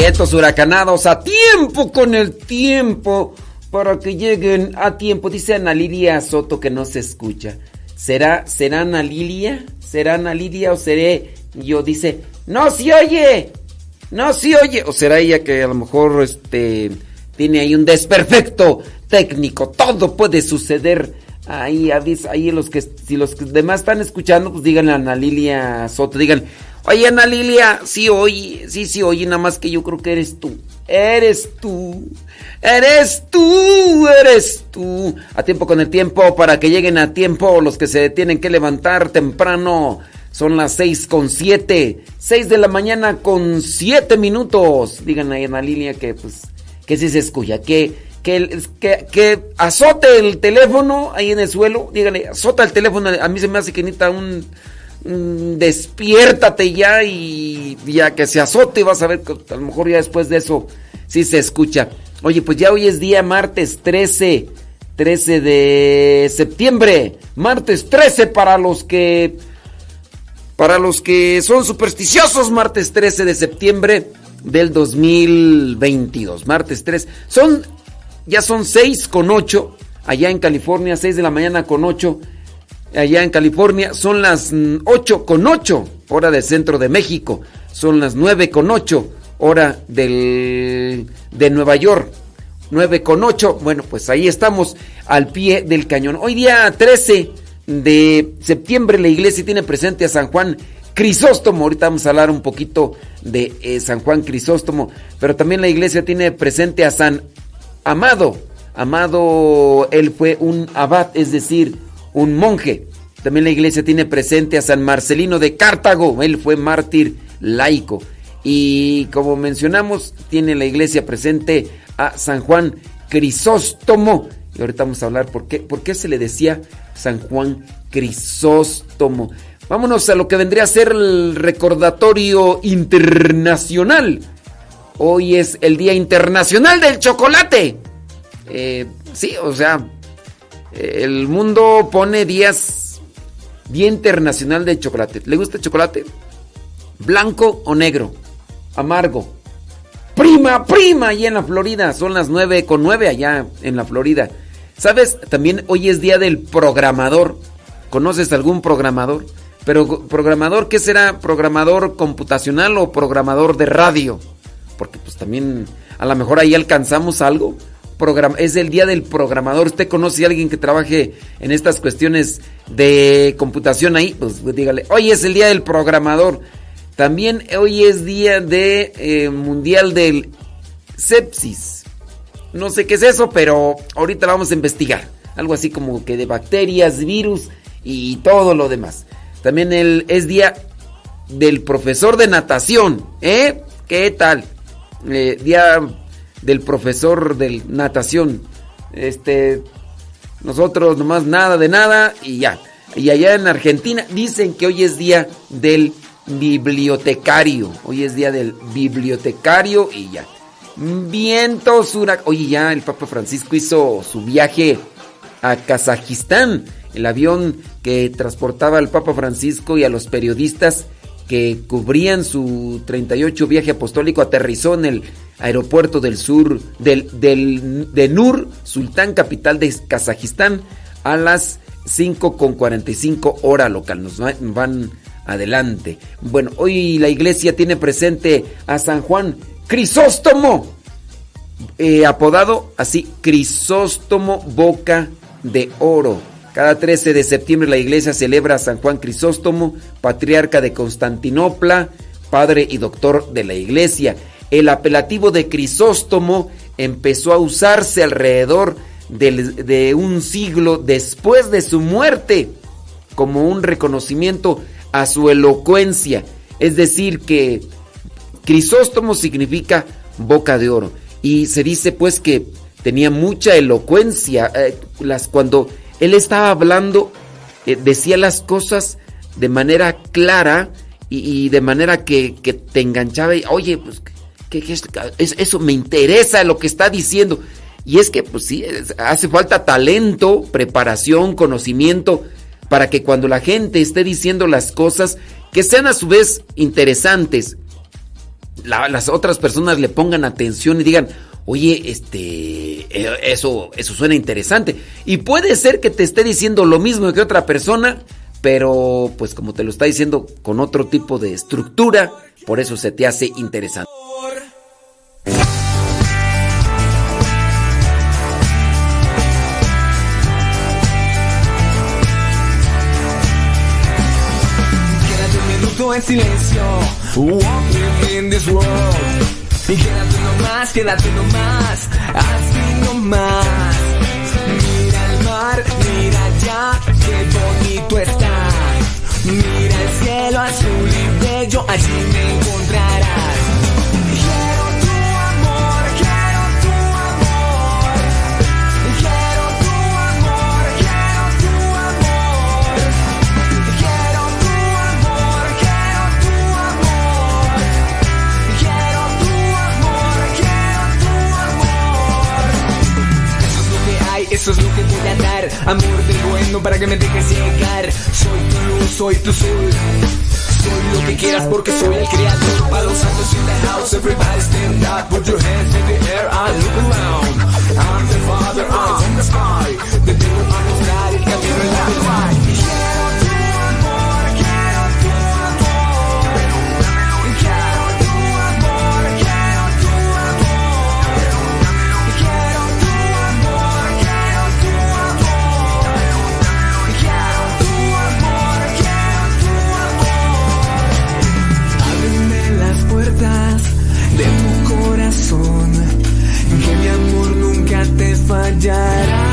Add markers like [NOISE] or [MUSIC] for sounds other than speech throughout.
Estos huracanados a tiempo con el tiempo para que lleguen a tiempo. Dice Ana Lilia Soto que no se escucha. ¿Será, será Ana Lilia? ¿Será Ana Lilia o seré yo? Dice, no se oye, no se oye. O será ella que a lo mejor este, tiene ahí un desperfecto técnico. Todo puede suceder. Ahí, ahí los que, si los demás están escuchando, pues digan a Ana Lilia Soto, digan, Oye, Ana Lilia, sí oye, sí, sí oye, nada más que yo creo que eres tú. Eres tú. Eres tú, eres tú. A tiempo con el tiempo, para que lleguen a tiempo los que se tienen que levantar temprano. Son las seis con siete. Seis de la mañana con siete minutos. Díganle a Ana Lilia que pues, que sí se escucha, que, que, que, que azote el teléfono ahí en el suelo. Díganle, azota el teléfono. A mí se me hace que necesita un despiértate ya y ya que se azote vas a ver que a lo mejor ya después de eso sí se escucha. Oye, pues ya hoy es día martes 13, 13 de septiembre, martes 13 para los que para los que son supersticiosos, martes 13 de septiembre del 2022, martes 3. Son ya son 6 con 8 allá en California, 6 de la mañana con 8 allá en California. Son las 8 mm, con 8, hora del centro de México. Son las 9 con 8, hora del, de Nueva York. 9 con 8. Bueno, pues ahí estamos al pie del cañón. Hoy día 13 de septiembre la iglesia tiene presente a San Juan Crisóstomo. Ahorita vamos a hablar un poquito de eh, San Juan Crisóstomo. Pero también la iglesia tiene presente a San Amado. Amado, él fue un abad, es decir, un monje. También la iglesia tiene presente a San Marcelino de Cartago, él fue mártir laico. Y como mencionamos, tiene la iglesia presente a San Juan Crisóstomo. Y ahorita vamos a hablar por qué, por qué se le decía San Juan Crisóstomo. Vámonos a lo que vendría a ser el recordatorio internacional. Hoy es el Día Internacional del Chocolate. Eh, sí, o sea, el mundo pone días Día Internacional de Chocolate. ¿Le gusta el chocolate? ¿Blanco o negro? Amargo. Prima, prima, allá en la Florida. Son las 9 con 9 allá en la Florida. ¿Sabes? También hoy es día del programador. ¿Conoces algún programador? Pero programador, ¿qué será? ¿Programador computacional o programador de radio? Porque pues también a lo mejor ahí alcanzamos algo. Es el día del programador. ¿Usted conoce a alguien que trabaje en estas cuestiones de computación ahí? Pues dígale, hoy es el día del programador. También hoy es día de eh, mundial del sepsis. No sé qué es eso, pero ahorita vamos a investigar. Algo así como que de bacterias, virus y todo lo demás. También el, es día del profesor de natación. ¿Eh? ¿Qué tal? Eh, día del profesor de natación. Este, nosotros nomás nada de nada y ya. Y allá en Argentina dicen que hoy es día del bibliotecario. Hoy es día del bibliotecario y ya. Vientos huracanes. Oye, ya el Papa Francisco hizo su viaje a Kazajistán. El avión que transportaba al Papa Francisco y a los periodistas que cubrían su 38 viaje apostólico aterrizó en el aeropuerto del sur del, de Nur Sultán, capital de Kazajistán, a las 5.45 hora local. Nos van adelante. Bueno, hoy la iglesia tiene presente a San Juan Crisóstomo, eh, apodado así, Crisóstomo Boca de Oro. Cada 13 de septiembre la iglesia celebra a San Juan Crisóstomo, patriarca de Constantinopla, padre y doctor de la iglesia. El apelativo de Crisóstomo empezó a usarse alrededor de un siglo después de su muerte como un reconocimiento a su elocuencia. Es decir, que Crisóstomo significa boca de oro. Y se dice pues que tenía mucha elocuencia. Eh, las, cuando él estaba hablando, eh, decía las cosas de manera clara y, de manera que, te enganchaba. Y, Oye, pues, eso me interesa lo que está diciendo. Y es que, pues sí, hace falta talento, preparación, conocimiento para que cuando la gente esté diciendo las cosas que sean a su vez interesantes, las otras personas le pongan atención y digan, oye, este, eh, eso, eso suena interesante. Y puede ser que te esté diciendo lo mismo que otra persona, pero pues como te lo está diciendo con otro tipo de estructura, por eso se te hace interesante. en silencio. Walking in this world. Y quédate nomás, quédate nomás, así nomás. Mira el mar, mira ya, qué bonito está. Mira el cielo azul y bello, allí me encontrarás. Dar Amor de bueno para que me dejes llegar Soy tu luz, soy tu sol. Soy lo que quieras porque soy el creador. Para los santos in the house Everybody stand up. Put your hands in the air I look around. I'm the father, I'm in the sky. Te tengo a mostrar el camino en la verdad que mi amor nunca te fallará.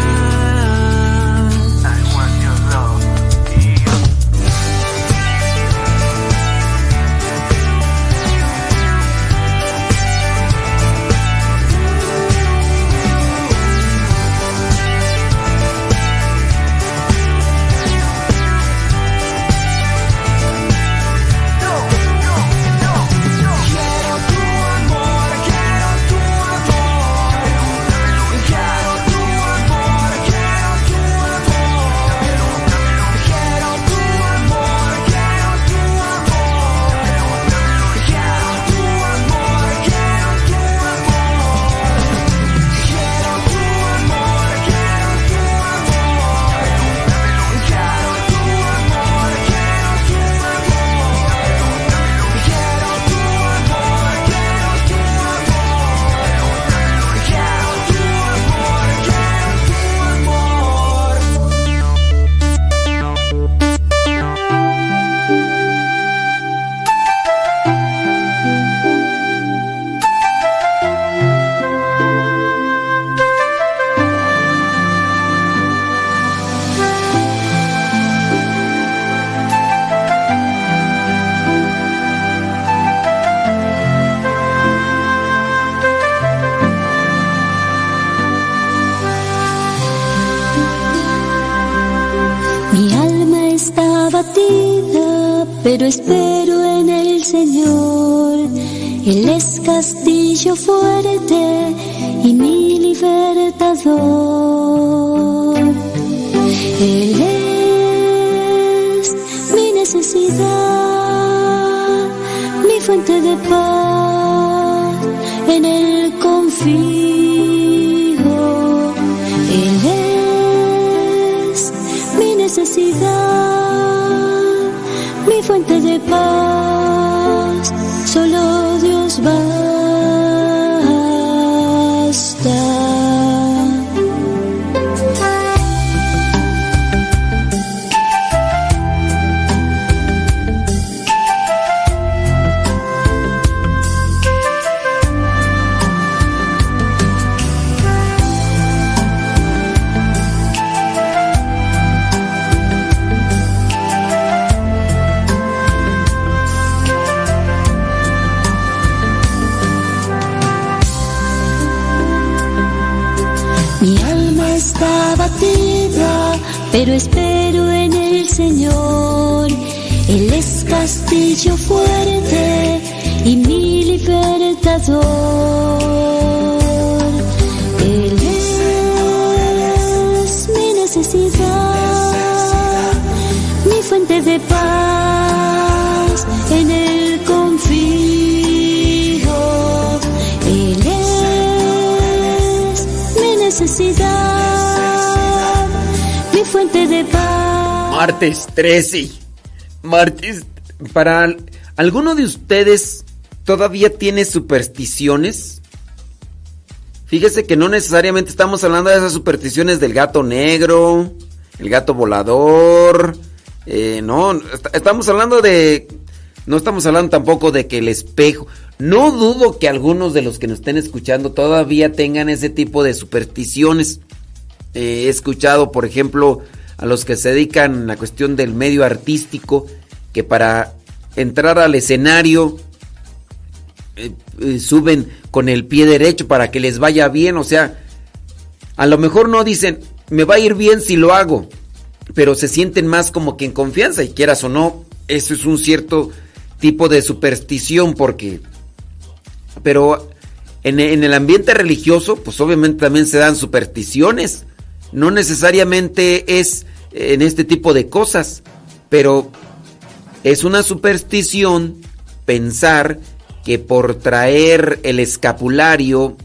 Martes 13. Martes. Para alguno de ustedes todavía tiene supersticiones. Fíjese que no necesariamente estamos hablando de esas supersticiones del gato negro, el gato volador. eh, no, est- estamos hablando de. No estamos hablando tampoco de que el espejo. No dudo que algunos de los que nos estén escuchando todavía tengan ese tipo de supersticiones. Eh, he escuchado, por ejemplo, a los que se dedican a la cuestión del medio artístico, que para entrar al escenario eh, eh, suben con el pie derecho para que les vaya bien, o sea, a lo mejor no dicen, me va a ir bien si lo hago, pero se sienten más como que en confianza y quieras o no, eso es un cierto tipo de superstición porque, pero en, en el ambiente religioso, pues obviamente también se dan supersticiones, no necesariamente es en este tipo de cosas, pero es una superstición pensar que por traer el escapulario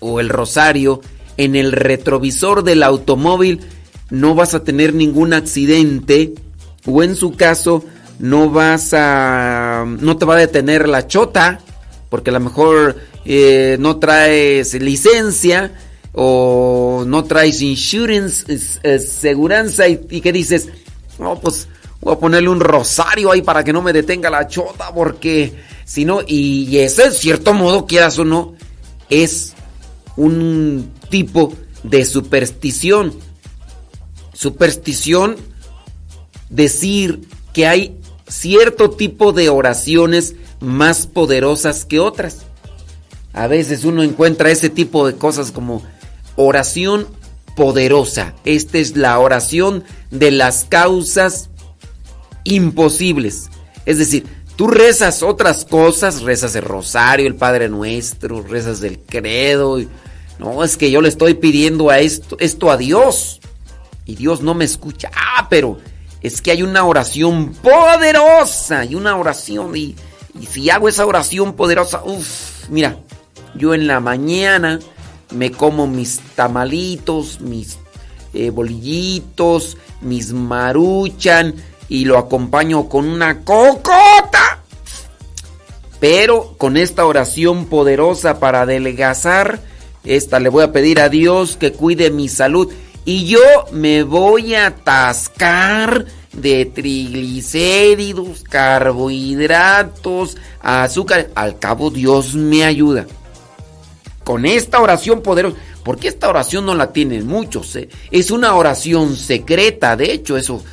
o el rosario en el retrovisor del automóvil no vas a tener ningún accidente o en su caso no vas a no te va a detener la chota porque a lo mejor eh, no traes licencia o no traes insurance, es- es seguranza y, y que dices, no, pues voy a ponerle un rosario ahí para que no me detenga la chota porque si no, y, y ese en cierto modo, quieras o no, es un tipo de superstición. Superstición, decir que hay cierto tipo de oraciones más poderosas que otras. A veces uno encuentra ese tipo de cosas como oración poderosa. Esta es la oración de las causas imposibles. Es decir, tú rezas otras cosas, rezas el rosario, el Padre Nuestro, rezas el credo. no, es que yo le estoy pidiendo a esto, esto a Dios. Y Dios no me escucha. Ah, pero es que hay una oración poderosa y una oración. Y, y si hago esa oración poderosa, uff, mira, yo en la mañana me como mis tamalitos, mis eh, bolillitos, mis maruchan y lo acompaño con una cocota. Pero con esta oración poderosa para adelgazar, esta le voy a pedir a Dios que cuide mi salud. Y yo me voy a atascar de triglicéridos, carbohidratos, azúcar. Al cabo Dios me ayuda. Con esta oración poderosa, porque esta oración no la tienen muchos, ¿eh? es una oración secreta, de hecho, eso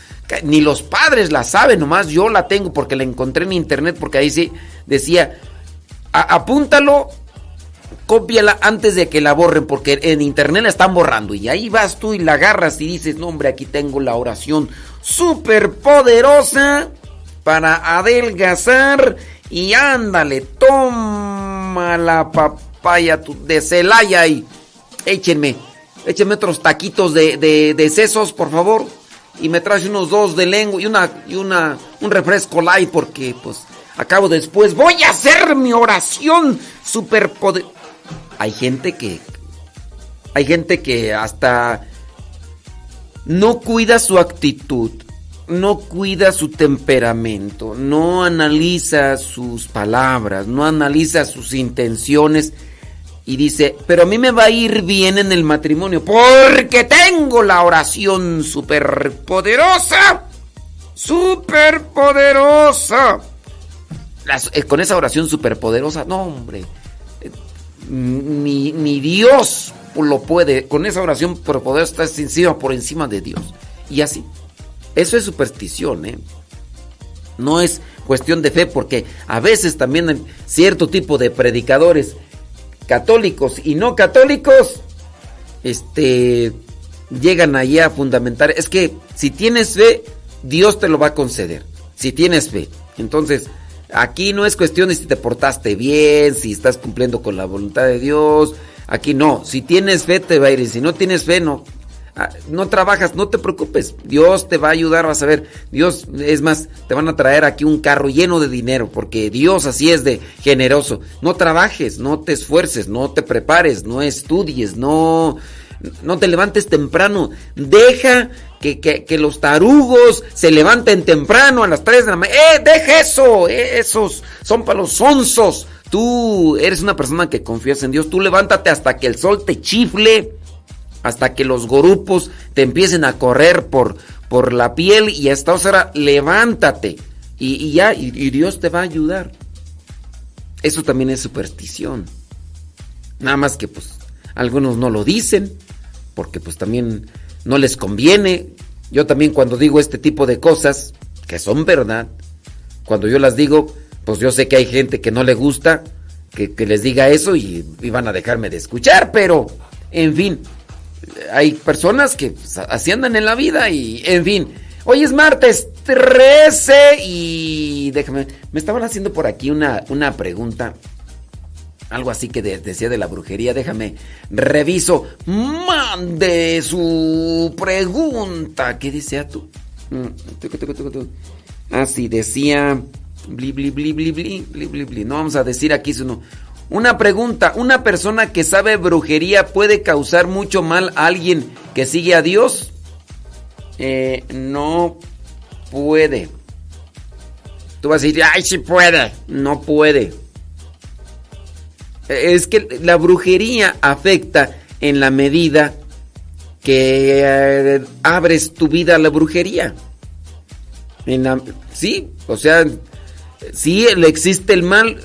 ni los padres la saben, nomás yo la tengo porque la encontré en internet, porque ahí sí decía, "A- apúntalo cópiala antes de que la borren, porque en internet la están borrando. Y ahí vas tú y la agarras y dices, no hombre, aquí tengo la oración súper poderosa para adelgazar. Y ándale, toma la papaya de Celaya y échenme, échenme otros taquitos de, de, sesos, por favor. Y me traes unos dos de lengua y una, y una, un refresco light, porque pues acabo después. Voy a hacer mi oración super poderosa hay gente que. Hay gente que hasta no cuida su actitud, no cuida su temperamento, no analiza sus palabras, no analiza sus intenciones y dice, pero a mí me va a ir bien en el matrimonio porque tengo la oración super poderosa, super poderosa. Eh, con esa oración super poderosa, no hombre, ni, Dios lo puede, con esa oración por poder estar encima por encima de Dios. Y así. Eso es superstición, ¿eh? No es cuestión de fe, porque a veces también cierto tipo de predicadores católicos y no católicos, este, llegan allí a fundamentar. Es que si tienes fe, Dios te lo va a conceder. Si tienes fe. Entonces, Aquí no es cuestión de si te portaste bien, si estás cumpliendo con la voluntad de Dios. Aquí no. Si tienes fe, te va a ir. Y si no tienes fe, no. Ah, no trabajas, no te preocupes. Dios te va a ayudar, vas a ver. Dios, es más, te van a traer aquí un carro lleno de dinero, porque Dios así es de generoso. No trabajes, no te esfuerces, no te prepares, no estudies, no, no te levantes temprano. Deja que, los tarugos se levanten temprano a las 3 de la mañana. ¡Eh, deja eso! Eh, esos son para los onzos. Tú eres una persona que confías en Dios. Tú levántate hasta que el sol te chifle. Hasta que los grupos te empiecen a correr por, por la piel. Y a esta hora levántate. Y, ya, y Dios te va a ayudar. Eso también es superstición. Nada más que pues algunos no lo dicen. Porque pues también no les conviene. Yo también cuando digo este tipo de cosas, que son verdad, cuando yo las digo, pues yo sé que hay gente que no le gusta que, les diga eso y, van a dejarme de escuchar, pero en fin, hay personas que pues, así andan en la vida y en fin. Hoy es martes 13 y déjame, me estaban haciendo por aquí una, una pregunta algo así que decía de la brujería. Déjame, reviso. Mande su pregunta. ¿Qué decía tú? Ah, sí, decía... Bli, bli, bli, bli, bli, bli, No vamos a decir aquí su no. Una pregunta. ¿Una persona que sabe brujería puede causar mucho mal a alguien que sigue a Dios? Eh, no puede. Tú vas a decir, ay, sí puede. No puede es que la brujería afecta en la medida que eh, abres tu vida a la brujería. En sí, o sea, sí existe el mal,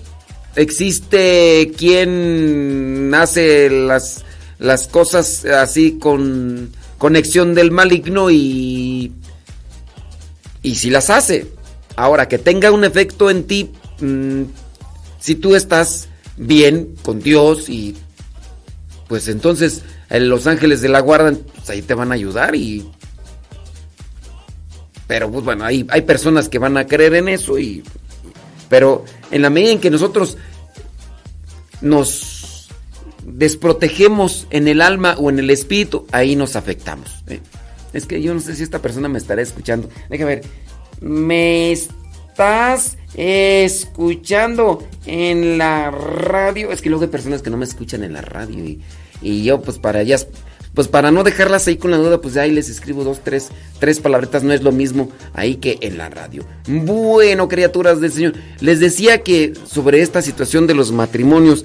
existe quien hace las, las cosas así con conexión del maligno y, y si las hace. Ahora, que tenga un efecto en ti, mm, si tú estás bien con Dios y pues entonces los ángeles de la guarda pues ahí te van a ayudar y pero pues bueno, hay, hay personas que van a creer en eso y pero en la medida en que nosotros nos desprotegemos en el alma o en el espíritu, ahí nos afectamos. ¿eh? Es que yo no sé si esta persona me estará escuchando. Déjame ver. Me estás escuchando en la radio. Es que luego hay personas que no me escuchan en la radio y, y yo pues para ellas, pues para no dejarlas ahí con la duda, pues ahí les escribo dos, tres, tres palabretas, no es lo mismo ahí que en la radio. Bueno, criaturas del Señor, les decía que sobre esta situación de los matrimonios,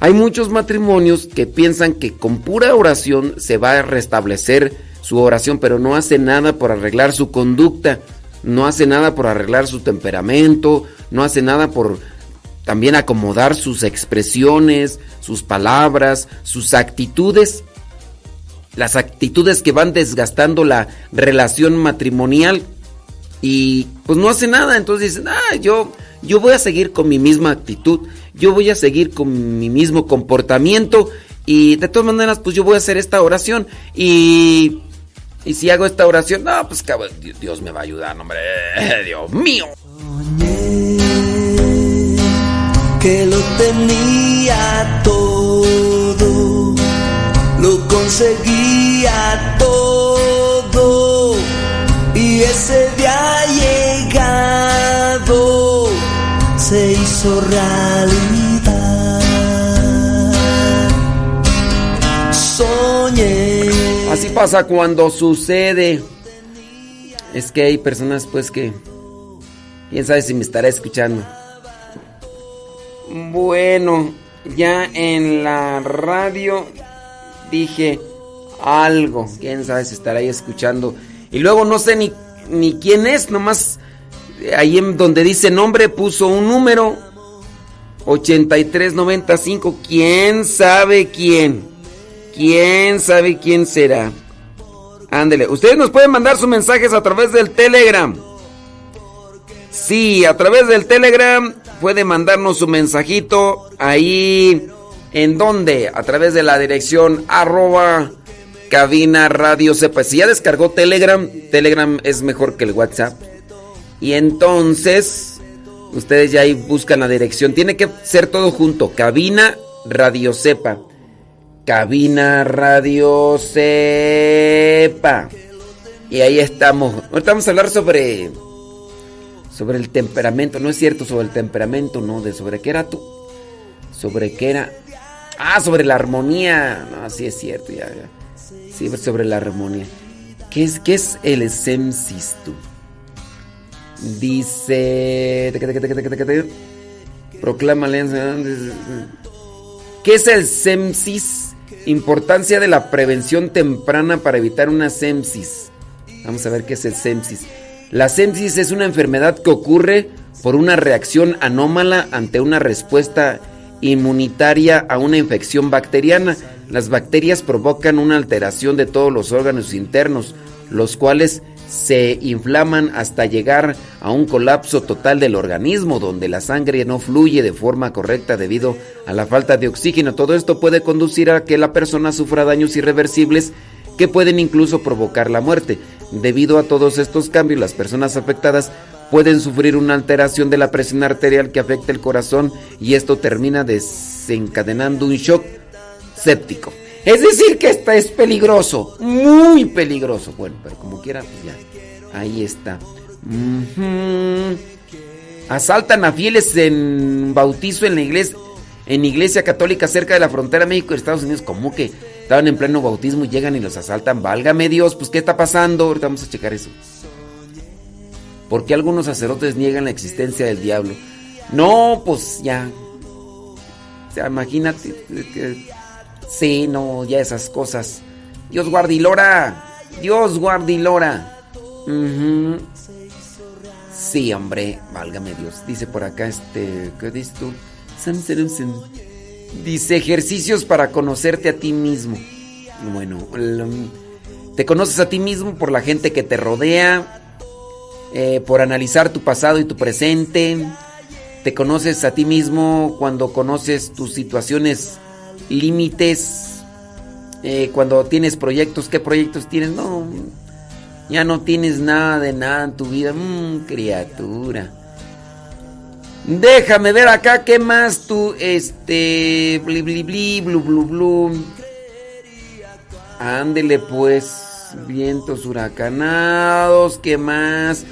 hay muchos matrimonios que piensan que con pura oración se va a restablecer su oración, pero no hace nada por arreglar su conducta no hace nada por arreglar su temperamento, no hace nada por también acomodar sus expresiones, sus palabras, sus actitudes, las actitudes que van desgastando la relación matrimonial y pues no hace nada, entonces dicen, ah, yo, yo voy a seguir con mi misma actitud, yo voy a seguir con mi mismo comportamiento y de todas maneras pues yo voy a hacer esta oración y y si hago esta oración, no, pues cabrón, Dios me va a ayudar, hombre, [LAUGHS] Dios mío. que lo tenía conseguía todo y ese día llegado se hizo realidad. Soñé. Así pasa cuando sucede. Es que hay personas pues que... ¿Quién sabe si me estará escuchando? Bueno, ya en la radio dije algo. Quién sabe si estará ahí escuchando. Y luego no sé ni, ni quién es, nomás ahí en donde dice nombre puso un número 8395. ¿Quién sabe quién? ¿Quién sabe quién será? Ándele, ustedes nos pueden mandar sus mensajes a través del Telegram. Sí, a través del Telegram puede mandarnos su mensajito ahí. ¿En dónde? A través de la dirección arroba cabina radio sepa. Si ya descargó Telegram, Telegram es mejor que el WhatsApp. Y entonces, ustedes ya ahí buscan la dirección. Tiene que ser todo junto. Cabina radio sepa. Cabina radio sepa. Y ahí estamos. Ahorita vamos a hablar sobre sobre el temperamento, no es cierto sobre el temperamento, no, de sobre qué era tú, sobre qué era, ah, sobre la armonía, no, sí es cierto, ya, ya. sí, sobre la armonía. ¿Qué es, qué es el semsis tú? Dice, proclama ¿qué es el sepsis? Importancia de la prevención temprana para evitar una sepsis. Vamos a ver qué es el sepsis. La sepsis es una enfermedad que ocurre por una reacción anómala ante una respuesta inmunitaria a una infección bacteriana. Las bacterias provocan una alteración de todos los órganos internos, los cuales se inflaman hasta llegar a un colapso total del organismo, donde la sangre no fluye de forma correcta debido a la falta de oxígeno. Todo esto puede conducir a que la persona sufra daños irreversibles que pueden incluso provocar la muerte. Debido a todos estos cambios, las personas afectadas pueden sufrir una alteración de la presión arterial que afecta el corazón y esto termina desencadenando un shock séptico. Es decir, que esto es peligroso, muy peligroso. Bueno, pero como quiera, pues ya, ahí está. Asaltan a fieles en bautizo en la iglesia, en iglesia católica cerca de la frontera México y Estados Unidos. ¿Cómo que? Estaban en pleno bautismo y llegan y los asaltan. Válgame Dios, pues ¿qué está pasando? Ahorita vamos a checar eso. ¿Por qué algunos sacerdotes niegan la existencia del diablo? No, pues ya. O sea, imagínate que... Sí, no, ya esas cosas. Dios guardilora. Dios guardilora. Sí, hombre, válgame Dios. Dice por acá este, ¿qué dices tú? Dice ejercicios para conocerte a ti mismo. Bueno, te conoces a ti mismo por la gente que te rodea, eh, por analizar tu pasado y tu presente. Te conoces a ti mismo cuando conoces tus situaciones límites. Eh, cuando tienes proyectos, ¿qué proyectos tienes? No, ya no tienes nada de nada en tu vida. Mmm, criatura. Déjame ver acá qué más tú, este, bli bli bli, blu blu blu. Ándele pues, vientos huracanados, ¿qué más?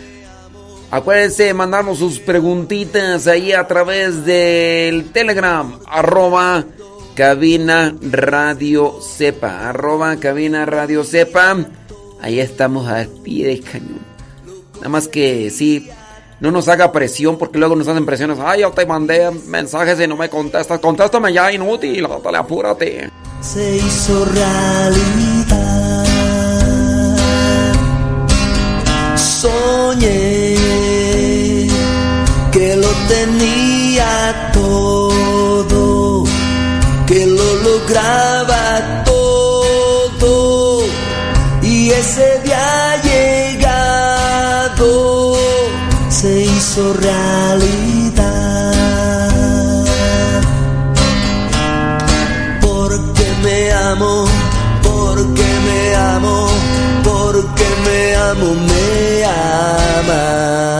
Acuérdense de mandarnos sus preguntitas ahí a través del Telegram, arroba cabina radio sepa, arroba cabina radio sepa. Ahí estamos a pie de cañón. Nada más que sí, no nos haga presión porque luego nos hacen presiones. Ay, yo te mandé mensajes y no me contestas. Contéstame ya, inútil, dale, apúrate. Se hizo realidad. Soñé tenía todo, que lo lograba todo y ese día llegado se hizo realidad. Porque me amo, porque me amo, porque me amo, me ama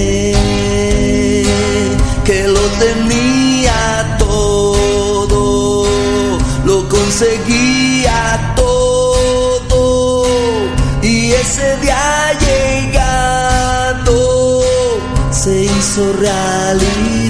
conseguía todo y ese día llegado se hizo realidad.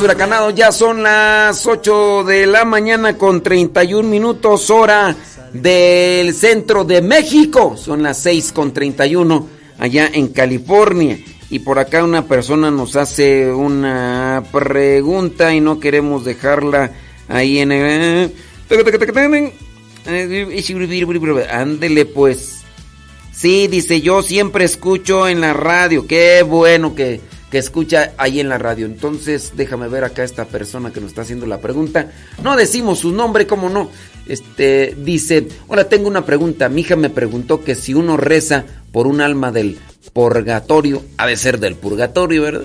Estos huracanados ya son las 8 de la mañana con 31 minutos hora del centro de México. Son las 6 con 31 allá en California. Y por acá una persona nos hace una pregunta y no queremos dejarla ahí en el... Ándele pues. Sí, dice yo siempre escucho en la radio. Qué bueno que, que escucha ahí en la radio. Entonces, déjame ver acá esta persona que nos está haciendo la pregunta. No decimos su nombre, ¿cómo no? Este dice, "Hola, tengo una pregunta. Mi hija me preguntó que si uno reza por un alma del purgatorio, ha de ser del purgatorio, ¿verdad?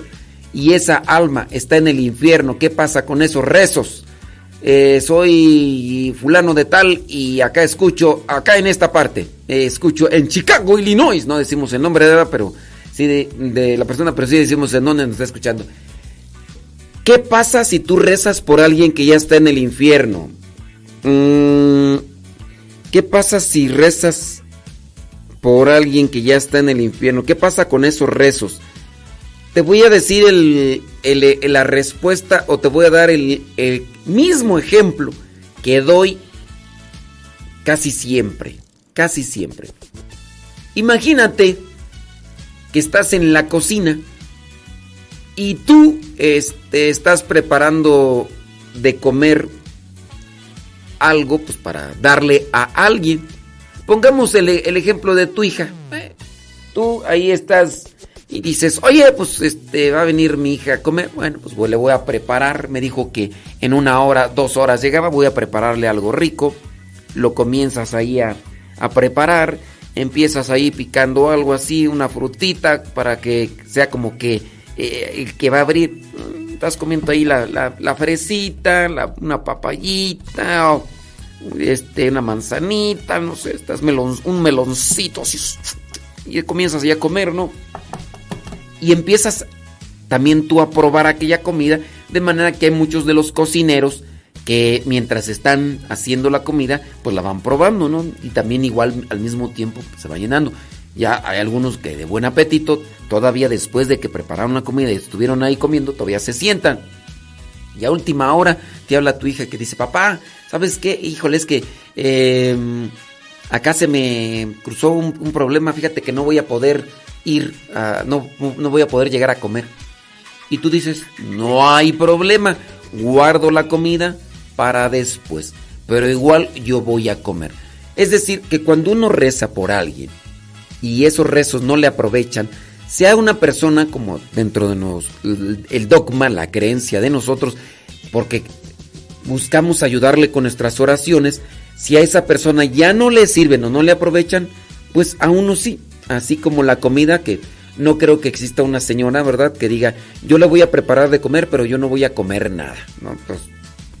Y esa alma está en el infierno, ¿qué pasa con esos rezos? Eh, soy fulano de tal y acá escucho, acá en esta parte, eh, escucho en Chicago, Illinois, no decimos el nombre de verdad, pero de, la persona, pero sí decimos en dónde nos está escuchando. ¿Qué pasa si tú rezas por alguien que ya está en el infierno? Mm, ¿Qué pasa si rezas por alguien que ya está en el infierno? ¿Qué pasa con esos rezos? Te voy a decir el- la respuesta o te voy a dar el, el mismo ejemplo que doy casi siempre. Casi siempre. Imagínate estás en la cocina y tú este, estás preparando de comer algo pues para darle a alguien. Pongamos el, el ejemplo de tu hija. Tú ahí estás y dices, oye, pues este va a venir mi hija a comer. Bueno, pues le voy a preparar. Me dijo que en una hora, dos horas llegaba. Voy a prepararle algo rico. Lo comienzas ahí a, a preparar. Empiezas ahí picando algo así, una frutita, para que sea como que eh, el que va a abrir. mm, Estás comiendo ahí la, la- la fresita, una papayita, o este, una manzanita, no sé, estás melon, un meloncito así, y comienzas ya a comer, ¿no? Y empiezas también tú a probar aquella comida, de manera que hay muchos de los cocineros que mientras están haciendo la comida, pues la van probando, ¿no? Y también igual al mismo tiempo pues, se va llenando. Ya hay algunos que de buen apetito, todavía después de que prepararon la comida y estuvieron ahí comiendo, todavía se sientan. Y a última hora te habla tu hija que dice, papá, ¿sabes qué? Híjole, es que eh, acá se me cruzó un, un problema, fíjate que no voy a poder ir, a- no, no voy a poder llegar a comer. Y tú dices, no hay problema, guardo la comida para después, pero igual yo voy a comer. Es decir, que cuando uno reza por alguien y esos rezos no le aprovechan, sea una persona como dentro de nos, el dogma, la creencia de nosotros, porque buscamos ayudarle con nuestras oraciones, si a esa persona ya no le sirven o no le aprovechan, pues a uno sí, así como la comida que no creo que exista una señora, ¿verdad? Que diga, yo le voy a preparar de comer, pero yo no voy a comer nada, ¿no? Pues,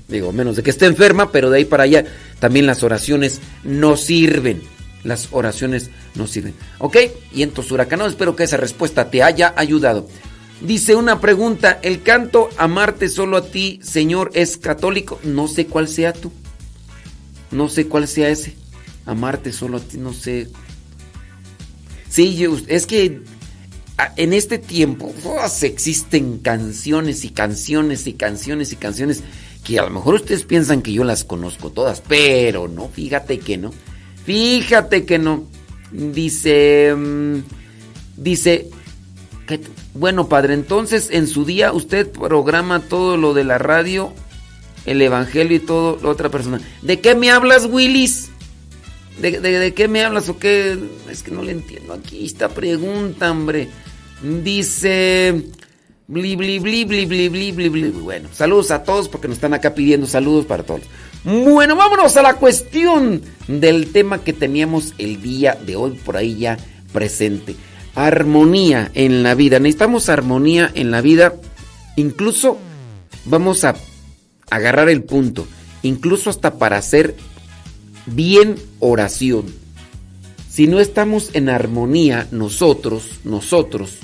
digo, menos de que esté enferma, pero de ahí para allá también las oraciones no sirven. Las oraciones no sirven. ¿Ok? Y entonces, huracano, espero que esa respuesta te haya ayudado. Dice una pregunta, ¿el canto Amarte solo a ti, Señor, es católico? No sé cuál sea tú. No sé cuál sea ese. Amarte solo a ti, no sé. Sí, es que en este tiempo ¡oh! existen canciones y canciones y canciones y canciones que a lo mejor ustedes piensan que yo las conozco todas, pero no, fíjate que no. Fíjate que no. Dice, mm, dice, que, bueno, padre, entonces en su día usted programa todo lo de la radio, el evangelio y todo la otra persona. ¿De qué me hablas, Willis? ¿De, de qué me hablas o qué? Es que no le entiendo aquí esta pregunta, hombre. Dice, Bli, bli, bli, bli, bli, bli, bli, bli. Bueno, saludos a todos porque nos están acá pidiendo saludos para todos. Bueno, vámonos a la cuestión del tema que teníamos el día de hoy por ahí ya presente. Armonía en la vida. Necesitamos armonía en la vida. Incluso vamos a agarrar el punto. Incluso hasta para hacer bien oración. Si no estamos en armonía nosotros, nosotros,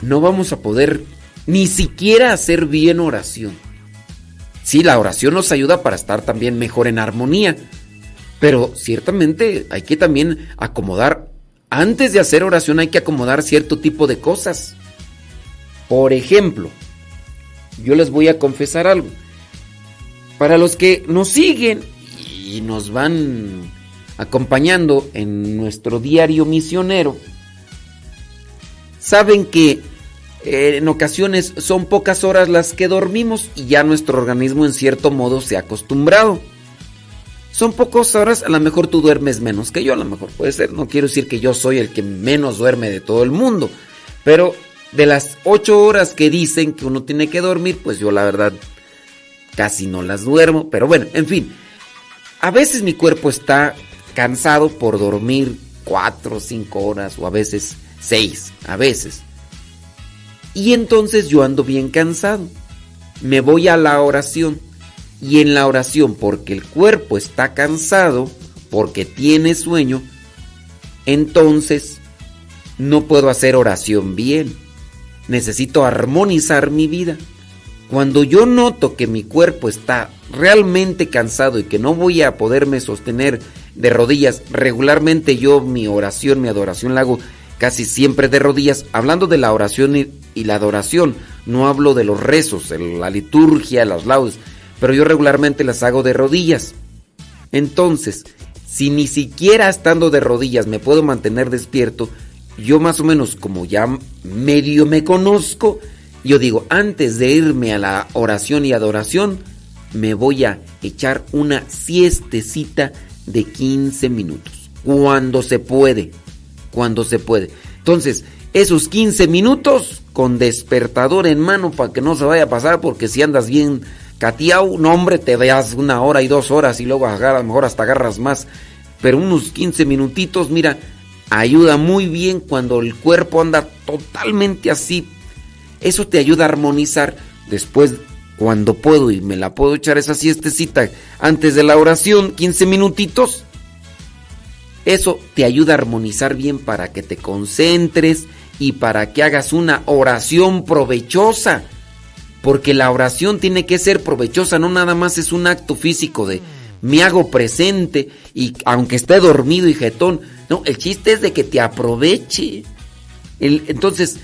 no vamos a poder ni siquiera hacer bien oración. Sí, la oración nos ayuda para estar también mejor en armonía, pero ciertamente hay que también acomodar, antes de hacer oración hay que acomodar cierto tipo de cosas. Por ejemplo, yo les voy a confesar algo. Para los que nos siguen y nos van acompañando en nuestro diario misionero, saben que eh, en ocasiones son pocas horas las que dormimos y ya nuestro organismo en cierto modo se ha acostumbrado. Son pocas horas, a lo mejor tú duermes menos que yo, a lo mejor puede ser, no quiero decir que yo soy el que menos duerme de todo el mundo, pero de las ocho horas que dicen que uno tiene que dormir, pues yo la verdad casi no las duermo, pero bueno, en fin, a veces mi cuerpo está cansado por dormir cuatro o cinco horas o a veces seis, a veces. Y entonces yo ando bien cansado. Me voy a la oración. Y en la oración, porque el cuerpo está cansado, porque tiene sueño, entonces no puedo hacer oración bien. Necesito armonizar mi vida. Cuando yo noto que mi cuerpo está realmente cansado y que no voy a poderme sostener de rodillas, regularmente yo mi oración, mi adoración la hago casi siempre de rodillas, hablando de la oración y, la adoración, no hablo de los rezos, la liturgia, las laudes, pero yo regularmente las hago de rodillas. Entonces, si ni siquiera estando de rodillas me puedo mantener despierto, yo más o menos como ya medio me conozco, yo digo, antes de irme a la oración y adoración, me voy a echar una siestecita de 15 minutos, cuando se puede cuando se puede. Entonces, esos 15 minutos con despertador en mano para que no se vaya a pasar, porque si andas bien cateado, no hombre, te veas una hora y dos horas y luego a lo mejor hasta agarras más. Pero unos 15 minutitos, mira, ayuda muy bien cuando el cuerpo anda totalmente así. Eso te ayuda a armonizar después cuando puedo y me la puedo echar esa siestecita antes de la oración, 15 minutitos eso te ayuda a armonizar bien para que te concentres y para que hagas una oración provechosa. Porque la oración tiene que ser provechosa, no nada más es un acto físico de me hago presente y aunque esté dormido y jetón, no, el chiste es de que te aproveche. entonces,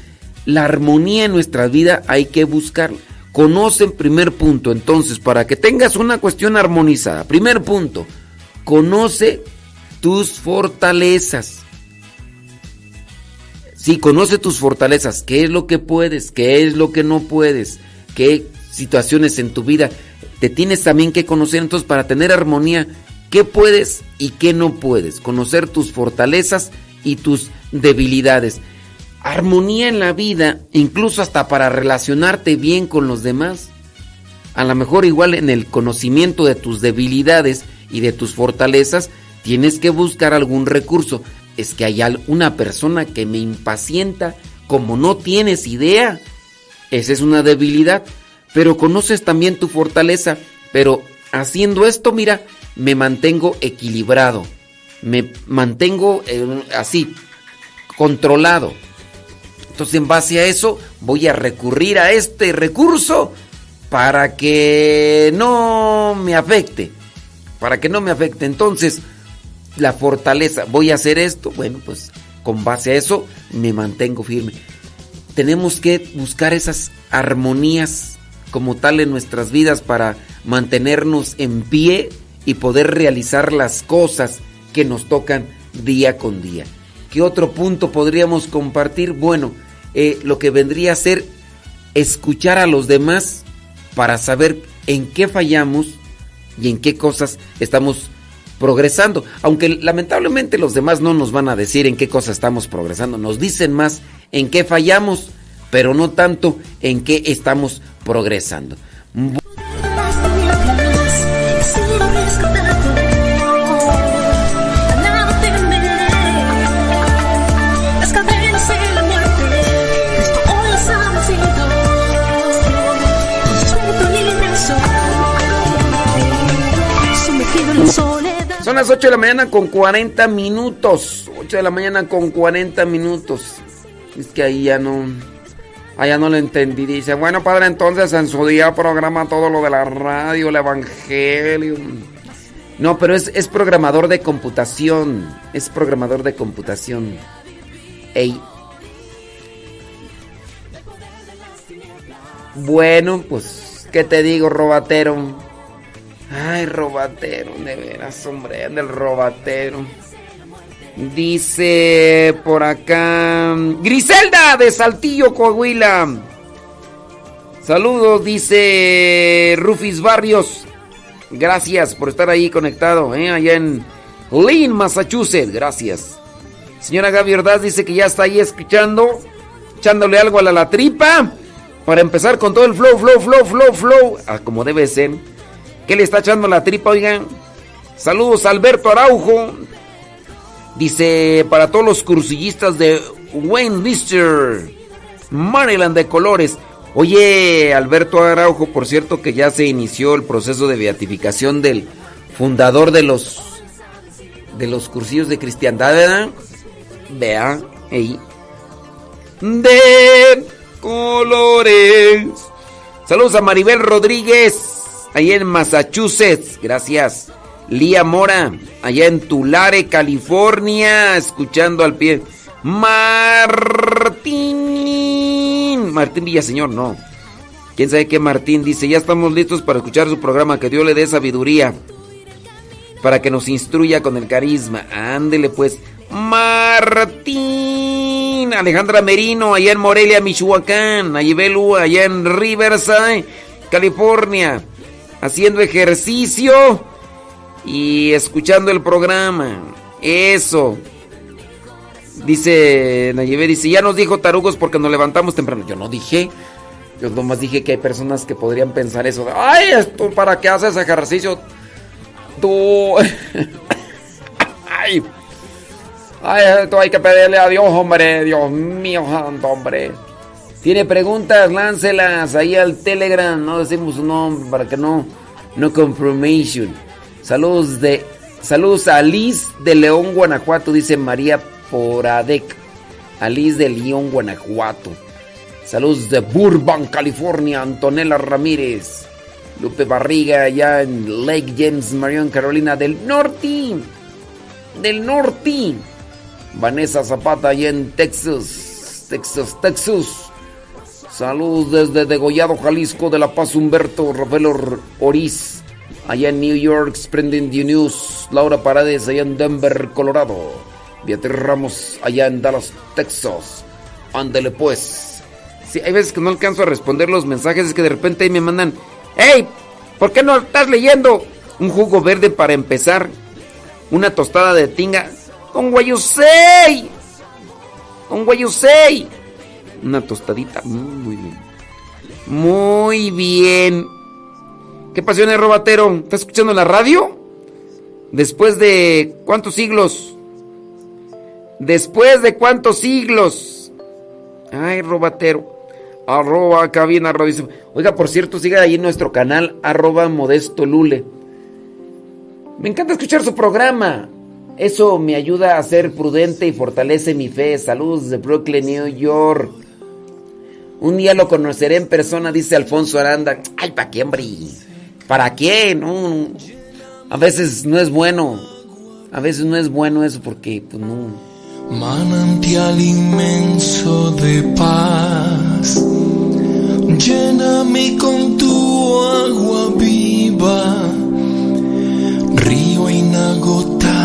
la armonía en nuestra vida hay que buscarla. Conoce primer punto, entonces, para que tengas una cuestión armonizada. Primer punto, conoce tus fortalezas. Sí, conoce tus fortalezas, qué es lo que puedes, qué es lo que no puedes, qué situaciones en tu vida te tienes también que conocer. Entonces, para tener armonía, qué puedes y qué no puedes. Conocer tus fortalezas y tus debilidades. Armonía en la vida, incluso hasta para relacionarte bien con los demás. A lo mejor igual en el conocimiento de tus debilidades y de tus fortalezas, Tienes que buscar algún recurso. Es que hay una persona que me impacienta como no tienes idea. Esa es una debilidad. Pero conoces también tu fortaleza. Pero haciendo esto, mira, me mantengo equilibrado. Me mantengo eh, así, controlado. Entonces en base a eso voy a recurrir a este recurso para que no me afecte. Para que no me afecte. Entonces, la fortaleza, voy a hacer esto, bueno, pues con base a eso me mantengo firme. Tenemos que buscar esas armonías como tal en nuestras vidas para mantenernos en pie y poder realizar las cosas que nos tocan día con día. ¿Qué otro punto podríamos compartir? Bueno, eh, lo que vendría a ser escuchar a los demás para saber en qué fallamos y en qué cosas estamos progresando. Aunque lamentablemente los demás no nos van a decir en qué cosas estamos progresando, nos dicen más en qué fallamos, pero no tanto en qué estamos progresando. Son las 8 de la mañana con 40 minutos. 8 de la mañana con 40 minutos. Es que ahí ya no. Allá no lo entendí. Dice, bueno, padre, entonces en su día programa todo lo de la radio, el evangelio. No, pero es, es programador de computación. Es programador de computación. Ey. Bueno, pues, ¿qué te digo, robatero? Ay, robatero, de veras, hombre, del robatero. Dice por acá Griselda de Saltillo, Coahuila. Saludos, dice Rufis Barrios. Gracias por estar ahí conectado, ¿eh? allá en Lynn, Massachusetts. Gracias. Señora Gaby Ordaz dice que ya está ahí escuchando, echándole algo a la, la tripa. Para empezar con todo el flow, flow, flow, flow, flow. Ah, como debe ser. ¿Qué le está echando la tripa, oigan? Saludos, Alberto Araujo. Dice, para todos los cursillistas de Wayne Lister, Maryland de colores. Oye, Alberto Araujo, por cierto que ya se inició el proceso de beatificación del fundador de los de los cursillos de cristiandad, ¿verdad? Vea, ahí. De colores. Saludos a Maribel Rodríguez allá en Massachusetts. Gracias. Lía Mora, allá en Tulare, California, escuchando al pie. Martín. Martín Villaseñor, no. ¿Quién sabe qué Martín dice? Ya estamos listos para escuchar su programa. Que Dios le dé sabiduría. Para que nos instruya con el carisma. Ándele pues. Martín. Alejandra Merino, allá en Morelia, Michoacán. Ayibelu, allá en Riverside, California haciendo ejercicio y escuchando el programa. Eso. Dice Nayebe, dice, ya nos dijo tarugos porque nos levantamos temprano. Yo no dije. Yo nomás dije que hay personas que podrían pensar eso. Ay, esto para qué haces ejercicio. Tú. [LAUGHS] Ay. Ay, esto hay que pedirle a Dios, hombre. Dios mío, santo, hombre. Tiene preguntas, láncelas ahí al Telegram. No decimos su nombre para que no. No confirmation. Saludos de. Saludos a Liz de León, Guanajuato, dice María Poradec. Alice de León, Guanajuato. Saludos de Burbank, California, Antonella Ramírez. Lupe Barriga, allá en Lake James, Marion, Carolina del Norte. Del Norte. Vanessa Zapata, allá en Texas. Texas, Texas. Saludos desde Degollado, Jalisco, de La Paz, Humberto Rafael Oriz. Allá en New York, Splendid News. Laura Parades, allá en Denver, Colorado. Beatriz Ramos, allá en Dallas, Texas. Ándele pues. Sí, hay veces que no alcanzo a responder los mensajes, es que de repente ahí me mandan, ¡Hey! ¿Por qué no estás leyendo? Un jugo verde para empezar. Una tostada de tinga. ¡Con guayusei! ¡Con guayusei! Una tostadita. Muy bien. Muy bien. ¿Qué pasión Robatero? ¿Estás escuchando la radio? Después de cuántos siglos? Después de cuántos siglos? Ay, Robatero. Arroba cabina radio. Oiga, por cierto, siga ahí en nuestro canal, arroba modesto lule. Me encanta escuchar su programa. Eso me ayuda a ser prudente y fortalece mi fe. Saludos de Brooklyn, New York. Un día lo conoceré en persona, dice Alfonso Aranda. Ay, ¿para qué, hombre? ¿Para qué? No, a veces no es bueno. A veces no es bueno eso porque, pues no. Manantial inmenso de paz, lléname con tu agua viva, río inagotable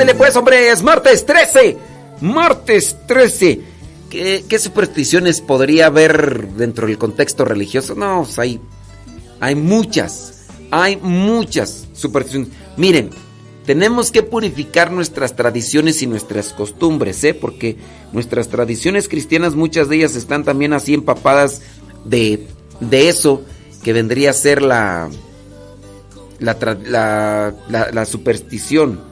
Ándele pues, hombre, es martes 13. Martes 13. ¿Qué, supersticiones podría haber dentro del contexto religioso? No, pues hay, hay muchas. Hay muchas supersticiones. Miren, tenemos que purificar nuestras tradiciones y nuestras costumbres, ¿eh? Porque nuestras tradiciones cristianas, muchas de ellas están también así empapadas de, de eso que vendría a ser la- la superstición.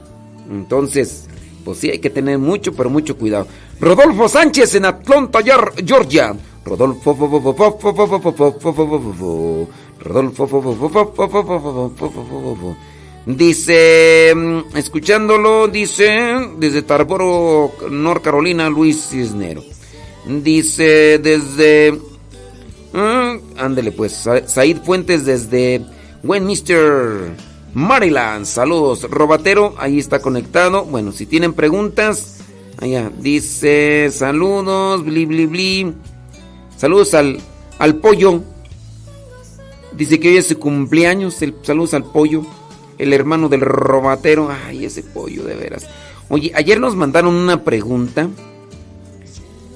Entonces, pues sí, hay que tener mucho, pero mucho cuidado. Rodolfo Sánchez en Atlanta, Georgia. Rodolfo. Rodolfo. Dice, escuchándolo, dice, desde Tarboro, North Carolina, Luis Cisnero. Dice, desde... Ándele pues, Said Fuentes desde Westminster. Maryland. Saludos, Robatero, ahí está conectado. Bueno, si tienen preguntas, allá dice saludos, bli bli bli. Saludos al, al pollo. Dice que hoy es su cumpleaños. el- saludos al pollo, el hermano del Robatero. Ay, ese pollo, de veras. Oye, ayer nos mandaron una pregunta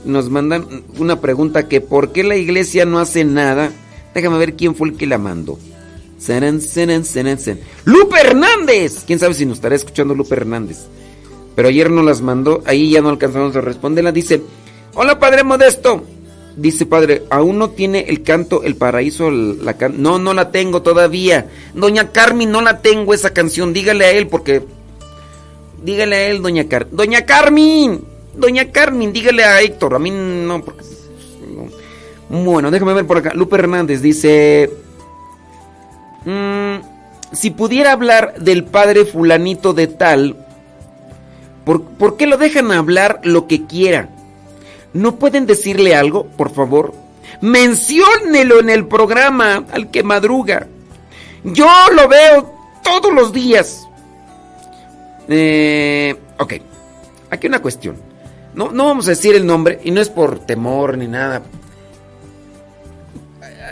nos mandan una pregunta que ¿por qué la iglesia no hace nada? Déjame ver quién fue el que la mandó. ¡Lupe Hernández! ¿Quién sabe si nos estará escuchando Lupe Hernández? Pero ayer nos las mandó, ahí ya no alcanzamos a responderla. Dice, hola Padre Modesto. Dice Padre, aún no tiene el canto El Paraíso, No, no la tengo todavía. Doña Carmen, no la tengo esa canción. Dígale a él porque... Dígale a él, Doña Carmen. Doña Carmen. Doña Carmen, dígale a Héctor. A mí no, porque... no. Bueno, déjame ver por acá. Lupe Hernández dice... mm, si pudiera hablar del padre fulanito de tal, ¿por, qué lo dejan hablar lo que quiera? ¿No pueden decirle algo, por favor? Menciónelo en el programa al que madruga. Yo lo veo todos los días. Eh, ok, aquí una cuestión. No, no vamos a decir el nombre y no es por temor ni nada.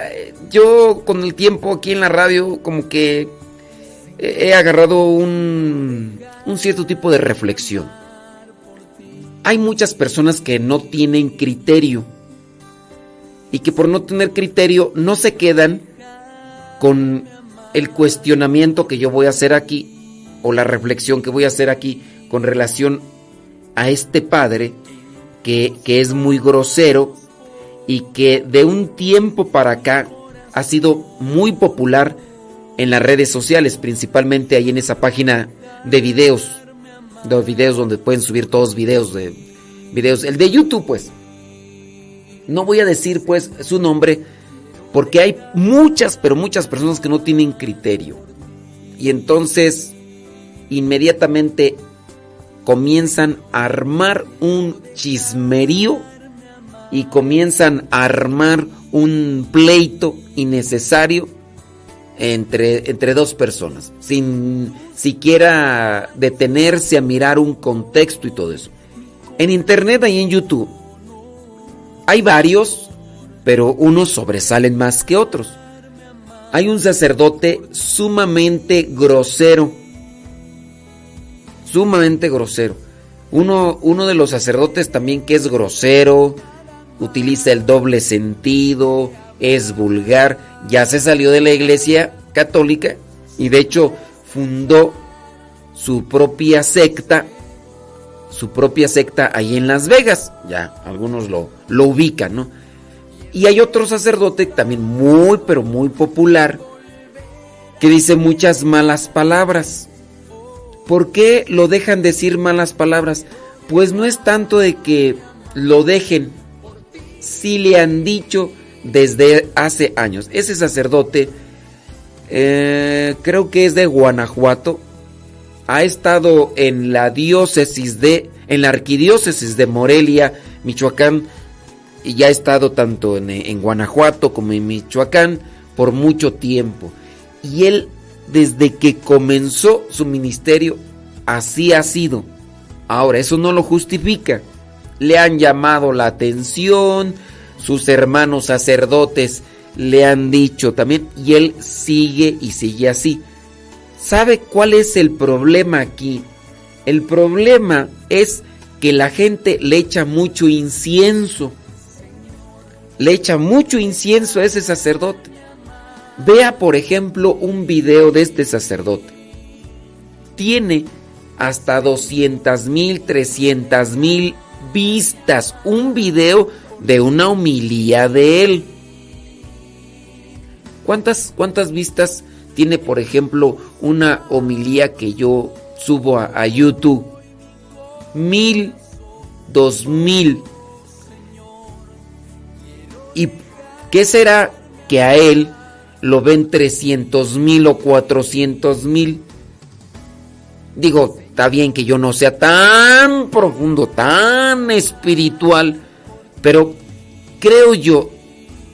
Eh, Yo con el tiempo aquí en la radio como que he agarrado un, cierto tipo de reflexión. Hay muchas personas que no tienen criterio y que por no tener criterio no se quedan con el cuestionamiento que yo voy a hacer aquí o la reflexión que voy a hacer aquí con relación a este padre que es muy grosero y que de un tiempo para acá ha sido muy popular en las redes sociales, principalmente ahí en esa página de videos, de videos donde pueden subir todos videos de videos, el de YouTube pues. No voy a decir pues su nombre porque hay muchas, pero muchas personas que no tienen criterio. Y entonces inmediatamente comienzan a armar un chismerío y comienzan a armar un pleito innecesario entre, entre dos personas, sin siquiera detenerse a mirar un contexto y todo eso. En internet y en YouTube hay varios, pero unos sobresalen más que otros. Hay un sacerdote sumamente grosero, sumamente grosero. Uno, uno de los sacerdotes también que es grosero, utiliza el doble sentido, es vulgar, ya se salió de la iglesia católica y de hecho fundó su propia secta, su propia secta ahí en Las Vegas, ya algunos lo, lo ubican, ¿no? Y hay otro sacerdote también muy, pero muy popular, que dice muchas malas palabras. ¿Por qué lo dejan decir malas palabras? Pues no es tanto de que lo dejen, si le han dicho desde hace años. Ese sacerdote, eh, creo que es de Guanajuato, ha estado en la diócesis de, en la arquidiócesis de Morelia, Michoacán, y ya ha estado tanto en, en Guanajuato como en Michoacán por mucho tiempo. Y él, desde que comenzó su ministerio, así ha sido. Ahora, eso no lo justifica. Le han llamado la atención, sus hermanos sacerdotes le han dicho también, y él sigue y sigue así. ¿Sabe cuál es el problema aquí? El problema es que la gente le echa mucho incienso. Le echa mucho incienso a ese sacerdote. Vea, por ejemplo, un video de este sacerdote. Tiene hasta 200 mil, 300 mil vistas. Un video de una homilía de él. ¿Cuántas, cuántas vistas tiene, por ejemplo, una homilía que yo subo a, a YouTube? Mil, dos mil. ¿Y qué será que a él lo ven 300 mil o 400 mil? Digo, está bien que yo no sea tan profundo, tan espiritual, pero creo yo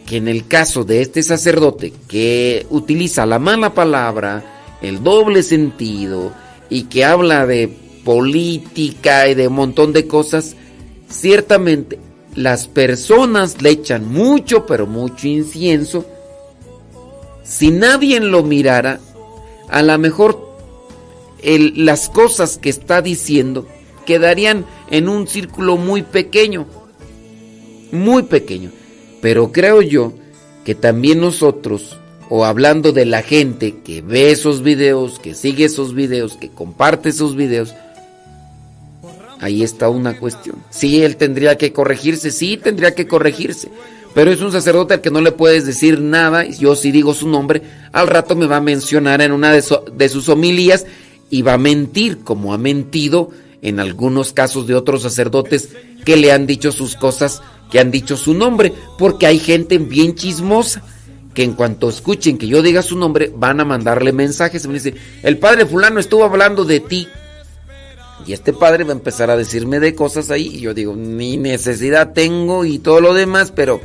que en el caso de este sacerdote que utiliza la mala palabra, el doble sentido y que habla de política y de un montón de cosas, ciertamente las personas le echan mucho, pero mucho incienso. Si nadie lo mirara, a lo mejor las cosas que está diciendo quedarían en un círculo muy pequeño muy pequeño. Pero creo yo que también nosotros, o hablando de la gente que ve esos videos, que sigue esos videos, que comparte esos videos, ahí está una cuestión. Sí, él tendría que corregirse, sí, tendría que corregirse. Pero es un sacerdote al que no le puedes decir nada. Yo si digo su nombre, al rato me va a mencionar en una de, de sus homilías va a mentir, como ha mentido en algunos casos de otros sacerdotes que le han dicho sus cosas que han dicho su nombre, porque hay gente bien chismosa que en cuanto escuchen que yo diga su nombre van a mandarle mensajes. Me dice, el padre fulano estuvo hablando de ti. Y este padre va a empezar a decirme de cosas ahí y yo digo, ni necesidad tengo y todo lo demás, pero...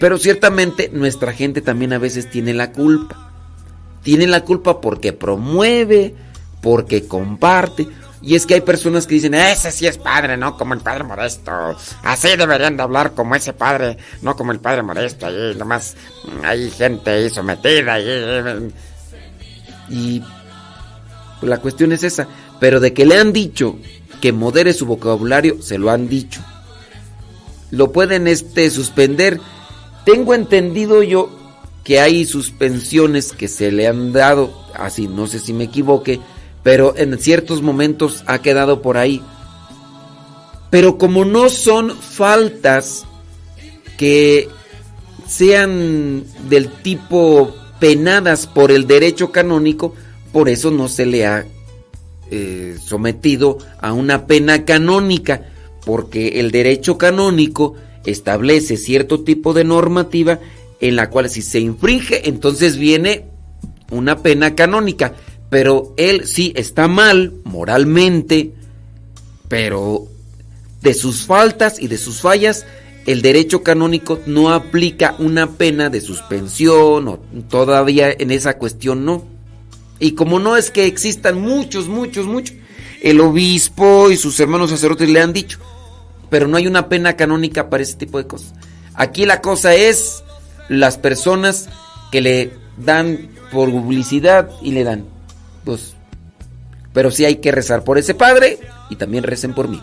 Pero ciertamente nuestra gente también a veces tiene la culpa. Tiene la culpa porque promueve, porque comparte. Y es que hay personas que dicen, ese sí es padre, no como el padre Modesto. Así deberían de hablar como ese padre, no como el padre Modesto. Ahí nomás hay gente ahí sometida. Y la cuestión es esa. Pero de que le han dicho que modere su vocabulario, se lo han dicho. Lo pueden este, suspender. Tengo entendido yo que hay suspensiones que se le han dado, así no sé si me equivoque, pero en ciertos momentos ha quedado por ahí. Pero como no son faltas que sean del tipo penadas por el derecho canónico, por eso no se le ha eh, sometido a una pena canónica, porque el derecho canónico establece cierto tipo de normativa en la cual si se infringe, entonces viene una pena canónica pero él sí está mal moralmente, pero de sus faltas y de sus fallas, el derecho canónico no aplica una pena de suspensión o todavía en esa cuestión no. Y como no es que existan muchos, muchos, muchos, el obispo y sus hermanos sacerdotes le han dicho, pero no hay una pena canónica para ese tipo de cosas. Aquí la cosa es las personas que le dan por publicidad y le dan. Pues, pero sí hay que rezar por ese padre y también recen por mí.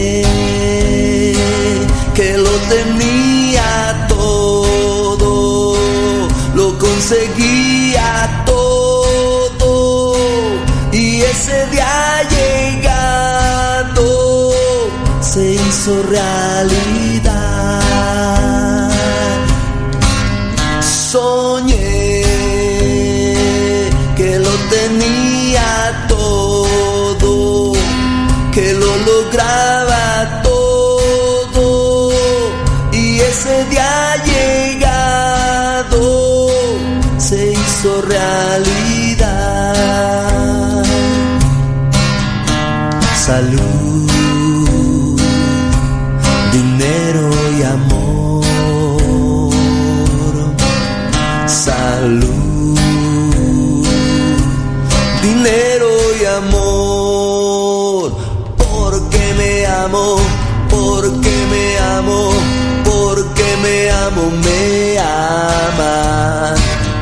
conseguía todo y ese día llegado se hizo realidad. Salud, dinero y amor. Salud, dinero y amor. Porque me amo, porque me amo, porque me amo, me ama.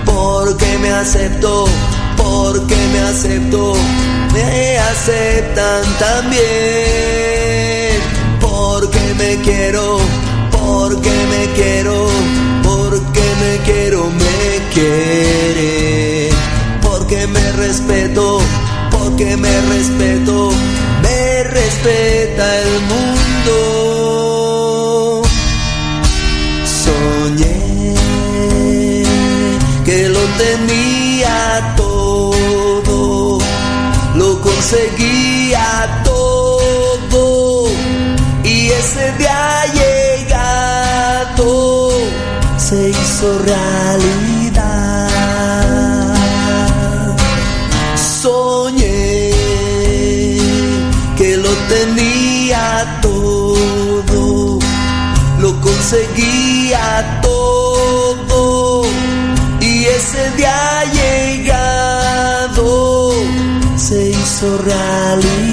Porque me acepto, porque me acepto, me aceptan también. Porque me quiero, porque me quiero, porque me quiero, me quiere. Porque me respeto, porque me respeto, me respeta el mundo. Lo conseguía todo y ese día llegado se hizo realidad.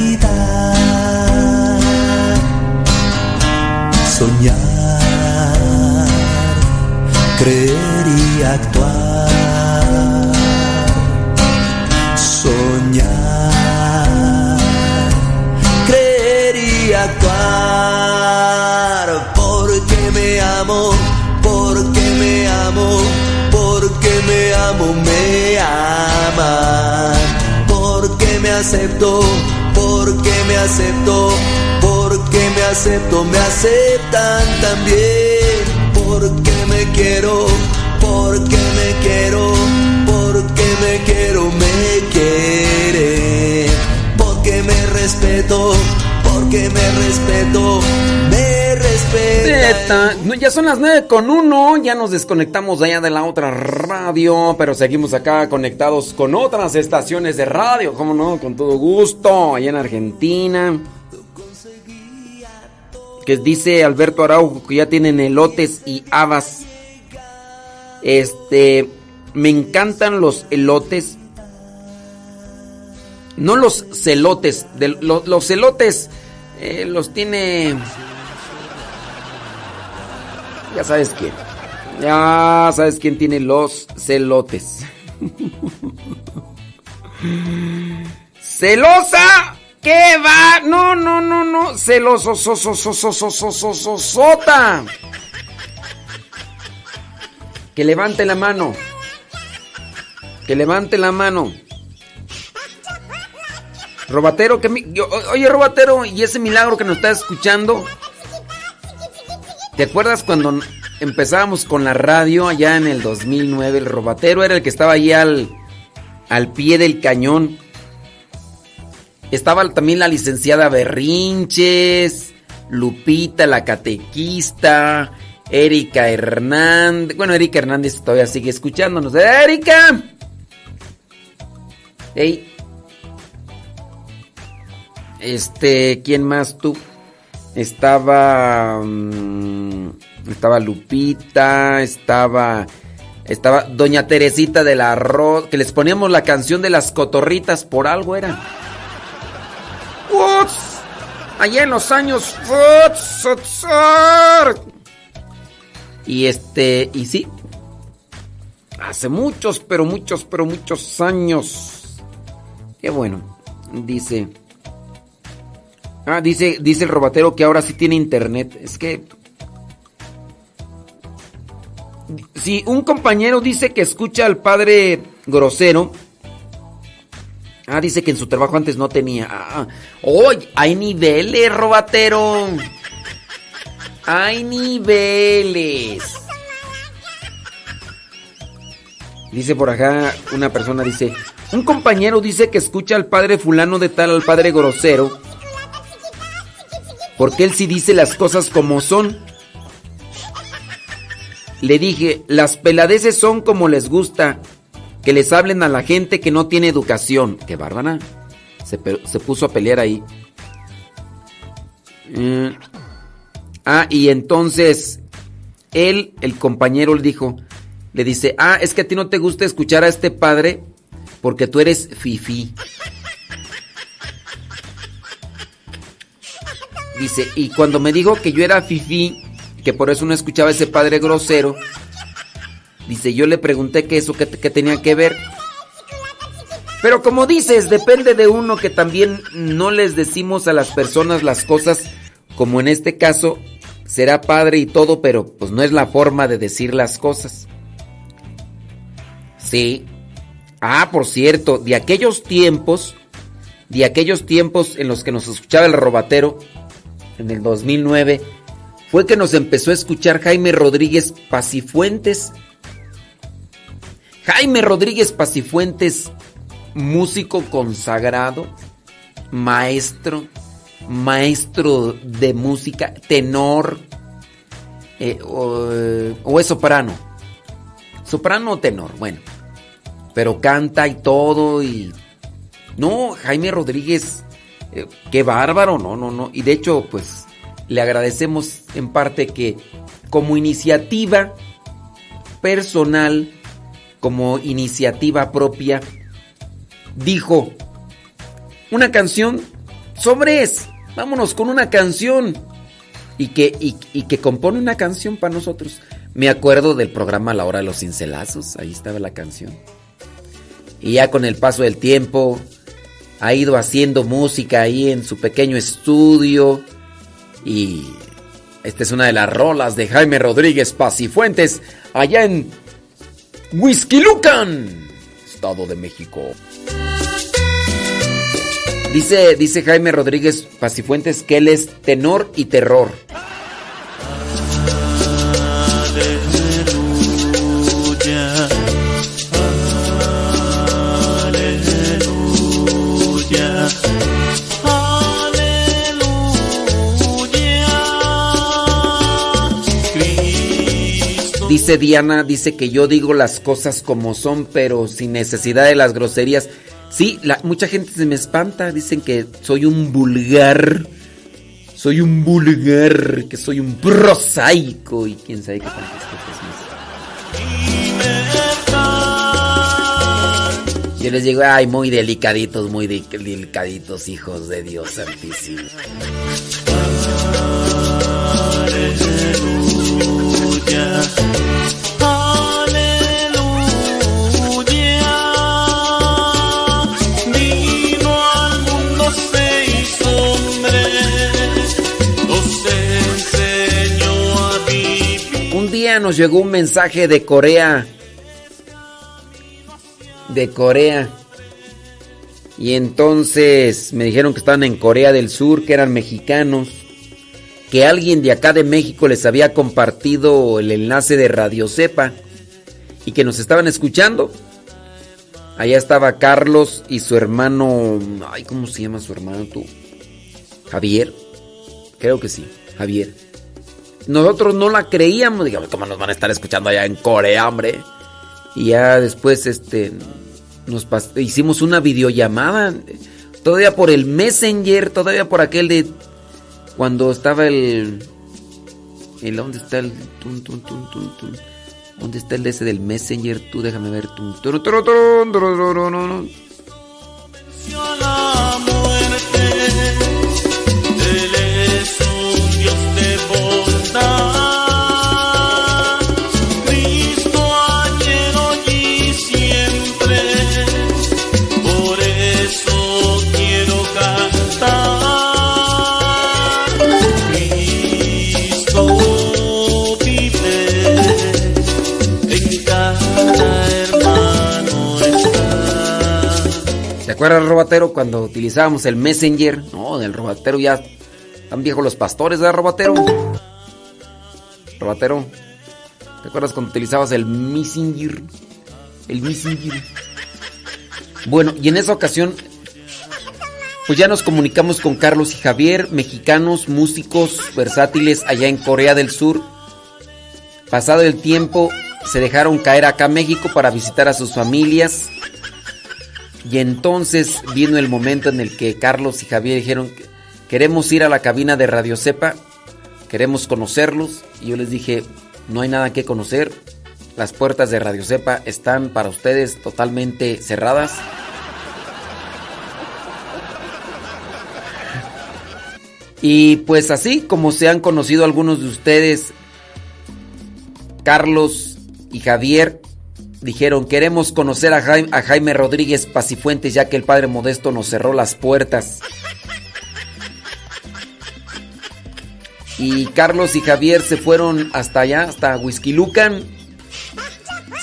Acepto, porque me acepto, porque me acepto, me aceptan también. Porque me quiero, porque me quiero, porque me quiero, me quiere. Porque me respeto, porque me respeto, me ya son las 9 con uno, ya nos desconectamos allá de la otra radio, pero seguimos acá conectados con otras estaciones de radio, como no, con todo gusto, allá en Argentina. Que dice Alberto Araujo que ya tienen elotes y habas. Este, me encantan los elotes. No los celotes, de, lo- los celotes eh, los tiene ya sabes quién. Ya sabes quién tiene los celotes. [LAUGHS] ¡Celosa! ¿Qué va? No, no, no, no. Celoso, so, so, so, sota. Que levante la mano. Que levante la mano. Robatero, que mi... Oye, Robatero, y ese milagro que nos está escuchando. ¿Te acuerdas cuando empezábamos con la radio allá en el 2009? El robatero era el que estaba ahí al, al pie del cañón. Estaba también la licenciada Berrinches, Lupita la catequista, Erika Hernández. Bueno, Erika Hernández todavía sigue escuchándonos. ¡Erika! Ey. Este, ¿quién más tú? Estaba. mm, estaba Lupita. Estaba. Estaba Doña Teresita del Arroz. Que les poníamos la canción de las cotorritas. Por algo era. ¡Uts! Allá en los años. Y este. Y sí. Hace muchos, pero muchos, pero muchos años. Qué bueno. Dice. Ah, dice, dice el robatero que ahora sí tiene internet. Es que. Si un compañero dice que escucha al padre grosero. Ah, dice que en su trabajo antes no tenía. Ah, ¡Oh! Hay niveles, robatero. Hay niveles. Dice por acá una persona, dice, un compañero dice que escucha al padre fulano de tal, al padre grosero, porque él sí dice las cosas como son. Le dije, las peladeces son como les gusta, que les hablen a la gente que no tiene educación. Qué bárbara. Se, se puso a pelear ahí. Mm. Ah, y entonces él, el compañero, le dijo, le dice, ah, es que a ti no te gusta escuchar a este padre porque tú eres fifi. Dice, y cuando me dijo que yo era fifi, que por eso no escuchaba ese padre grosero, dice, yo le pregunté que eso, que, que tenía que ver. Pero como dices, depende de uno que también no les decimos a las personas las cosas, como en este caso, será padre y todo, pero pues no es la forma de decir las cosas. Sí. Ah, por cierto, de aquellos tiempos, de aquellos tiempos en los que nos escuchaba el robatero, en el 2009, fue que nos empezó a escuchar Jaime Rodríguez Pacifuentes. Jaime Rodríguez Pacifuentes, músico consagrado, maestro, maestro de música, tenor, eh, o, o es soprano. Soprano o tenor, bueno. Pero canta y todo y... No, Jaime Rodríguez eh, qué bárbaro, no, no, no. Y de hecho, pues le agradecemos en parte que como iniciativa personal, como iniciativa propia, dijo una canción sobre es, vámonos con una canción y que, y, que compone una canción para nosotros. Me acuerdo del programa La Hora de los Cincelazos, ahí estaba la canción. Y ya con el paso del tiempo ha ido haciendo música ahí en su pequeño estudio. Y esta es una de las rolas de Jaime Rodríguez Pacifuentes allá en Lucan, Estado de México. Dice, dice Jaime Rodríguez Pacifuentes que él es tenor y terror. Dice Diana, dice que yo digo las cosas como son, pero sin necesidad de las groserías. Sí, mucha gente se me espanta, dicen que soy un vulgar. Soy un vulgar, que soy un prosaico y quién sabe qué tantas cosas Yo les digo, ay, muy delicaditos, muy delicaditos, hijos de Dios Santísimo. Un día nos llegó un mensaje de Corea. De Corea. Y entonces me dijeron que estaban en Corea del Sur, que eran mexicanos que alguien de acá de México les había compartido el enlace de Radio Cepa y que nos estaban escuchando. Allá estaba Carlos y su hermano, ay, ¿cómo se llama su hermano tú? Javier. Creo que sí, Javier. Nosotros no la creíamos, digamos, ¿cómo nos van a estar escuchando allá en Corea, hombre? Y ya después este nos hicimos una videollamada todavía por el Messenger, todavía por aquel de cuando estaba el. el ¿Dónde está el. ¿Dónde está el ese del Messenger? Tú déjame ver. Acuerdas, Robatero, cuando utilizábamos el Messenger? No, del Robatero ya están viejos los pastores, ¿verdad, Robatero? Robatero, ¿te acuerdas cuando utilizabas el Messenger? El Messenger. Bueno, y en esa ocasión, pues ya nos comunicamos con Carlos y Javier, mexicanos, músicos versátiles allá en Corea del Sur. Pasado el tiempo, se dejaron caer acá a México para visitar a sus familias y entonces vino el momento en el que Carlos y Javier dijeron, queremos ir a la cabina de Radio Cepa, queremos conocerlos. Y yo les dije, no hay nada que conocer, las puertas de Radio Cepa están para ustedes totalmente cerradas. Y pues así como se han conocido algunos de ustedes, Carlos y Javier, dijeron, queremos conocer a Jaime, Rodríguez Pacifuentes ya que el Padre Modesto nos cerró las puertas. Y Carlos y Javier se fueron hasta allá, hasta Whisky Lucan.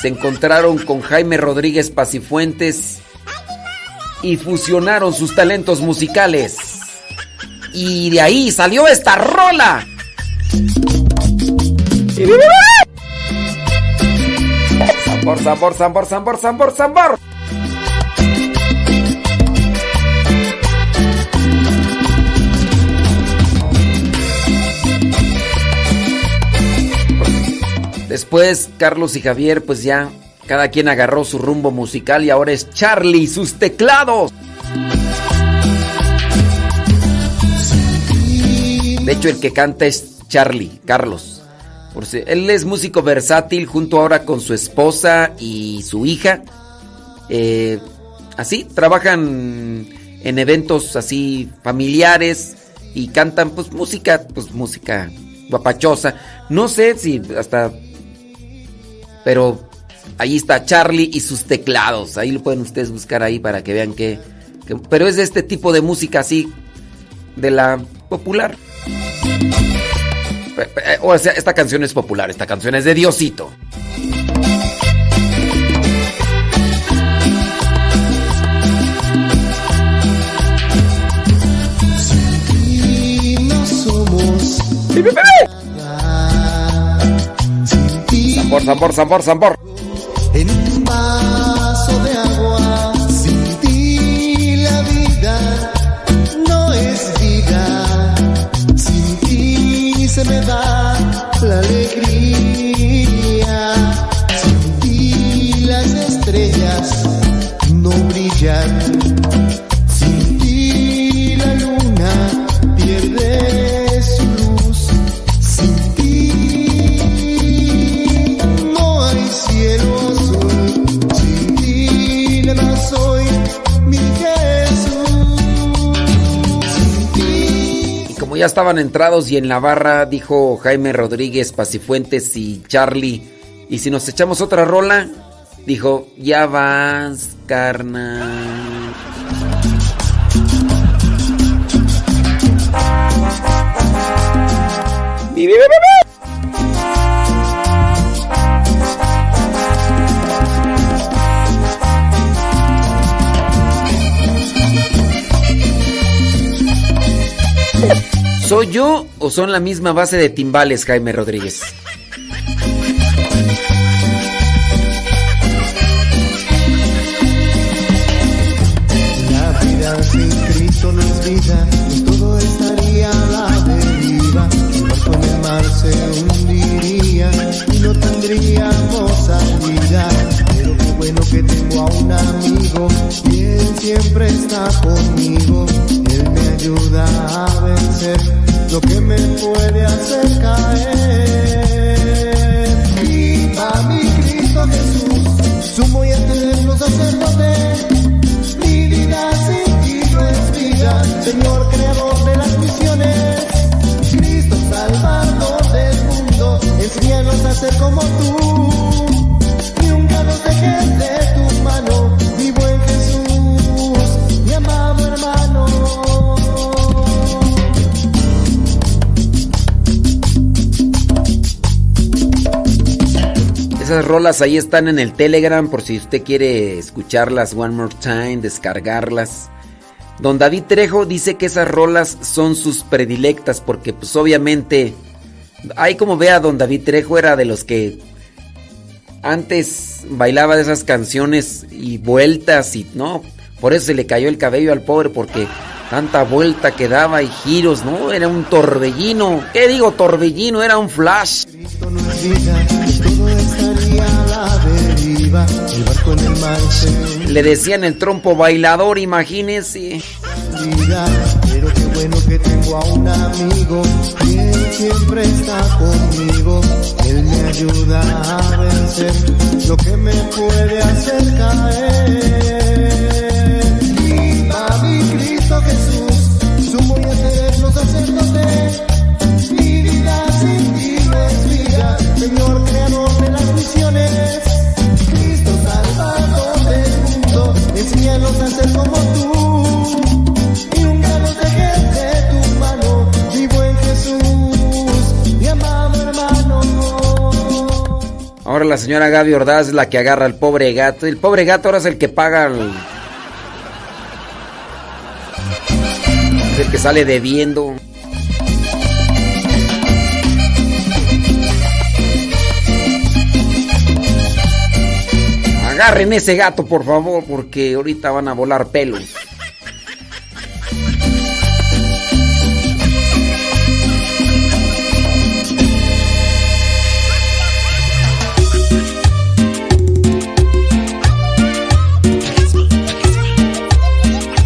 Se encontraron con Jaime Rodríguez Pacifuentes y fusionaron sus talentos musicales. Y de ahí salió esta rola. Sabor, sabor, sabor, sabor, sabor, sabor. Después Carlos y Javier pues ya cada quien agarró su rumbo musical y ahora es Charlie sus teclados. De hecho, el que canta es Charlie, Carlos. Por si- él es músico versátil junto ahora con su esposa y su hija. Eh, así, trabajan en eventos así familiares y cantan pues música, pues música guapachosa. No sé si hasta... Pero ahí está Charlie y sus teclados. Ahí lo pueden ustedes buscar ahí para que vean que... que- pero es de este tipo de música así, de la popular. Pe- O sea, esta canción es popular, esta canción es de Diosito. Y no somos Zambor, zambor, zambor, zambor. en un vaso me va la alegría. Sin ti las estrellas no brillan. Ya estaban entrados y en la barra, dijo Jaime Rodríguez, Pacifuentes y Charlie. Y si nos echamos otra rola, dijo, ya vas, carnal. ¿Soy yo o son la misma base de timbales, Jaime Rodríguez? La vida sin Cristo no es vida, pues todo estaría a la deriva. El barco en el mar se hundiría y no tendríamos salida. Pero qué bueno que tengo a un amigo y él siempre está conmigo. Ayuda a vencer lo que me puede hacer caer. Viva mi Cristo Jesús, sumo y eterno sacerdote. Mi vida sin ti no es vida, Señor creador de las misiones, Cristo salvador del mundo, enséñanos a ser como tú. Esas rolas ahí están en el Telegram por si usted quiere escucharlas one more time, descargarlas. Don David Trejo dice que esas rolas son sus predilectas porque pues obviamente ahí como vea Don David Trejo era de los que antes bailaba de esas canciones y vueltas y no, por eso se le cayó el cabello al pobre porque tanta vuelta que daba y giros, no, era un torbellino. ¿Qué digo torbellino? Era un flash. Cristo no Le decían el trompo bailador, imagínese. pero qué bueno que tengo a un amigo él siempre está conmigo. Él me ayuda a vencer lo que me puede hacer caer. Ahora la señora Gaby Ordaz es la que agarra al pobre gato. El pobre gato ahora es el que paga el... Es el que sale debiendo. Agarren ese gato, por favor, porque ahorita van a volar pelos.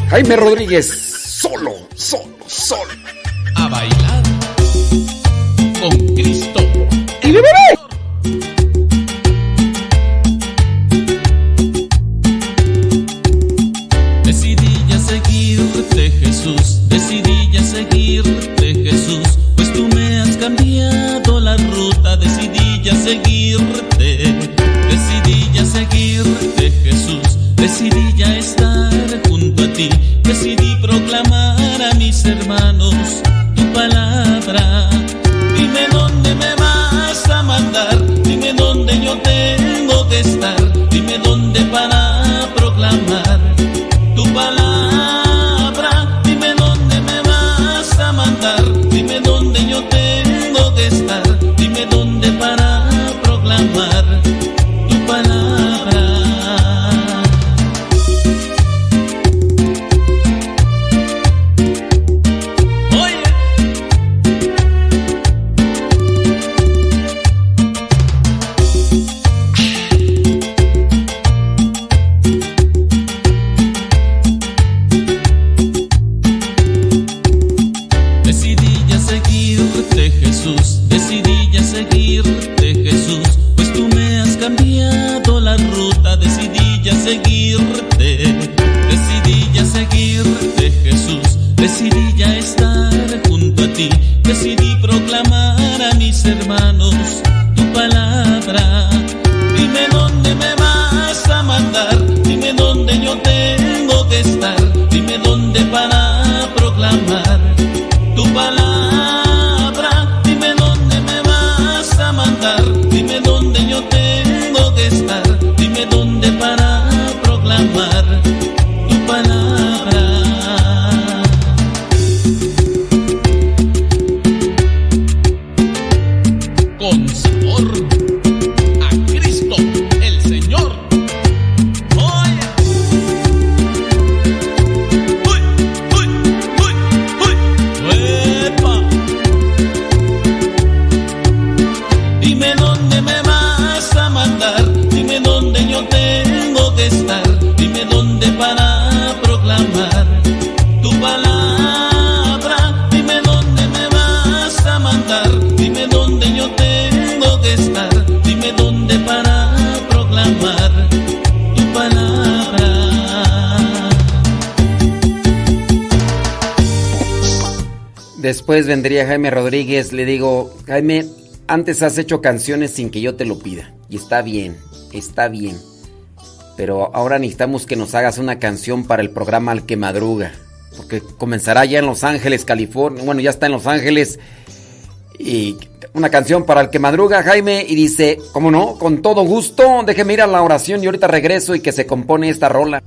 Jaime Rodríguez, solo, solo, solo. A bailar con Cristo. ¡Y bebé! Vendría Jaime Rodríguez, le digo, Jaime, antes has hecho canciones sin que yo te lo pida. Y está bien, está bien. Pero ahora necesitamos que nos hagas una canción para el programa Al que Madruga. Porque comenzará ya en Los Ángeles, California. Bueno, ya está en Los Ángeles. Y una canción para el que madruga, Jaime. Y dice, ¿cómo no? Con todo gusto. Déjeme ir a la oración y ahorita regreso y que se compone esta rola.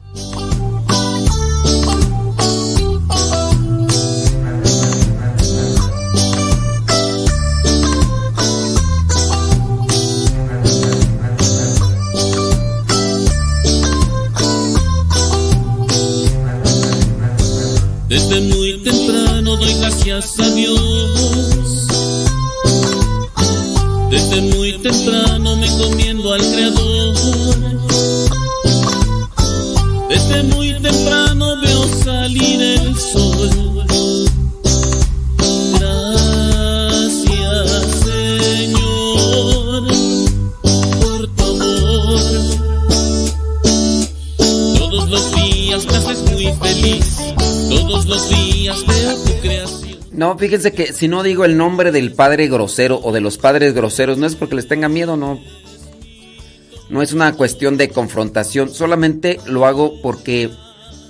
A Dios. Desde muy temprano me comiendo al Creador. Desde muy temprano No, fíjense que si no digo el nombre del padre grosero o de los padres groseros, no es porque les tenga miedo, no. No es una cuestión de confrontación, solamente lo hago porque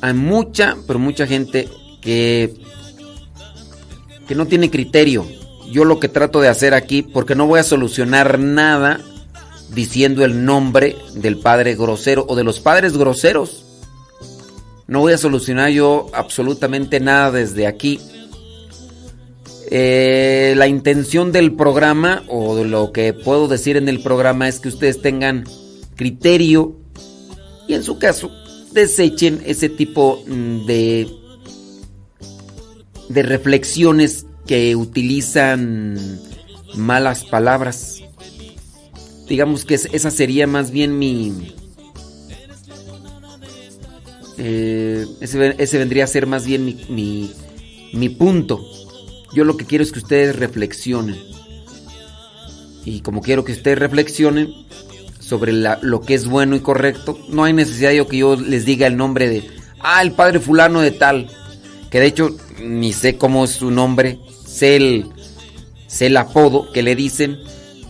hay mucha, pero mucha gente que que no tiene criterio. Yo lo que trato de hacer aquí, porque no voy a solucionar nada diciendo el nombre del padre grosero o de los padres groseros. No voy a solucionar yo absolutamente nada desde aquí eh, la intención del programa o lo que puedo decir en el programa es que ustedes tengan criterio y en su caso desechen ese tipo mm, de, de reflexiones que utilizan malas palabras. Digamos que esa sería más bien mi... Eh, ese, vendría a ser más bien mi, mi, mi punto. Yo lo que quiero es que ustedes reflexionen. y como quiero que ustedes reflexionen sobre lo que es bueno y correcto, no hay necesidad de que yo les diga el nombre de, ah, el padre fulano de tal, que de hecho ni sé cómo es su nombre, sé el, sé el apodo que le dicen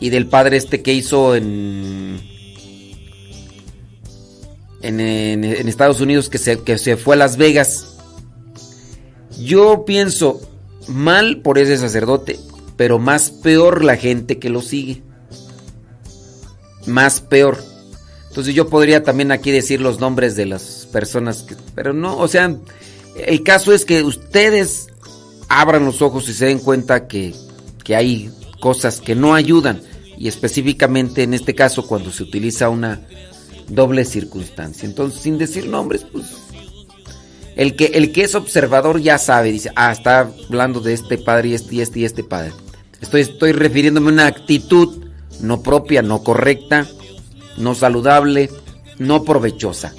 y del padre este que hizo en en, en, Estados Unidos que se, que se fue a Las Vegas. Yo pienso mal por ese sacerdote, pero más peor la gente que lo sigue. Más peor. Entonces yo podría también aquí decir los nombres de las personas que... Pero no, o sea, el caso es que ustedes abran los ojos y se den cuenta que, que hay cosas que no ayudan. Y específicamente en este caso cuando se utiliza una doble circunstancia. Entonces, sin decir nombres, pues el que, el que es observador ya sabe, dice, ah, está hablando de este padre y este y este y este padre. Estoy, estoy refiriéndome a una actitud no propia, no correcta, no saludable, no provechosa.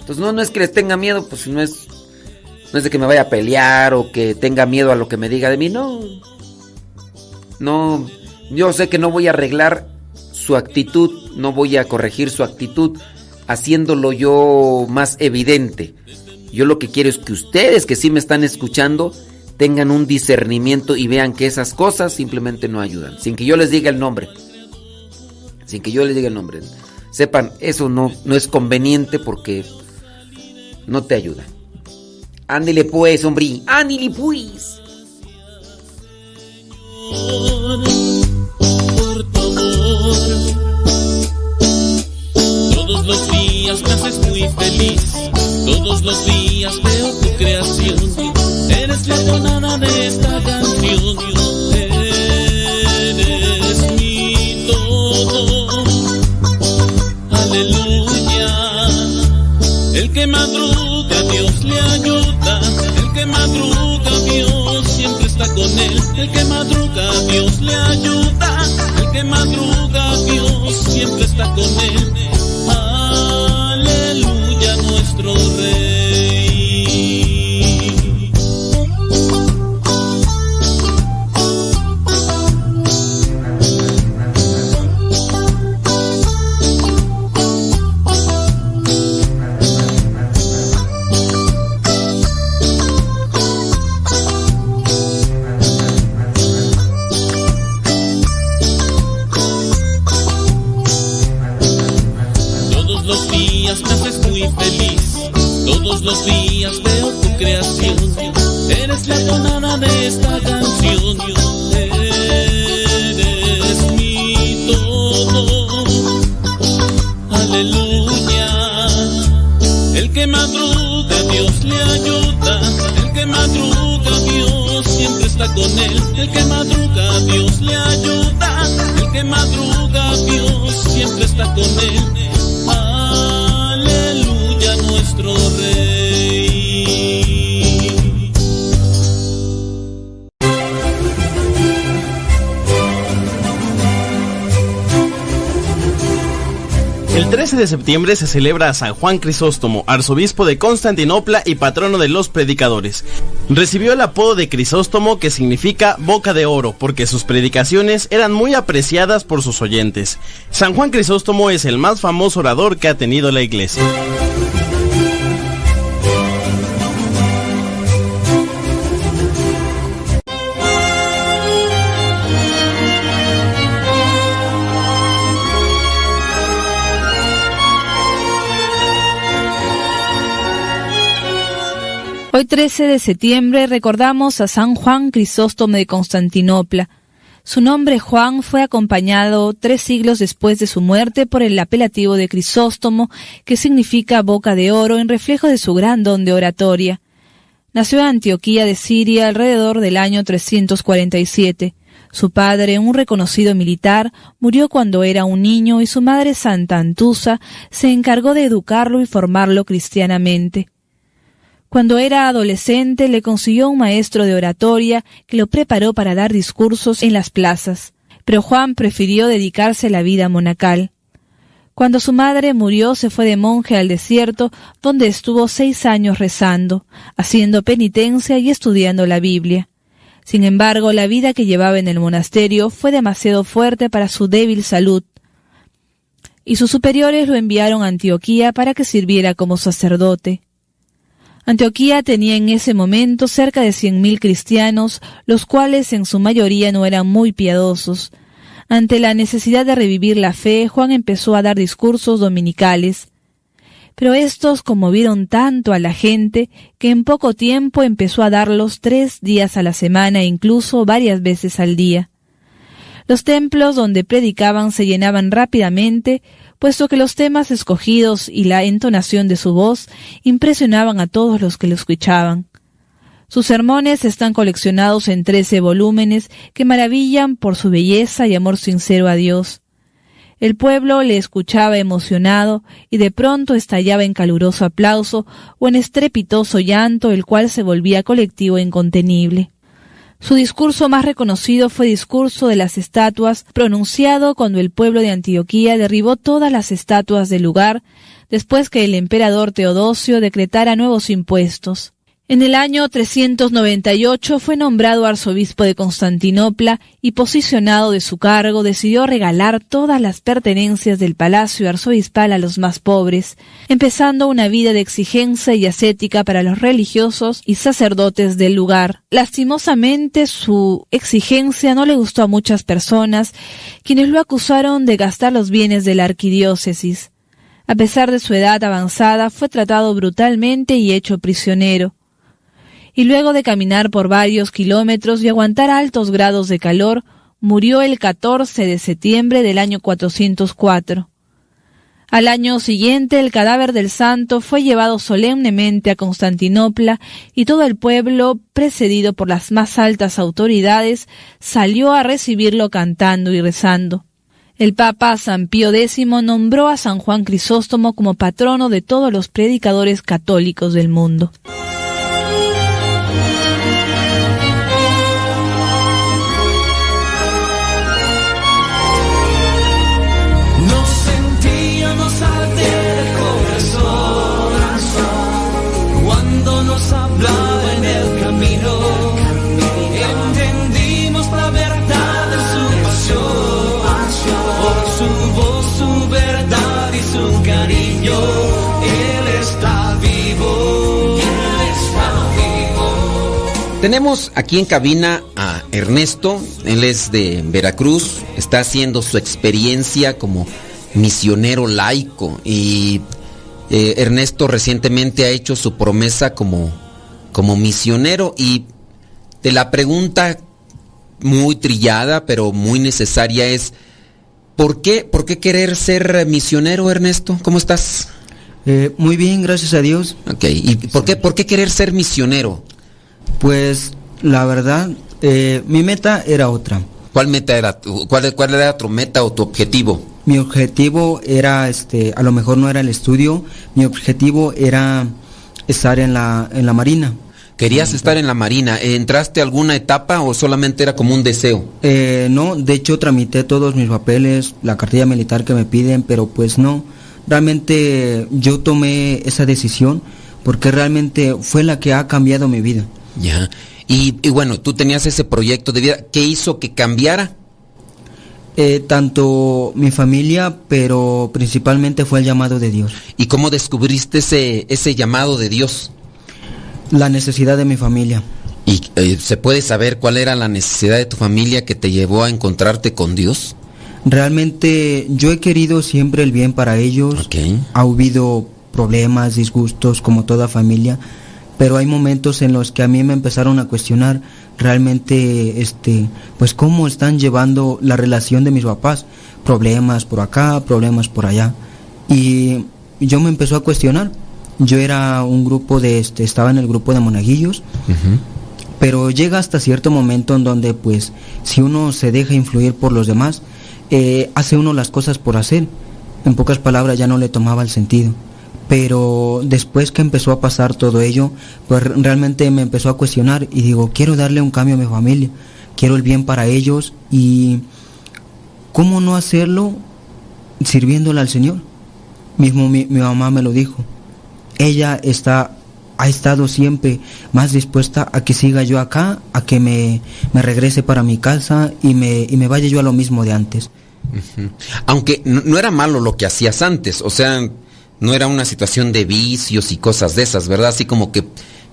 Entonces, no, no es que les tenga miedo, pues no es, no es de que me vaya a pelear o que tenga miedo a lo que me diga de mí, no. No, yo sé que no voy a arreglar su actitud, no voy a corregir su actitud haciéndolo yo más evidente. Yo lo que quiero es que ustedes que sí me están escuchando tengan un discernimiento y vean que esas cosas simplemente no ayudan, sin que yo les diga el nombre. Sin que yo les diga el nombre. Sepan, eso no, no es conveniente porque no te ayuda. Ándele pues, hombre. Ándele pues. Todos los días me haces muy feliz. Todos los días veo tu creación. Eres la tonada de esta canción. Eres mi todo. Aleluya. El que madruga, Dios le ayuda. El que madruga, Dios siempre está con él. El que madruga, Dios le ayuda. El que madruga, Dios siempre está con él. Nuestro Rey. Creación. Eres la tonada de esta canción. Eres mi todo. Aleluya. El que madruga, Dios le ayuda. El que madruga, Dios siempre está con él. El que madruga, Dios le ayuda. El que madruga, Dios siempre está con él. Aleluya, nuestro Rey. 13 de septiembre se celebra a San Juan Crisóstomo, arzobispo de Constantinopla y patrono de los predicadores. Recibió el apodo de Crisóstomo que significa boca de oro porque sus predicaciones eran muy apreciadas por sus oyentes. San Juan Crisóstomo es el más famoso orador que ha tenido la iglesia. Hoy 13 de septiembre recordamos a San Juan Crisóstomo de Constantinopla. Su nombre Juan fue acompañado tres siglos después de su muerte por el apelativo de Crisóstomo, que significa boca de oro en reflejo de su gran don de oratoria. Nació en Antioquía de Siria alrededor del año 347. Su padre, un reconocido militar, murió cuando era un niño y su madre Santa Antusa se encargó de educarlo y formarlo cristianamente. Cuando era adolescente le consiguió un maestro de oratoria que lo preparó para dar discursos en las plazas, pero Juan prefirió dedicarse a la vida monacal. Cuando su madre murió se fue de monje al desierto, donde estuvo seis años rezando, haciendo penitencia y estudiando la Biblia. Sin embargo, la vida que llevaba en el monasterio fue demasiado fuerte para su débil salud, y sus superiores lo enviaron a Antioquía para que sirviera como sacerdote. Antioquía tenía en ese momento cerca de cien mil cristianos, los cuales en su mayoría no eran muy piadosos. Ante la necesidad de revivir la fe, Juan empezó a dar discursos dominicales. Pero estos conmovieron tanto a la gente que en poco tiempo empezó a darlos tres días a la semana e incluso varias veces al día. Los templos donde predicaban se llenaban rápidamente, puesto que los temas escogidos y la entonación de su voz impresionaban a todos los que lo escuchaban. Sus sermones están coleccionados en trece volúmenes que maravillan por su belleza y amor sincero a Dios. El pueblo le escuchaba emocionado y de pronto estallaba en caluroso aplauso o en estrepitoso llanto, el cual se volvía colectivo e incontenible. Su discurso más reconocido fue Discurso de las Estatuas, pronunciado cuando el pueblo de Antioquía derribó todas las estatuas del lugar, después que el emperador Teodosio decretara nuevos impuestos. En el año 398 fue nombrado arzobispo de Constantinopla y posicionado de su cargo decidió regalar todas las pertenencias del palacio arzobispal a los más pobres, empezando una vida de exigencia y ascética para los religiosos y sacerdotes del lugar. Lastimosamente su exigencia no le gustó a muchas personas, quienes lo acusaron de gastar los bienes de la arquidiócesis. A pesar de su edad avanzada, fue tratado brutalmente y hecho prisionero y luego de caminar por varios kilómetros y aguantar altos grados de calor, murió el 14 de septiembre del año 404. Al año siguiente el cadáver del santo fue llevado solemnemente a Constantinopla y todo el pueblo, precedido por las más altas autoridades, salió a recibirlo cantando y rezando. El Papa San Pío X nombró a San Juan Crisóstomo como patrono de todos los predicadores católicos del mundo. Tenemos aquí en cabina a Ernesto, él es de Veracruz, está haciendo su experiencia como misionero laico y eh, Ernesto recientemente ha hecho su promesa como, como misionero y de la pregunta muy trillada pero muy necesaria es ¿por qué, por qué querer ser misionero Ernesto? ¿Cómo estás? Eh, muy bien, gracias a Dios. Ok, ¿y por qué, por qué querer ser misionero? Pues la verdad, eh, mi meta era otra. ¿Cuál meta era? Cuál, ¿Cuál era tu meta o tu objetivo? Mi objetivo era, este, a lo mejor no era el estudio, mi objetivo era estar en la, en la marina. ¿Querías estar en la marina? ¿Entraste a alguna etapa o solamente era como un deseo? Eh, no, de hecho tramité todos mis papeles, la cartilla militar que me piden, pero pues no. Realmente yo tomé esa decisión porque realmente fue la que ha cambiado mi vida. Ya. Y, bueno, tú tenías ese proyecto de vida. ¿Qué hizo que cambiara? Eh, tanto mi familia, pero principalmente fue el llamado de Dios. ¿Y cómo descubriste ese, ese llamado de Dios? La necesidad de mi familia. ¿Y eh, se puede saber cuál era la necesidad de tu familia que te llevó a encontrarte con Dios? Realmente yo he querido siempre el bien para ellos. Ha habido problemas, disgustos, como toda familia pero hay momentos en los que a mí me empezaron a cuestionar realmente este pues cómo están llevando la relación de mis papás. Problemas por acá problemas por allá. Y yo me empezó a cuestionar. Yo era un grupo de este estaba en el grupo de monaguillos pero llega hasta cierto momento en donde pues si uno se deja influir por los demás eh, hace uno las cosas por hacer. En pocas palabras ya no le tomaba el sentido pero después que empezó a pasar todo ello, pues realmente me empezó a cuestionar y digo, quiero darle un cambio a mi familia, quiero el bien para ellos y ¿cómo no hacerlo sirviéndole al Señor? Mismo mi, mamá me lo dijo. Ella está ha estado siempre más dispuesta a que siga yo acá, a que me, me regrese para mi casa y me, y me vaya yo a lo mismo de antes. Aunque no, era malo lo que hacías antes, o sea, no era una situación de vicios y cosas de esas, ¿verdad? Así como que,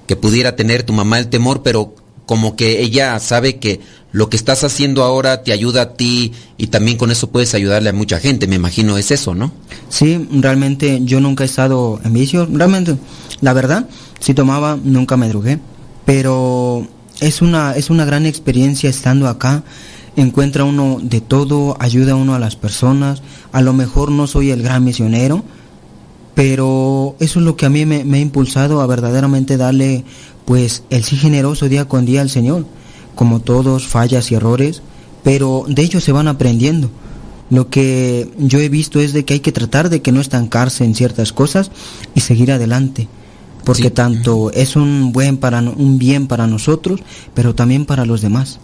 que pudiera tener tu mamá el temor, pero como que ella sabe que lo que estás haciendo ahora te ayuda a ti y también con eso puedes ayudarle a mucha gente, me imagino es eso, ¿no? Sí, realmente yo nunca he estado en vicios, realmente, la verdad, si tomaba, nunca me drogué, pero es una, es una gran experiencia estando acá, encuentra uno de todo, ayuda uno a las personas, a lo mejor no soy el gran misionero, pero eso es lo que a mí me, me ha impulsado a verdaderamente darle pues el sí generoso día con día al Señor como todos, fallas y errores, pero de ellos se van aprendiendo. Lo que yo he visto es de que hay que tratar de que no estancarse en ciertas cosas y seguir adelante, porque tanto es un buen para un bien para nosotros, pero también para los demás.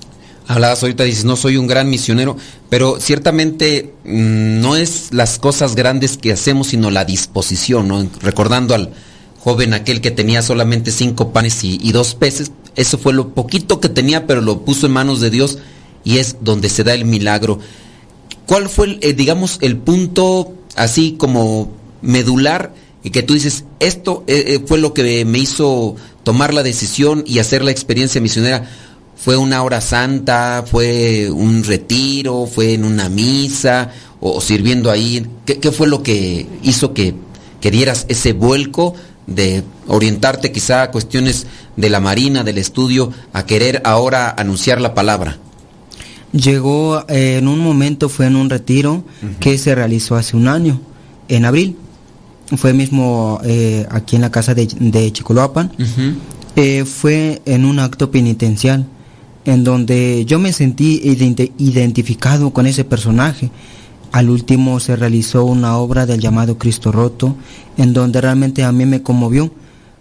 Hablabas ahorita, dices, no soy un gran misionero, pero ciertamente mm, no es las cosas grandes que hacemos, sino la disposición, ¿no? Recordando al joven aquel que tenía solamente cinco panes y dos peces, eso fue lo poquito que tenía, pero lo puso en manos de Dios y es donde se da el milagro. ¿Cuál fue, eh, digamos, el punto así como medular y que tú dices, esto eh, eh, fue lo que me hizo tomar la decisión y hacer la experiencia misionera? ¿Fue una hora santa? ¿Fue un retiro? ¿Fue en una misa? ¿O sirviendo ahí? ¿Qué, qué fue lo que hizo que, que dieras ese vuelco de orientarte quizá a cuestiones de la Marina, del estudio, a querer ahora anunciar la palabra? Llegó eh, en un momento, fue en un retiro que se realizó hace un año, en abril. Fue mismo eh, aquí en la casa de, de Chicoloapan. Eh, fue en un acto penitencial, en donde yo me sentí identificado con ese personaje. Al último se realizó una obra del llamado Cristo Roto, en donde realmente a mí me conmovió,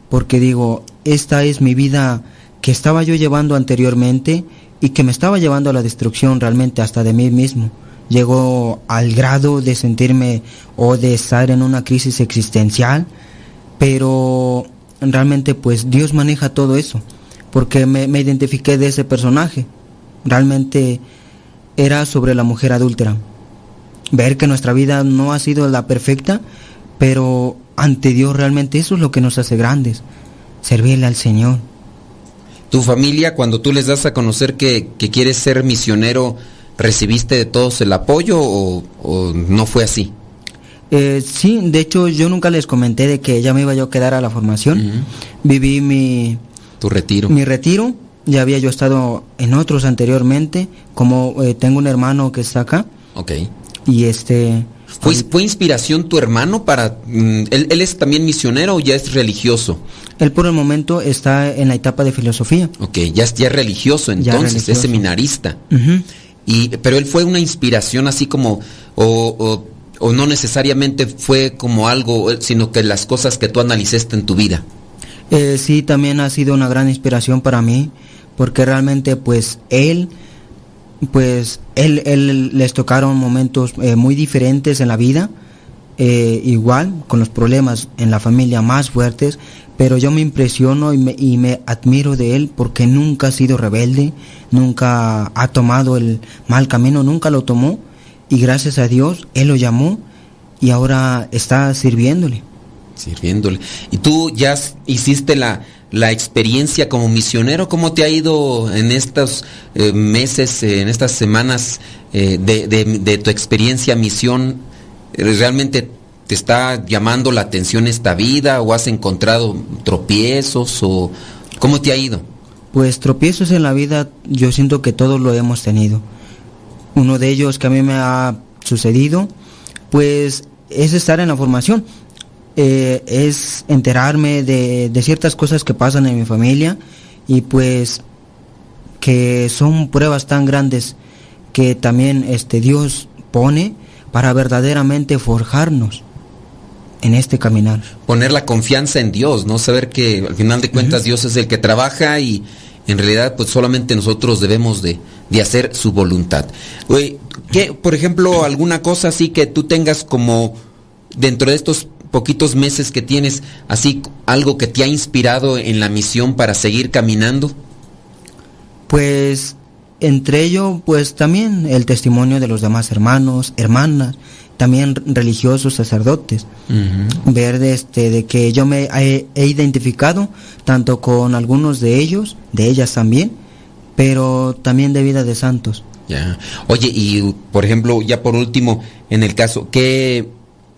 porque digo, esta es mi vida que estaba yo llevando anteriormente y que me estaba llevando a la destrucción realmente hasta de mí mismo. Llegó al grado de sentirme o de estar en una crisis existencial, pero realmente pues Dios maneja todo eso, porque me, me identifiqué de ese personaje. Realmente era sobre la mujer adúltera ver que nuestra vida no ha sido la perfecta, pero ante Dios realmente eso es lo que nos hace grandes, servirle al Señor. Tu familia, cuando tú les das a conocer que, quieres ser misionero, ¿recibiste de todos el apoyo o, no fue así? Eh, sí, de hecho yo nunca les comenté de que ya me iba yo a quedar a la formación. Viví mi... Tu retiro. Mi retiro. Ya había yo estado en otros anteriormente, como eh, tengo un hermano que está acá. Ok. Y este... ¿Fue, ¿Fue, inspiración tu hermano para... Mm, él, es también misionero o ya es religioso? Él por el momento está en la etapa de filosofía. Ok, ya es, ya religioso entonces, es seminarista. y, pero él fue una inspiración así como... O, o, no necesariamente fue como algo, sino que las cosas que tú analizaste en tu vida. Eh, sí, también ha sido una gran inspiración para mí, porque realmente pues él pues él, él les tocaron momentos eh, muy diferentes en la vida, eh, igual con los problemas en la familia más fuertes, pero yo me impresiono y me, y me admiro de él porque nunca ha sido rebelde, nunca ha tomado el mal camino, nunca lo tomó y gracias a Dios él lo llamó y ahora está sirviéndole. Sirviéndole. ¿Y tú ya hiciste la, la experiencia como misionero, ¿cómo te ha ido en estos eh, meses, eh, en estas semanas eh, de, tu experiencia misión? ¿Realmente te está llamando la atención esta vida o has encontrado tropiezos o cómo te ha ido? Pues tropiezos en la vida yo siento que todos lo hemos tenido. Uno de ellos que a mí me ha sucedido, pues es estar en la formación. Eh, es enterarme de, ciertas cosas que pasan en mi familia y pues que son pruebas tan grandes que también este Dios pone para verdaderamente forjarnos en este caminar. Poner la confianza en Dios, no saber que al final de cuentas Dios es el que trabaja y en realidad pues solamente nosotros debemos de, de hacer su voluntad. Oye, ¿qué, por ejemplo, alguna cosa así que tú tengas como dentro de estos poquitos meses que tienes, así algo que te ha inspirado en la misión para seguir caminando? Pues entre ello, pues también el testimonio de los demás hermanos, hermanas, también religiosos, sacerdotes. Ver de, este, de que yo me he, he, identificado tanto con algunos de ellos, de ellas también, pero también de vida de santos. Ya. Oye, y por ejemplo, ya por último, en el caso, ¿qué,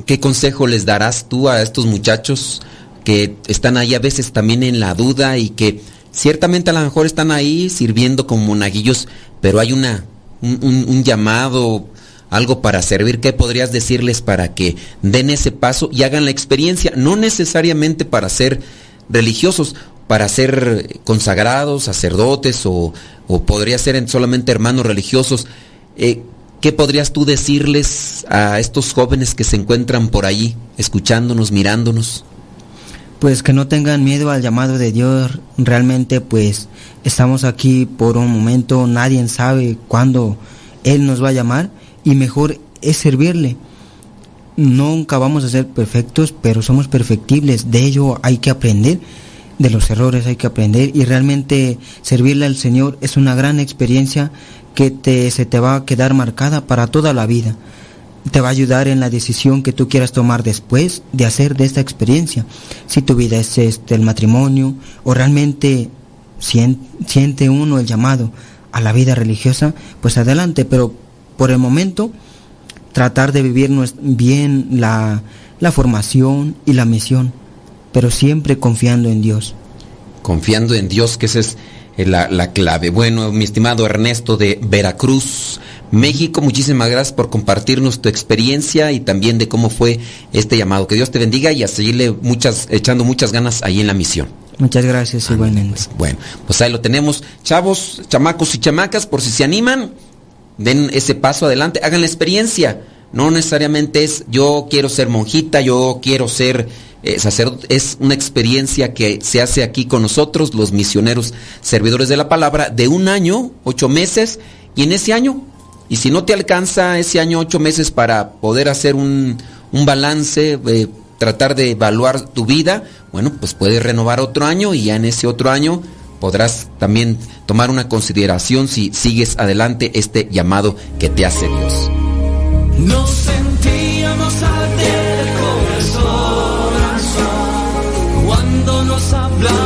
¿qué consejo les darás tú a estos muchachos que están ahí a veces también en la duda y que ciertamente a lo mejor están ahí sirviendo como monaguillos, pero hay una, un, llamado, algo para servir? ¿Qué podrías decirles para que den ese paso y hagan la experiencia? No necesariamente para ser religiosos, para ser consagrados, sacerdotes o, o podría ser solamente hermanos religiosos. Eh, ¿Qué podrías tú decirles a estos jóvenes que se encuentran por ahí, escuchándonos, mirándonos? Pues que no tengan miedo al llamado de Dios. Realmente pues estamos aquí por un momento, nadie sabe cuándo Él nos va a llamar y mejor es servirle. Nunca vamos a ser perfectos, pero somos perfectibles. De ello hay que aprender de los errores hay que aprender y realmente servirle al Señor es una gran experiencia que te, se te va a quedar marcada para toda la vida. Te va a ayudar en la decisión que tú quieras tomar después de hacer de esta experiencia. Si tu vida es este, el matrimonio o realmente siente uno el llamado a la vida religiosa, pues adelante, pero por el momento tratar de vivir bien la, la formación y la misión pero siempre confiando en Dios. Confiando en Dios, que esa es la, la, clave. Bueno, mi estimado Ernesto de Veracruz, México, muchísimas gracias por compartirnos tu experiencia y también de cómo fue este llamado. Que Dios te bendiga y a seguirle muchas, echando muchas ganas ahí en la misión. Muchas gracias, igualmente. Pues, bueno, pues ahí lo tenemos. Chavos, chamacos y chamacas, por si se animan, den ese paso adelante, hagan la experiencia. No necesariamente es yo quiero ser monjita, yo quiero ser eh, sacerdote. Es una experiencia que se hace aquí con nosotros, los misioneros servidores de la palabra, de un año, ocho meses, y en ese año, y si no te alcanza ese año, ocho meses para poder hacer un, un balance, eh, tratar de evaluar tu vida, bueno, pues puedes renovar otro año y ya en ese otro año podrás también tomar una consideración si sigues adelante este llamado que te hace Dios. Nos sentíamos cuando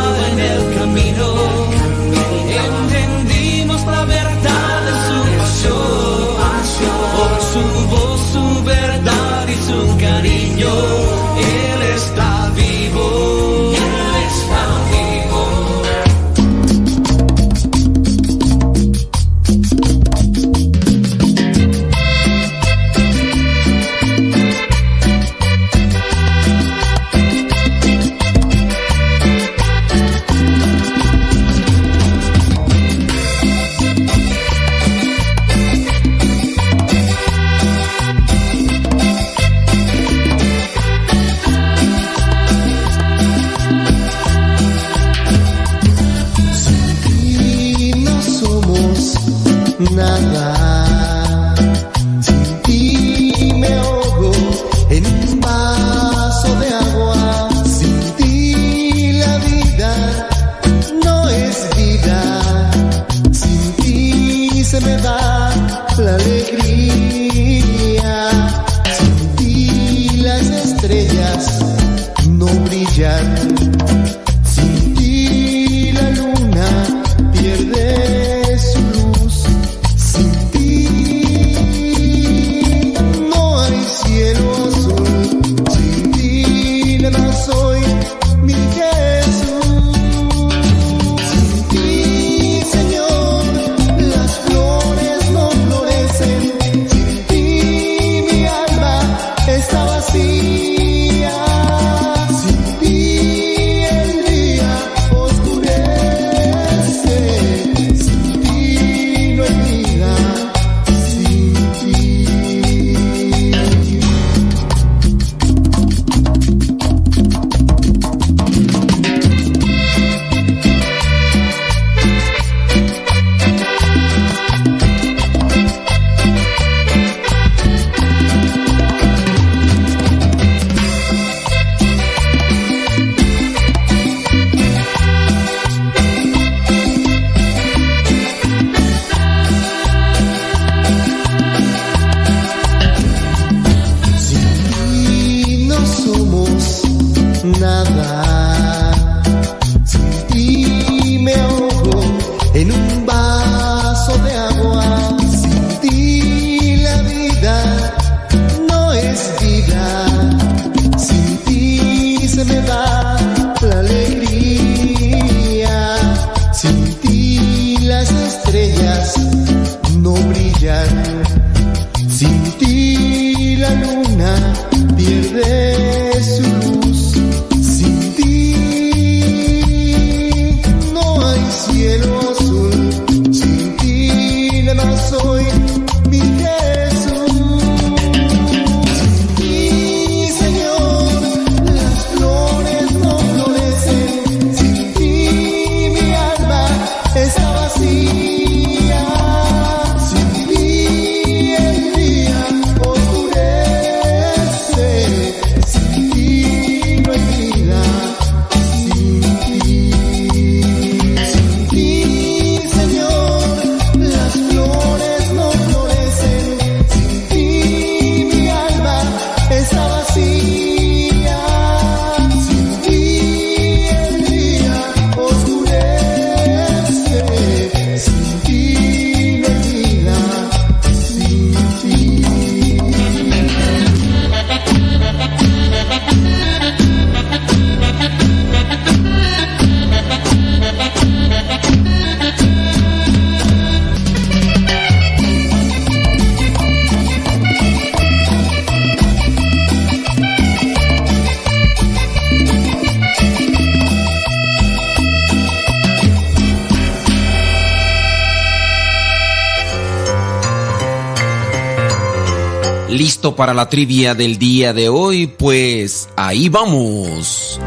para la trivia del día de hoy? Pues ahí vamos.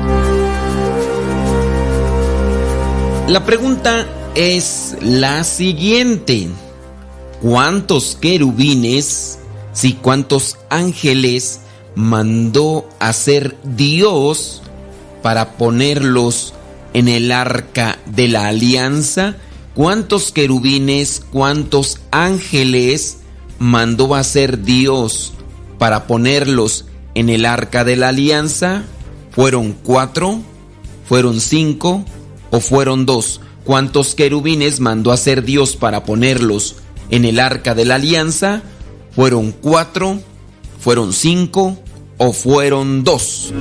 La pregunta es la siguiente. ¿Cuántos querubines, sí, cuántos ángeles mandó hacer Dios para ponerlos en el arca de la alianza? ¿Cuántos querubines, cuántos ángeles mandó hacer Dios para ponerlos en el arca de la alianza? ¿Fueron cuatro? ¿Fueron cinco? ¿O fueron dos? ¿Cuántos querubines mandó hacer Dios para ponerlos en el arca de la alianza? ¿Fueron cuatro? ¿Fueron cinco? ¿O fueron dos?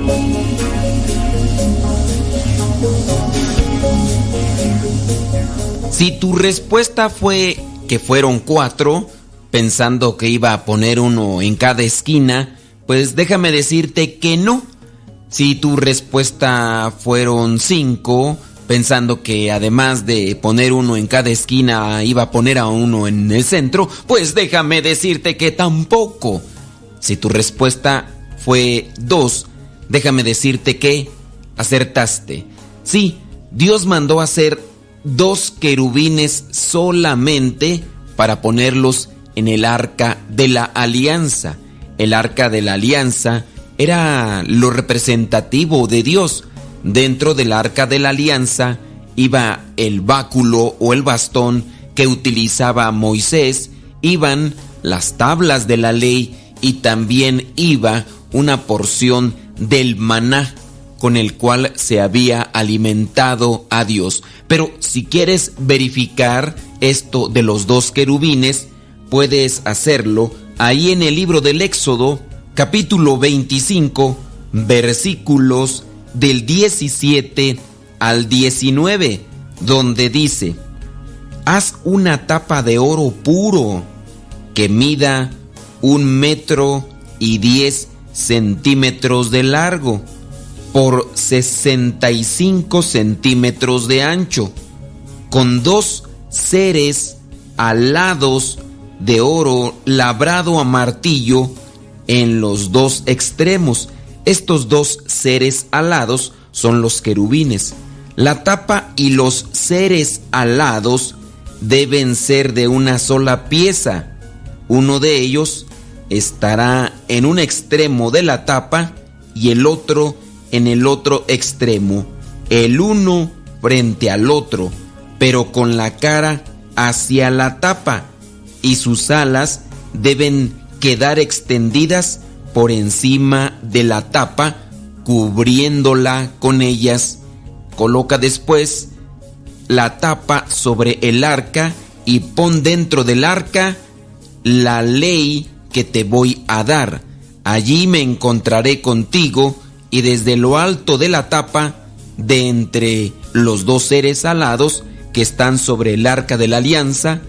Si tu respuesta fue que fueron cuatro, pensando que iba a poner uno en cada esquina, pues déjame decirte que no. Si tu respuesta fueron cinco, pensando que además de poner uno en cada esquina iba a poner a uno en el centro, pues déjame decirte que tampoco. Si tu respuesta fue dos, déjame decirte que acertaste. Sí, Dios mandó hacer dos querubines solamente para ponerlos en el arca de la alianza. El arca de la alianza era lo representativo de Dios. Dentro del arca de la alianza iba el báculo o el bastón que utilizaba Moisés, iban las tablas de la ley y también iba una porción del maná con el cual se había alimentado a Dios. Pero si quieres verificar esto de los dos querubines, puedes hacerlo ahí en el libro del Éxodo, capítulo 25, versículos del 17 al 19, donde dice, haz una tapa de oro puro que mida un metro y diez centímetros de largo por 65 centímetros de ancho, con dos seres alados de oro labrado a martillo en los dos extremos. Estos dos seres alados son los querubines. La tapa y los seres alados deben ser de una sola pieza. Uno de ellos estará en un extremo de la tapa y el otro en el otro extremo, el uno frente al otro, pero con la cara hacia la tapa y sus alas deben quedar extendidas por encima de la tapa cubriéndola con ellas. Coloca después la tapa sobre el arca y pon dentro del arca la ley que te voy a dar. Allí me encontraré contigo y desde lo alto de la tapa, de entre los dos seres alados que están sobre el arca de la alianza,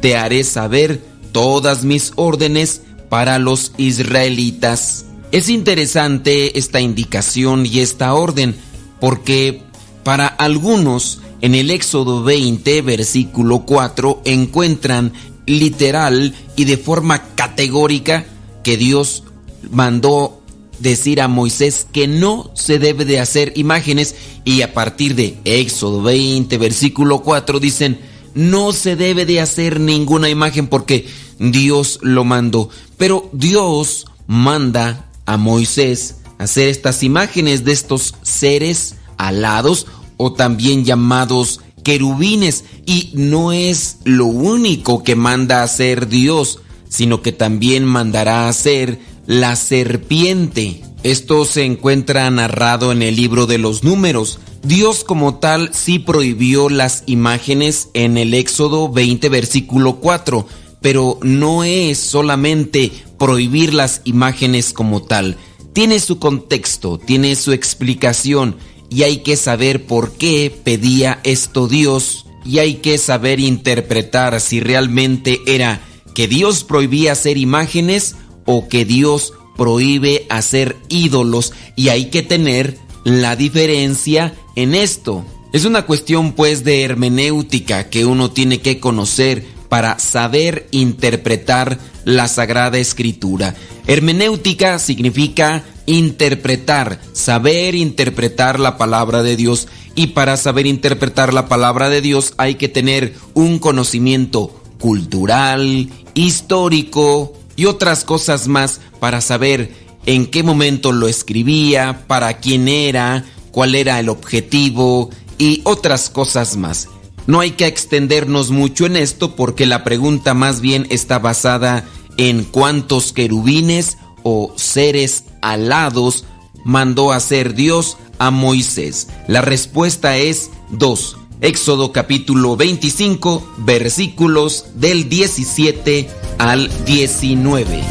te haré saber todas mis órdenes para los israelitas. Es interesante esta indicación y esta orden porque para algunos en el Éxodo 20, versículo 4, encuentran literal y de forma categórica que Dios mandó decir a Moisés que no se debe de hacer imágenes y a partir de Éxodo 20, versículo 4 dicen, no se debe de hacer ninguna imagen porque Dios lo mandó. Pero Dios manda a Moisés hacer estas imágenes de estos seres alados o también llamados querubines. Y no es lo único que manda hacer Dios, sino que también mandará hacer la serpiente. Esto se encuentra narrado en el libro de los números. Dios como tal sí prohibió las imágenes en el Éxodo 20 versículo 4, pero no es solamente prohibir las imágenes como tal. Tiene su contexto, tiene su explicación y hay que saber por qué pedía esto Dios y hay que saber interpretar si realmente era que Dios prohibía hacer imágenes o que Dios prohíbe hacer ídolos y hay que tener la diferencia en esto. Es una cuestión pues de hermenéutica que uno tiene que conocer para saber interpretar la Sagrada Escritura. Hermenéutica significa interpretar, saber interpretar la palabra de Dios. Y para saber interpretar la palabra de Dios hay que tener un conocimiento cultural, histórico y otras cosas más para saber en qué momento lo escribía, para quién era, cuál era el objetivo y otras cosas más. No hay que extendernos mucho en esto porque la pregunta más bien está basada en cuántos querubines o seres alados mandó hacer Dios a Moisés. La respuesta es dos. Éxodo capítulo 25 versículos del 17 al 19.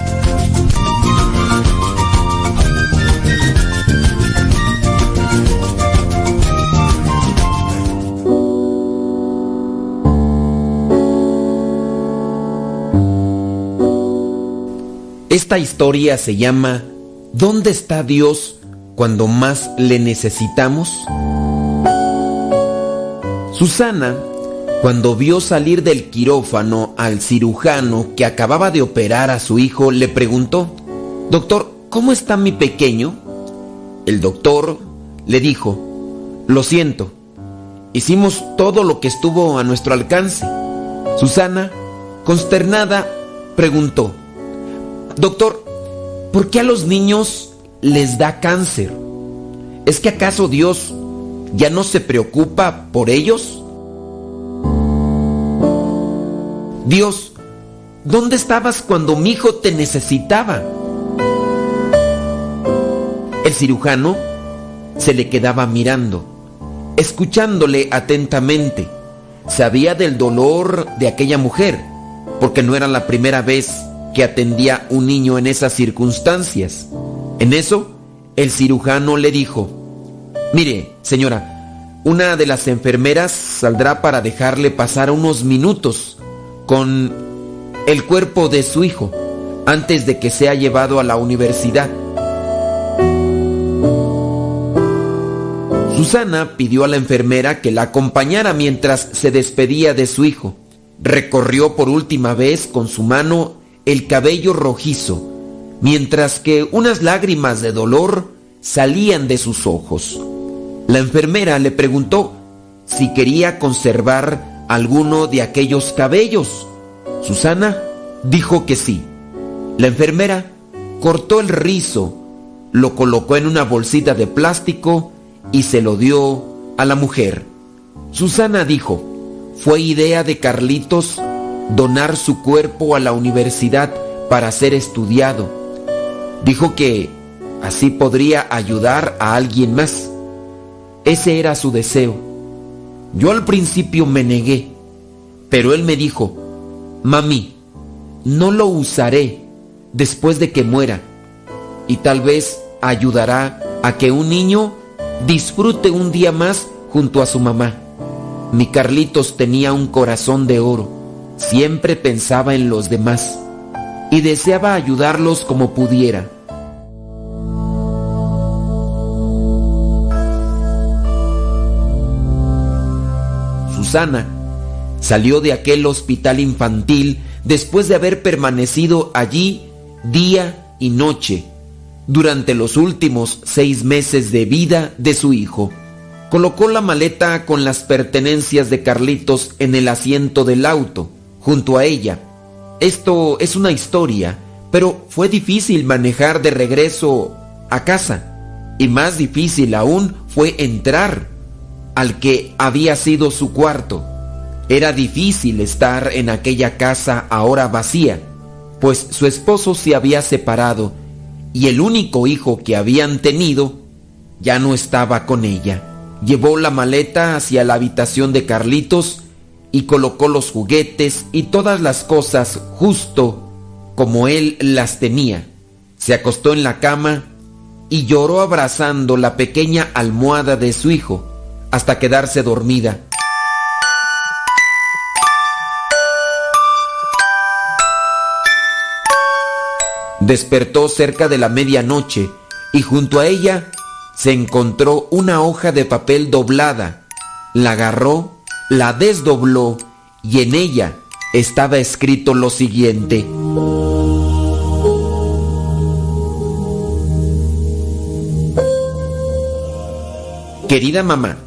Esta historia se llama ¿Dónde está Dios cuando más le necesitamos? Susana, cuando vio salir del quirófano al cirujano que acababa de operar a su hijo, le preguntó, Doctor, ¿cómo está mi pequeño? El doctor le dijo, Lo siento, hicimos todo lo que estuvo a nuestro alcance. Susana, consternada, preguntó, Doctor, ¿por qué a los niños les da cáncer? ¿Es que acaso Dios ya no se preocupa por ellos? Dios, ¿dónde estabas cuando mi hijo te necesitaba? El cirujano se le quedaba mirando, escuchándole atentamente. Sabía del dolor de aquella mujer, porque no era la primera vez que atendía un niño en esas circunstancias. En eso, el cirujano le dijo, mire, señora, una de las enfermeras saldrá para dejarle pasar unos minutos con el cuerpo de su hijo antes de que sea llevado a la universidad. Susana pidió a la enfermera que la acompañara mientras se despedía de su hijo. Recorrió por última vez con su mano el cabello rojizo, mientras que unas lágrimas de dolor salían de sus ojos. La enfermera le preguntó si quería conservar alguno de aquellos cabellos. Susana dijo que sí. La enfermera cortó el rizo, lo colocó en una bolsita de plástico y se lo dio a la mujer. Susana dijo, fue idea de Carlitos donar su cuerpo a la universidad para ser estudiado. Dijo que Así podría ayudar a alguien más. Ese era su deseo. Yo al principio me negué, pero él me dijo, mami, no lo usaré después de que muera y tal vez ayudará a que un niño disfrute un día más junto a su mamá. Mi Carlitos tenía un corazón de oro, siempre pensaba en los demás y deseaba ayudarlos como pudiera. Susana salió de aquel hospital infantil después de haber permanecido allí día y noche durante los últimos seis meses de vida de su hijo. Colocó la maleta con las pertenencias de Carlitos en el asiento del auto, junto a ella. Esto es una historia, pero fue difícil manejar de regreso a casa. Y más difícil aún fue entrar al que había sido su cuarto. Era difícil estar en aquella casa ahora vacía, pues su esposo se había separado y el único hijo que habían tenido ya no estaba con ella. Llevó la maleta hacia la habitación de Carlitos y colocó los juguetes y todas las cosas justo como él las tenía. Se acostó en la cama y lloró abrazando la pequeña almohada de su hijo hasta quedarse dormida. Despertó cerca de la medianoche y junto a ella se encontró una hoja de papel doblada. La agarró, la desdobló y en ella estaba escrito lo siguiente. Querida mamá,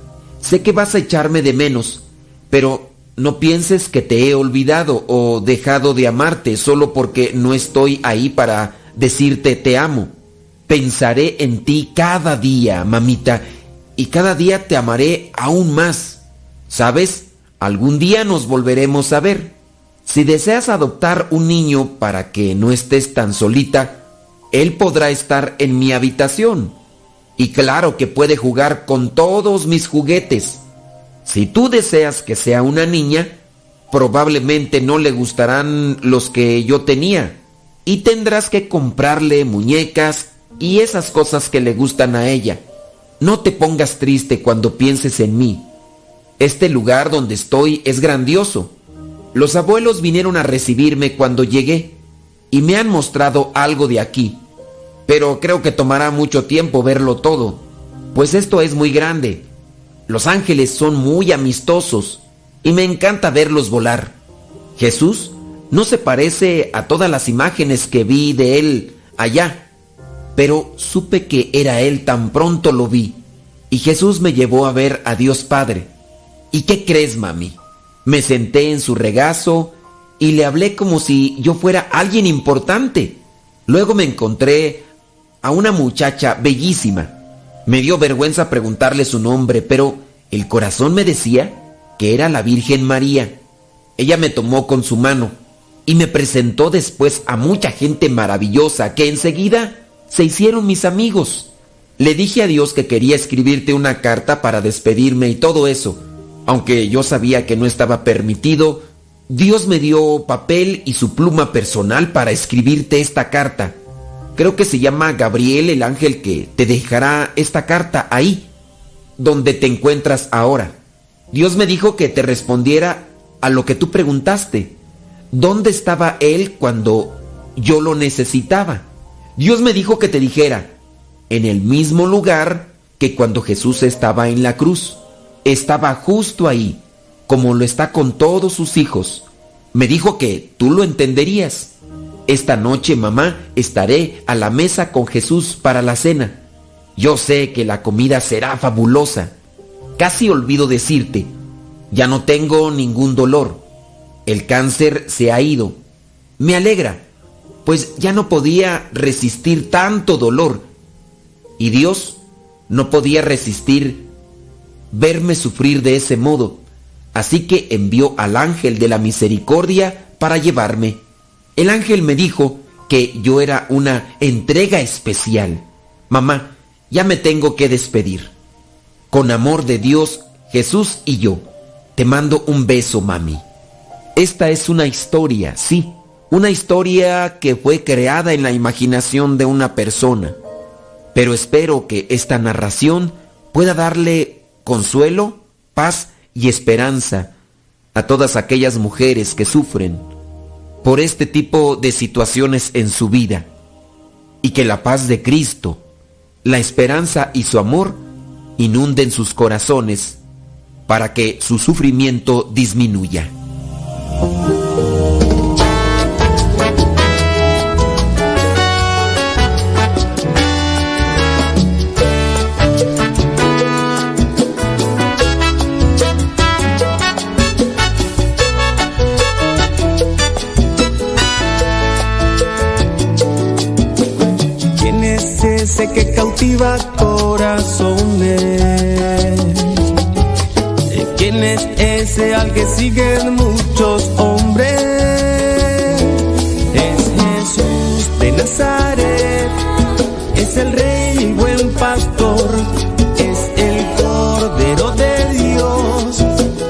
sé que vas a echarme de menos, pero no pienses que te he olvidado o dejado de amarte solo porque no estoy ahí para decirte te amo. Pensaré en ti cada día, mamita, y cada día te amaré aún más. ¿Sabes? Algún día nos volveremos a ver. Si deseas adoptar un niño para que no estés tan solita, él podrá estar en mi habitación. Y claro que puede jugar con todos mis juguetes. Si tú deseas que sea una niña, probablemente no le gustarán los que yo tenía y tendrás que comprarle muñecas y esas cosas que le gustan a ella. No te pongas triste cuando pienses en mí. Este lugar donde estoy es grandioso. Los abuelos vinieron a recibirme cuando llegué y me han mostrado algo de aquí, pero creo que tomará mucho tiempo verlo todo, pues esto es muy grande los ángeles son muy amistosos y me encanta verlos volar. Jesús no se parece a todas las imágenes que vi de él allá, pero supe que era él tan pronto lo vi. Y Jesús me llevó a ver a Dios Padre. ¿Y qué crees, mami? Me senté en su regazo y le hablé como si yo fuera alguien importante. Luego me encontré a una muchacha bellísima me dio vergüenza preguntarle su nombre, pero el corazón me decía que era la Virgen María. Ella me tomó con su mano y me presentó después a mucha gente maravillosa que enseguida se hicieron mis amigos. Le dije a Dios que quería escribirte una carta para despedirme y todo eso. Aunque yo sabía que no estaba permitido, Dios me dio papel y su pluma personal para escribirte esta carta. Creo que se llama Gabriel el ángel que te dejará esta carta ahí, donde te encuentras ahora. Dios me dijo que te respondiera a lo que tú preguntaste. ¿Dónde estaba Él cuando yo lo necesitaba? Dios me dijo que te dijera, en el mismo lugar que cuando Jesús estaba en la cruz. Estaba justo ahí, como lo está con todos sus hijos. Me dijo que tú lo entenderías. Esta noche, mamá, estaré a la mesa con Jesús para la cena. Yo sé que la comida será fabulosa. Casi olvido decirte, ya no tengo ningún dolor. El cáncer se ha ido. Me alegra, pues ya no podía resistir tanto dolor. Y Dios no podía resistir verme sufrir de ese modo. Así que envió al ángel de la misericordia para llevarme. El ángel me dijo que yo era una entrega especial. Mamá, ya me tengo que despedir. Con amor de Dios, Jesús y yo, te mando un beso, mami. Esta es una historia, sí, una historia que fue creada en la imaginación de una persona. Pero espero que esta narración pueda darle consuelo, paz y esperanza a todas aquellas mujeres que sufren por este tipo de situaciones en su vida y que la paz de Cristo, la esperanza y su amor inunden sus corazones para que su sufrimiento disminuya. Que cautiva corazones? ¿Quién es ese al que siguen muchos hombres? Es Jesús de Nazaret, es el rey y buen pastor, es el cordero de Dios,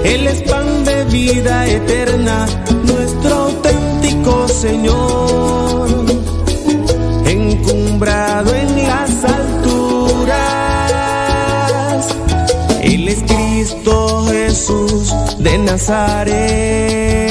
él es pan de vida eterna, nuestro auténtico Señor de Nazaret.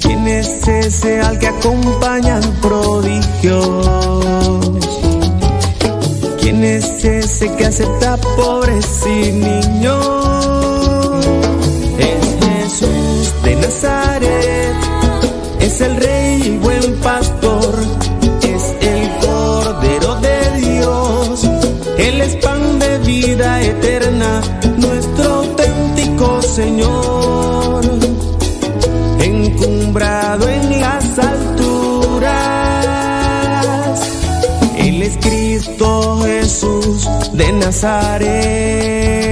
¿Quién es ese al que acompañan prodigios? Ese que acepta pobres y niños? Es Jesús de Nazaret, es el rey y buen pastor, de Nazaret.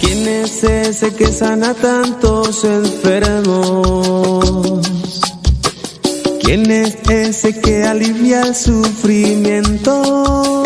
¿Quién es ese que sana tantos enfermos? Que alivia el sufrimiento?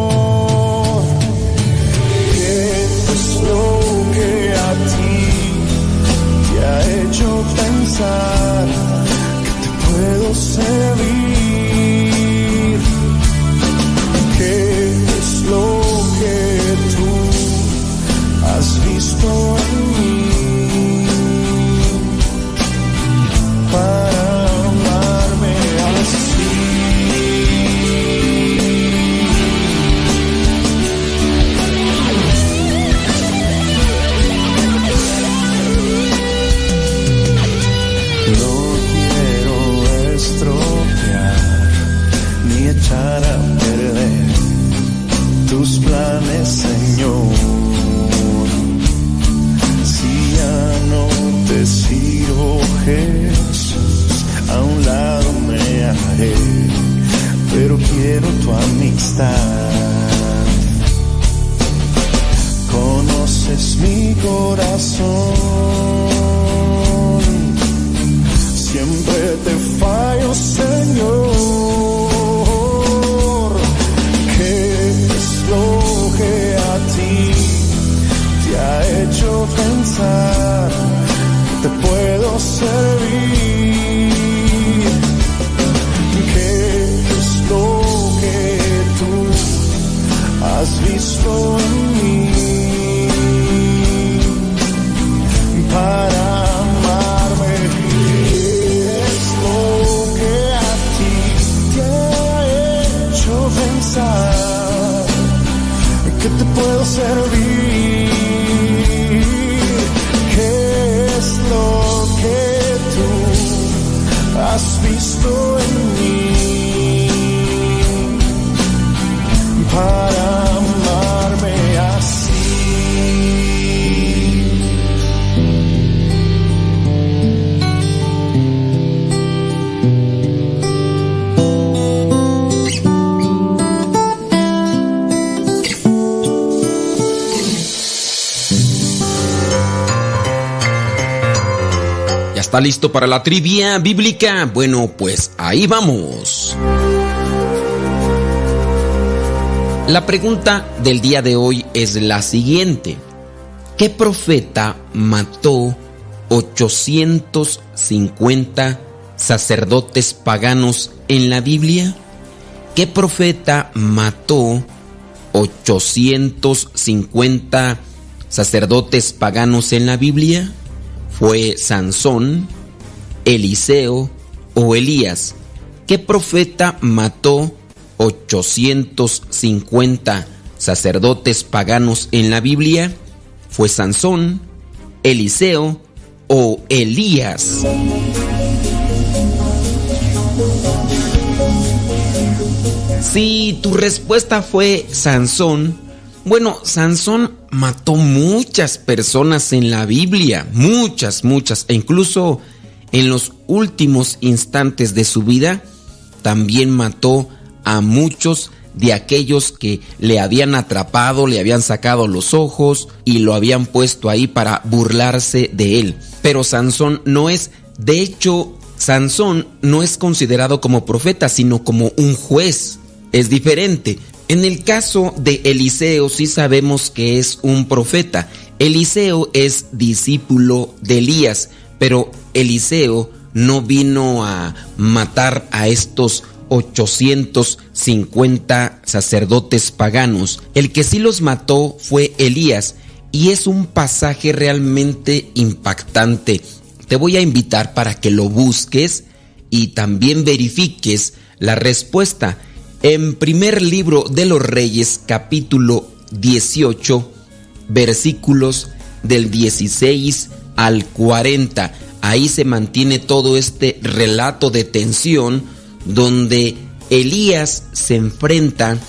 Servir. Conoces mi corazón. Has está listo para la trivia bíblica? Bueno, pues ahí vamos. La pregunta del día de hoy es la siguiente. ¿Qué profeta mató 850 sacerdotes paganos en la Biblia? ¿Qué profeta mató 850 sacerdotes paganos en la Biblia? ¿Fue Sansón, Eliseo o Elías? ¿Qué profeta mató 850 sacerdotes paganos en la Biblia? ¿Fue Sansón, Eliseo o Elías? Si tu respuesta fue Sansón, bueno, Sansón mató muchas personas en la Biblia, muchas, muchas, e incluso en los últimos instantes de su vida, también mató a muchos de aquellos que le habían atrapado, le habían sacado los ojos y lo habían puesto ahí para burlarse de él. Pero Sansón no es, de hecho, Sansón no es considerado como profeta, sino como un juez. Es diferente. En el caso de Eliseo sí sabemos que es un profeta. Eliseo es discípulo de Elías, pero Eliseo no vino a matar a estos 850 sacerdotes paganos. El que sí los mató fue Elías y es un pasaje realmente impactante. Te voy a invitar para que lo busques y también verifiques la respuesta. En primer libro de los Reyes, capítulo 18, versículos del 16 al 40. Ahí se mantiene todo este relato de tensión donde Elías se enfrenta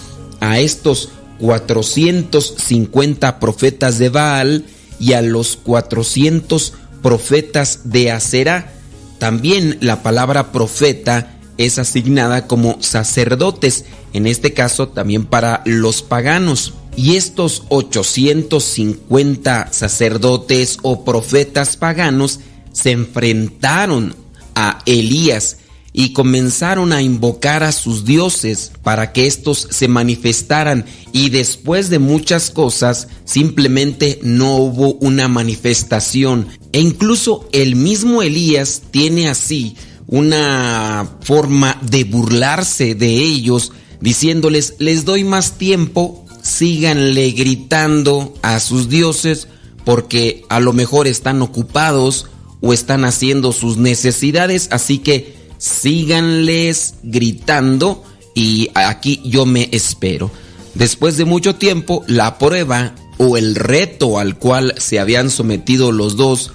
a estos 450 profetas de Baal y a los 400 profetas de Aserá. También la palabra profeta es asignada como sacerdotes, en este caso también para los paganos. Y estos 850 sacerdotes o profetas paganos se enfrentaron a Elías y comenzaron a invocar a sus dioses para que éstos se manifestaran y después de muchas cosas simplemente no hubo una manifestación e incluso el mismo Elías tiene así una forma de burlarse de ellos, diciéndoles, les doy más tiempo, síganle gritando a sus dioses, porque a lo mejor están ocupados o están haciendo sus necesidades, así que síganles gritando y aquí yo me espero. Después de mucho tiempo, la prueba o el reto al cual se habían sometido los dos,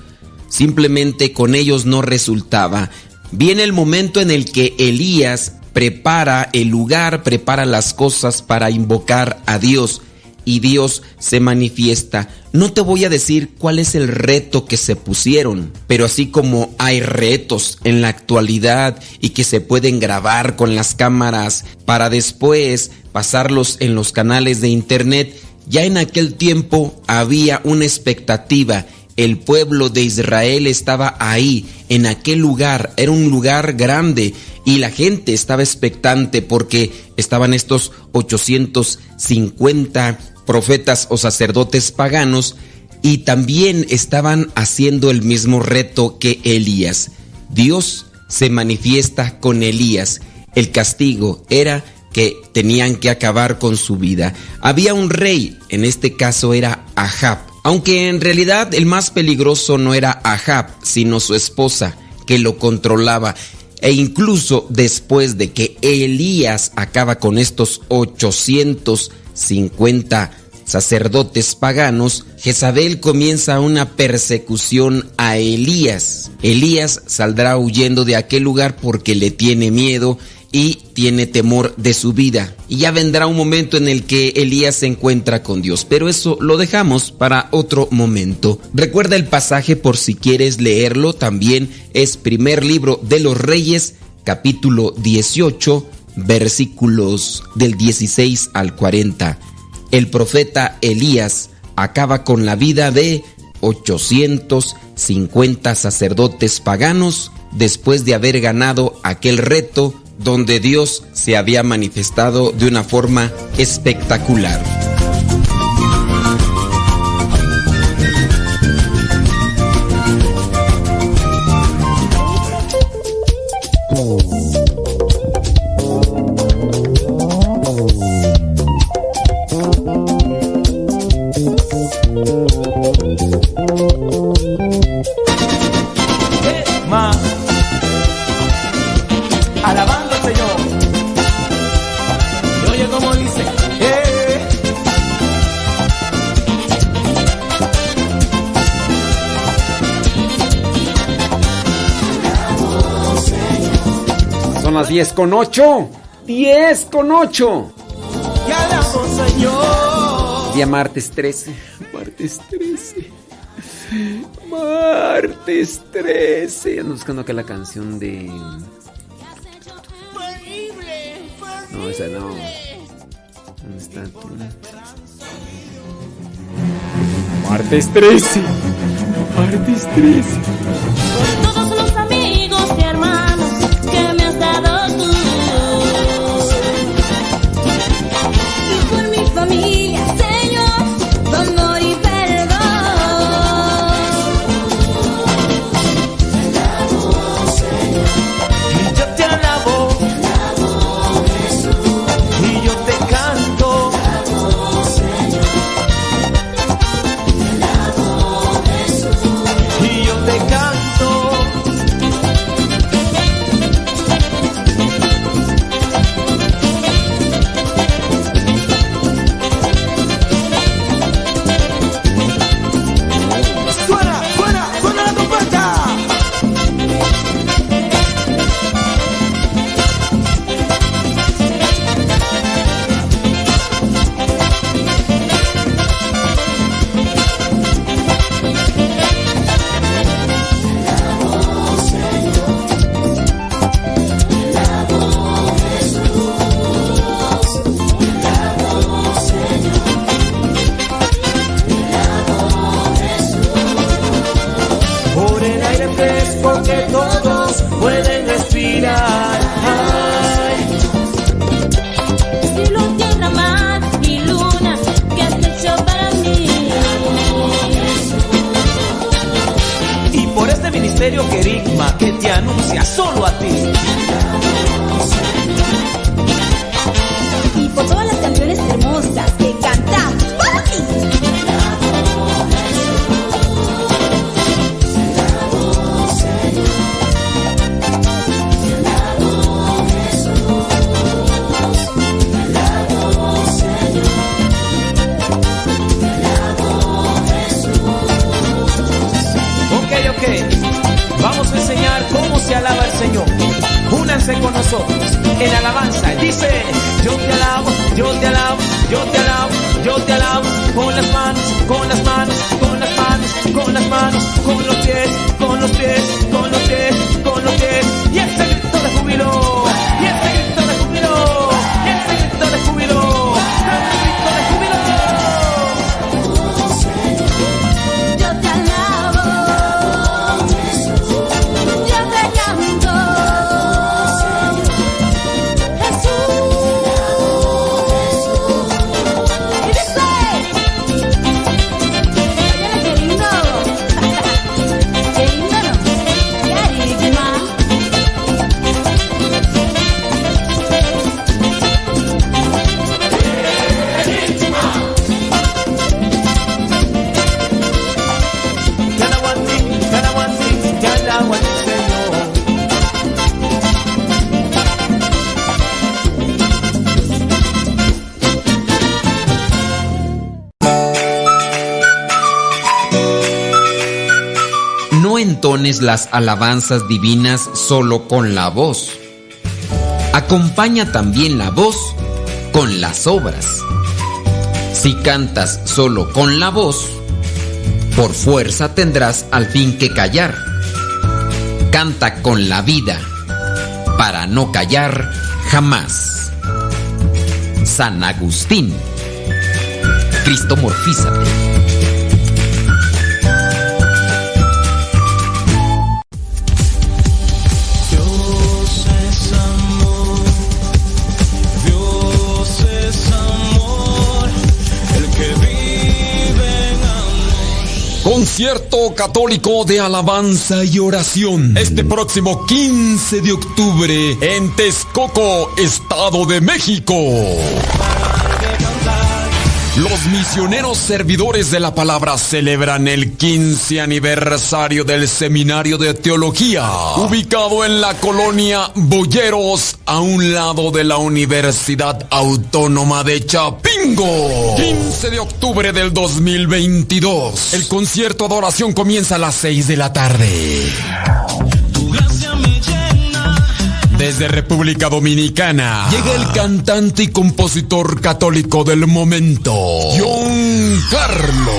simplemente con ellos no resultaba. Viene el momento en el que Elías prepara el lugar, prepara las cosas para invocar a Dios y Dios se manifiesta. No te voy a decir cuál es el reto que se pusieron, pero así como hay retos en la actualidad y que se pueden grabar con las cámaras para después pasarlos en los canales de internet, ya en aquel tiempo había una expectativa. El pueblo de Israel estaba ahí, en aquel lugar, era un lugar grande y la gente estaba expectante porque estaban estos 850 profetas o sacerdotes paganos y también estaban haciendo el mismo reto que Elías. Dios se manifiesta con Elías. El castigo era que tenían que acabar con su vida. Había un rey, en este caso era Ahab, aunque en realidad el más peligroso no era Ahab, sino su esposa, que lo controlaba. E incluso después de que Elías acaba con estos 850 sacerdotes paganos, Jezabel comienza una persecución a Elías. Elías saldrá huyendo de aquel lugar porque le tiene miedo y tiene temor de su vida. Y ya vendrá un momento en el que Elías se encuentra con Dios, pero eso lo dejamos para otro momento. Recuerda el pasaje por si quieres leerlo, también es primer libro de los reyes, capítulo 18, versículos del 16 al 40 el profeta Elías acaba con la vida de 850 sacerdotes paganos después de haber ganado aquel reto donde Dios se había manifestado de una forma espectacular. 10 con 8. 10 con 8. Día martes 13. Martes 13. Martes 13. Ando buscando acá la canción de. No, esa no. ¿Dónde está? Martes 13. Martes 13. Por las alabanzas divinas solo con la voz. Acompaña también la voz con las obras. Si cantas solo con la voz, por fuerza tendrás al fin que callar. Canta con la vida, para no callar jamás. San Agustín. Cristo Concierto católico de alabanza y oración. Este próximo 15 de octubre en Texcoco, Estado de México. Los misioneros servidores de la palabra celebran el 15 aniversario del Seminario de Teología, ubicado en la colonia Boyeros, a un lado de la Universidad Autónoma de Chapingo. 15 de octubre del 2022. El concierto de oración comienza a las 6 de la tarde. Desde República Dominicana llega el cantante y compositor católico del momento, John Carlos.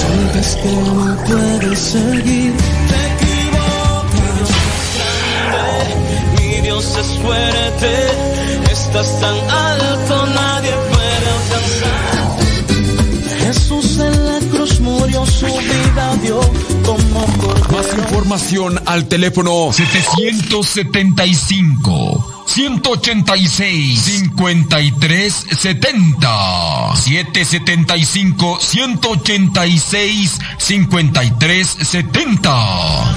Sientes que no puedes seguir, te equivocas. Grande, Mi Dios es fuerte, estás tan alto, Jesús en la cruz murió, su vida dio como por Más información al teléfono 775 186 5370 775 186 5370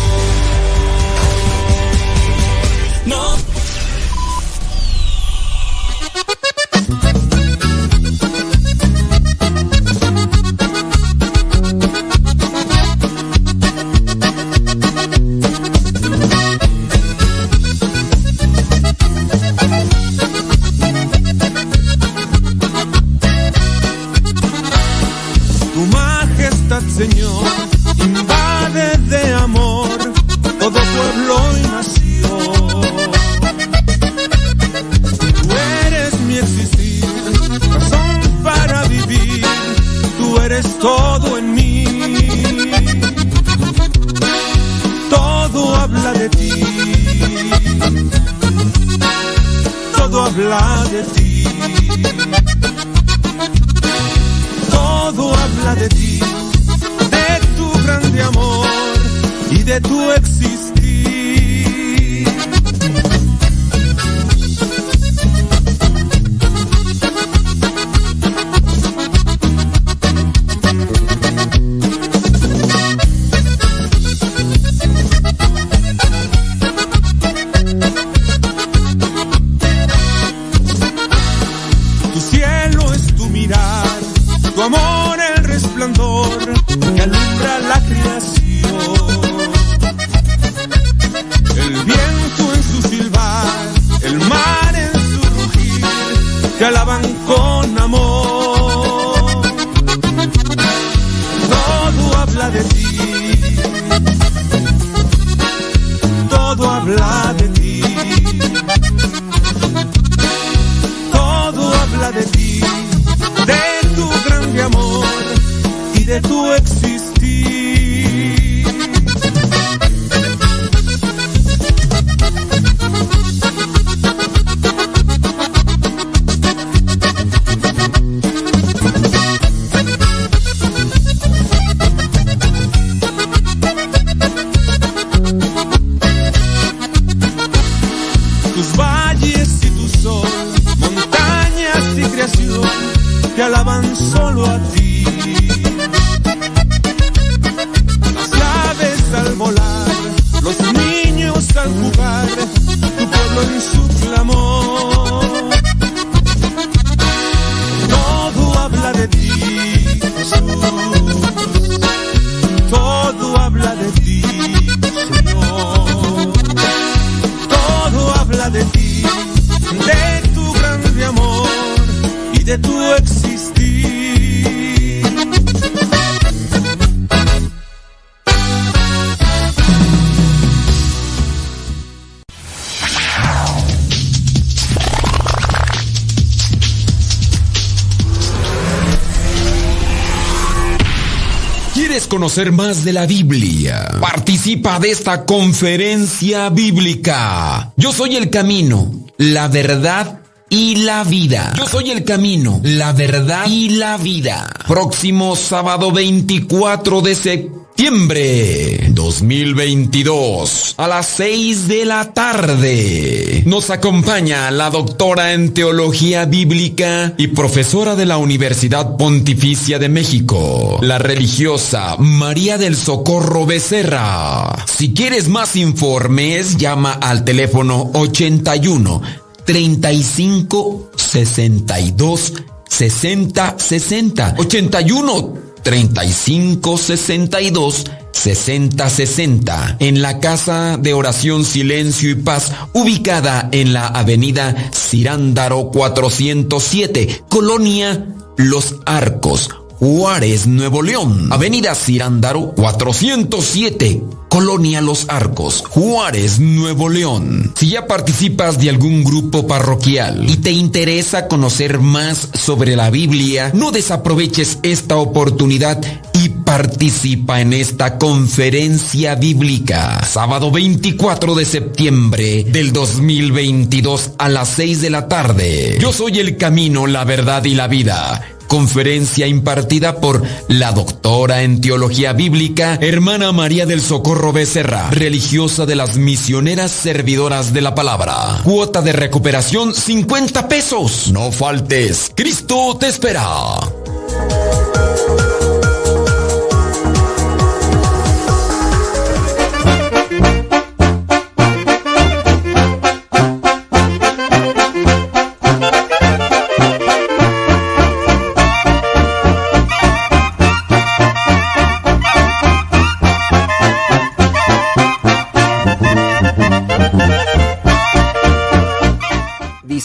Conocer más de la Biblia? Participa de esta conferencia bíblica. Yo soy el camino, la verdad y la vida. Yo soy el camino, la verdad y la vida. Próximo sábado 24 de septiembre 2022 a las 6 de la tarde. Nos acompaña la doctora en teología bíblica y profesora de la Universidad Pontificia de México, la religiosa María del Socorro Becerra. Si quieres más informes, llama al teléfono 81 35 62 60 60 81 35 62 60 60 en la Casa de Oración Silencio y Paz ubicada en la Avenida Cirándaro 407 Colonia Los Arcos Juárez, Nuevo León. Avenida Cirándaro 407, Colonia Los Arcos, Juárez, Nuevo León. Si ya participas de algún grupo parroquial y te interesa conocer más sobre la Biblia, no desaproveches esta oportunidad y participa en esta conferencia bíblica. Sábado 24 de septiembre del 2022 a las 6 de la tarde. Yo soy el camino, la verdad y la vida conferencia impartida por la doctora en teología bíblica, hermana María del Socorro Becerra, religiosa de las misioneras servidoras de la palabra. Cuota de recuperación 50 pesos. No faltes, Cristo te espera.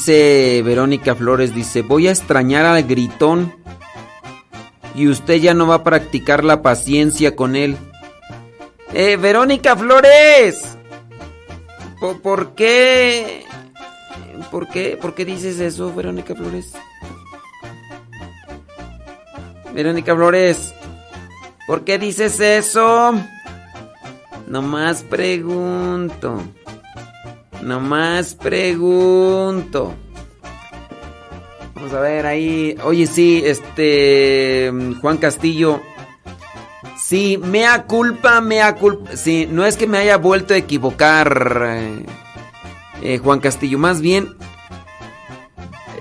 Verónica Flores, dice, voy a extrañar al gritón y usted ya no va a practicar la paciencia con él. Eh, Verónica Flores, ¿por, por qué? ¿Por qué? ¿Por qué dices eso, Verónica Flores? Verónica Flores, ¿por qué dices eso? Nomás pregunto. Nomás pregunto. Vamos a ver ahí. Oye, sí, este. Juan Castillo. Sí, mea culpa, mea culpa. Sí, no es que me haya vuelto a equivocar, eh, eh, Juan Castillo. Más bien.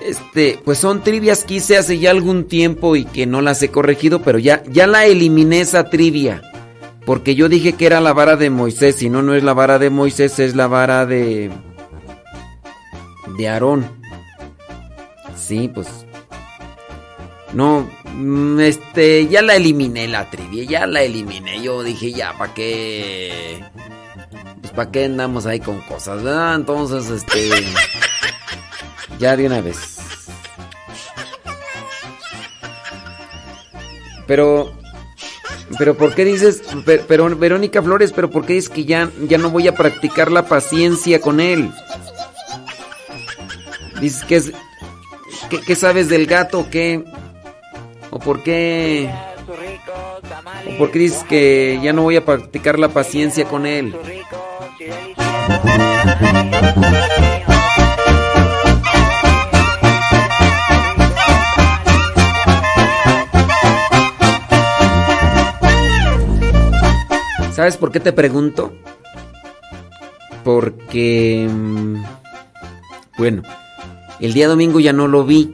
Este, pues son trivias que hice hace ya algún tiempo y que no las he corregido, pero ya, ya la eliminé esa trivia. Porque yo dije que era la vara de Moisés, y no, no es la vara de Moisés, es la vara de. de Aarón. Sí, pues. No, mm, este, ya la eliminé la trivia, ya la eliminé. Yo dije, ya, ¿para qué? Pues ¿para qué andamos ahí con cosas, verdad? Entonces, este. ya de una vez. Pero. Pero ¿por qué dices, pero, Verónica Flores, pero ¿por qué dices que ya, ya no voy a practicar la paciencia con él? Dices que es... ¿Qué, sabes del gato o qué? ¿O por qué? ¿O por qué dices que ya no voy a practicar la paciencia con él? ¿Sabes por qué te pregunto? Porque... Mm, bueno, el día domingo ya no lo vi.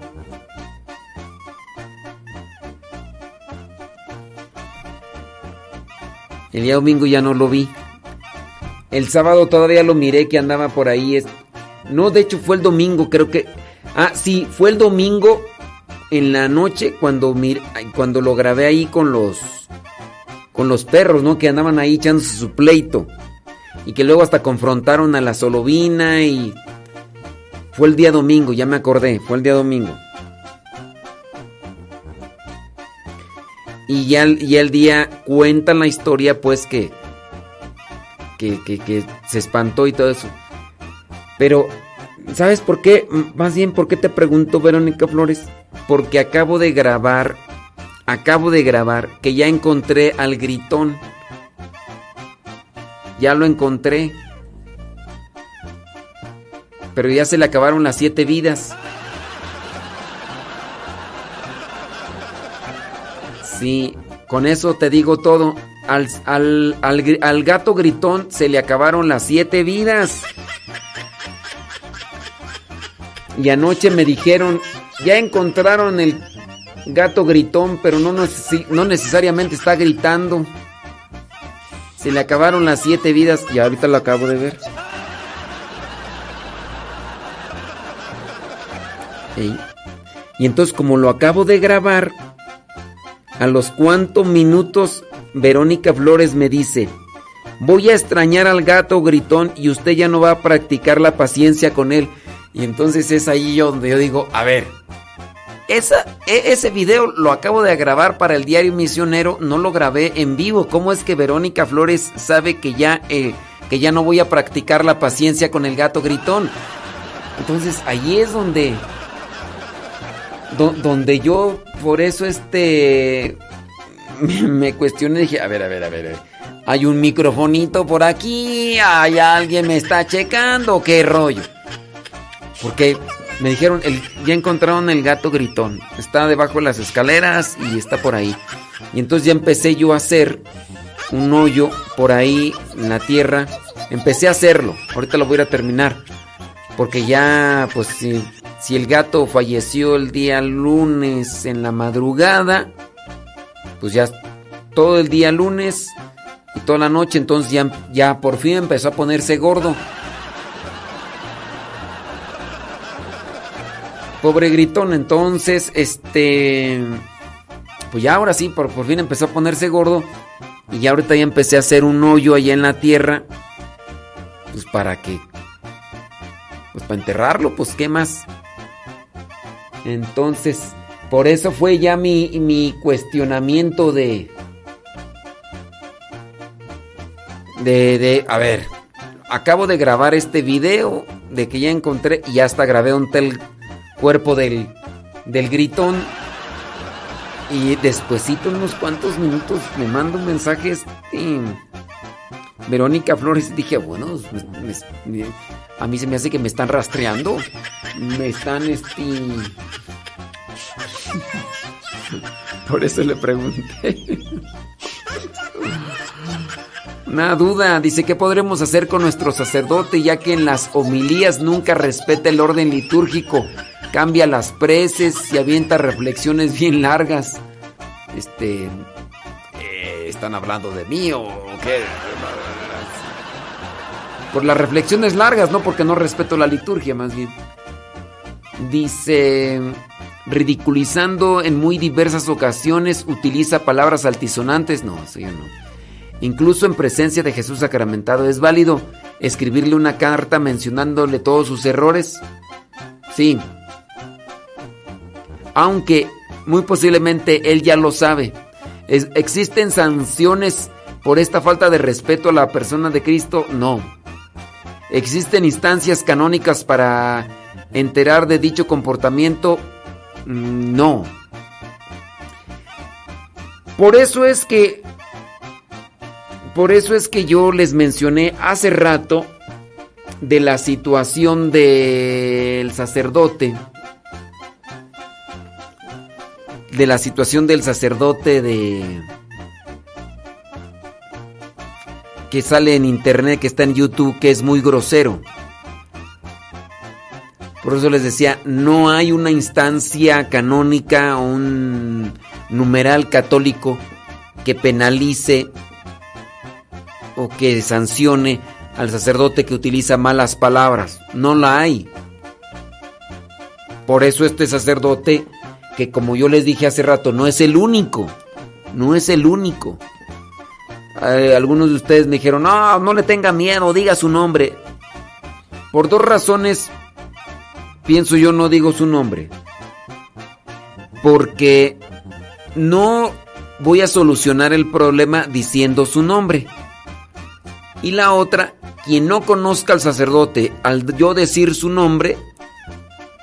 El día domingo ya no lo vi. El sábado todavía lo miré que andaba por ahí. No, de hecho fue el domingo, creo que... Ah, sí, fue el domingo en la noche cuando, cuando lo grabé ahí con los con los perros, ¿no? Que andaban ahí echándose su pleito. Y que luego hasta confrontaron a la solovina y... Fue el día domingo, ya me acordé, fue el día domingo. Y ya, el día cuentan la historia, pues que, que, que, que se espantó y todo eso. Pero, ¿sabes por qué? Más bien, ¿por qué te pregunto, Verónica Flores? Porque acabo de grabar acabo de grabar que ya encontré al gritón. Ya lo encontré. Pero ya se le acabaron las siete vidas. Sí, con eso te digo todo. Al, al, al, gato gritón se le acabaron las siete vidas. Y anoche me dijeron, ya encontraron el gato gritón, pero no, no necesariamente está gritando. Se le acabaron las siete vidas y ahorita lo acabo de ver. Y entonces como lo acabo de grabar, a los cuantos minutos Verónica Flores me dice, voy a extrañar al gato gritón y usted ya no va a practicar la paciencia con él. Y entonces es ahí donde yo digo, a ver, esa, e, ese video lo acabo de grabar para el diario Misionero, no lo grabé en vivo. ¿Cómo es que Verónica Flores sabe que ya, eh, que ya no voy a practicar la paciencia con el gato gritón? Entonces ahí es donde, donde yo por eso este me, me cuestioné dije, a ver, a ver, a ver, hay un microfonito por aquí, hay alguien me está checando, qué rollo. Porque me dijeron, el, ya encontraron el gato gritón. Está debajo de las escaleras y está por ahí. Y entonces ya empecé yo a hacer un hoyo por ahí en la tierra. Empecé a hacerlo. Ahorita lo voy a terminar. Porque ya, pues si, si el gato falleció el día lunes en la madrugada, pues ya todo el día lunes y toda la noche, entonces ya, ya por fin empezó a ponerse gordo. Pobre gritón, entonces, este... Pues ya ahora sí, por, por fin empezó a ponerse gordo. Y ya ahorita ya empecé a hacer un hoyo allá en la tierra. Pues para que... Pues para enterrarlo, pues qué más. Entonces, por eso fue ya mi, mi cuestionamiento de... De, de, a ver, acabo de grabar este video de que ya encontré y hasta grabé un tel cuerpo del, del gritón. Y despuesito, unos cuantos minutos, me manda un mensaje este, Verónica Flores. Dije, bueno, a mí se me hace que me están rastreando. Me están, este... [LAUGHS] Por eso le pregunté. Una duda, dice, ¿qué podremos hacer con nuestro sacerdote ya que en las homilías nunca respeta el orden litúrgico? Cambia las preces y avienta reflexiones bien largas. Este. Eh, ¿Están hablando de mí o qué? Por las reflexiones largas, no porque no respeto la liturgia, más bien. Dice. Ridiculizando en muy diversas ocasiones, utiliza palabras altisonantes. No, eso yo no. Incluso en presencia de Jesús sacramentado es válido. escribirle una carta mencionándole todos sus errores? Sí. Aunque muy posiblemente él ya lo sabe. ¿Existen sanciones por esta falta de respeto a la persona de Cristo? No. ¿Existen instancias canónicas para enterar de dicho comportamiento? Mm, no. Por eso es que por eso es que yo les mencioné hace rato de la situación del sacerdote de la situación del sacerdote de que sale en internet, que está en YouTube, que es muy grosero. Por eso les decía, no hay una instancia canónica o un numeral católico que penalice o que sancione al sacerdote que utiliza malas palabras. No la hay. Por eso este sacerdote, que como yo les dije hace rato, no es el único. No es el único. Eh, algunos de ustedes me dijeron, no, no le tenga miedo, diga su nombre. Por dos razones, pienso yo no digo su nombre. Porque no voy a solucionar el problema diciendo su nombre. Y la otra, quien no conozca al sacerdote, al yo decir su nombre,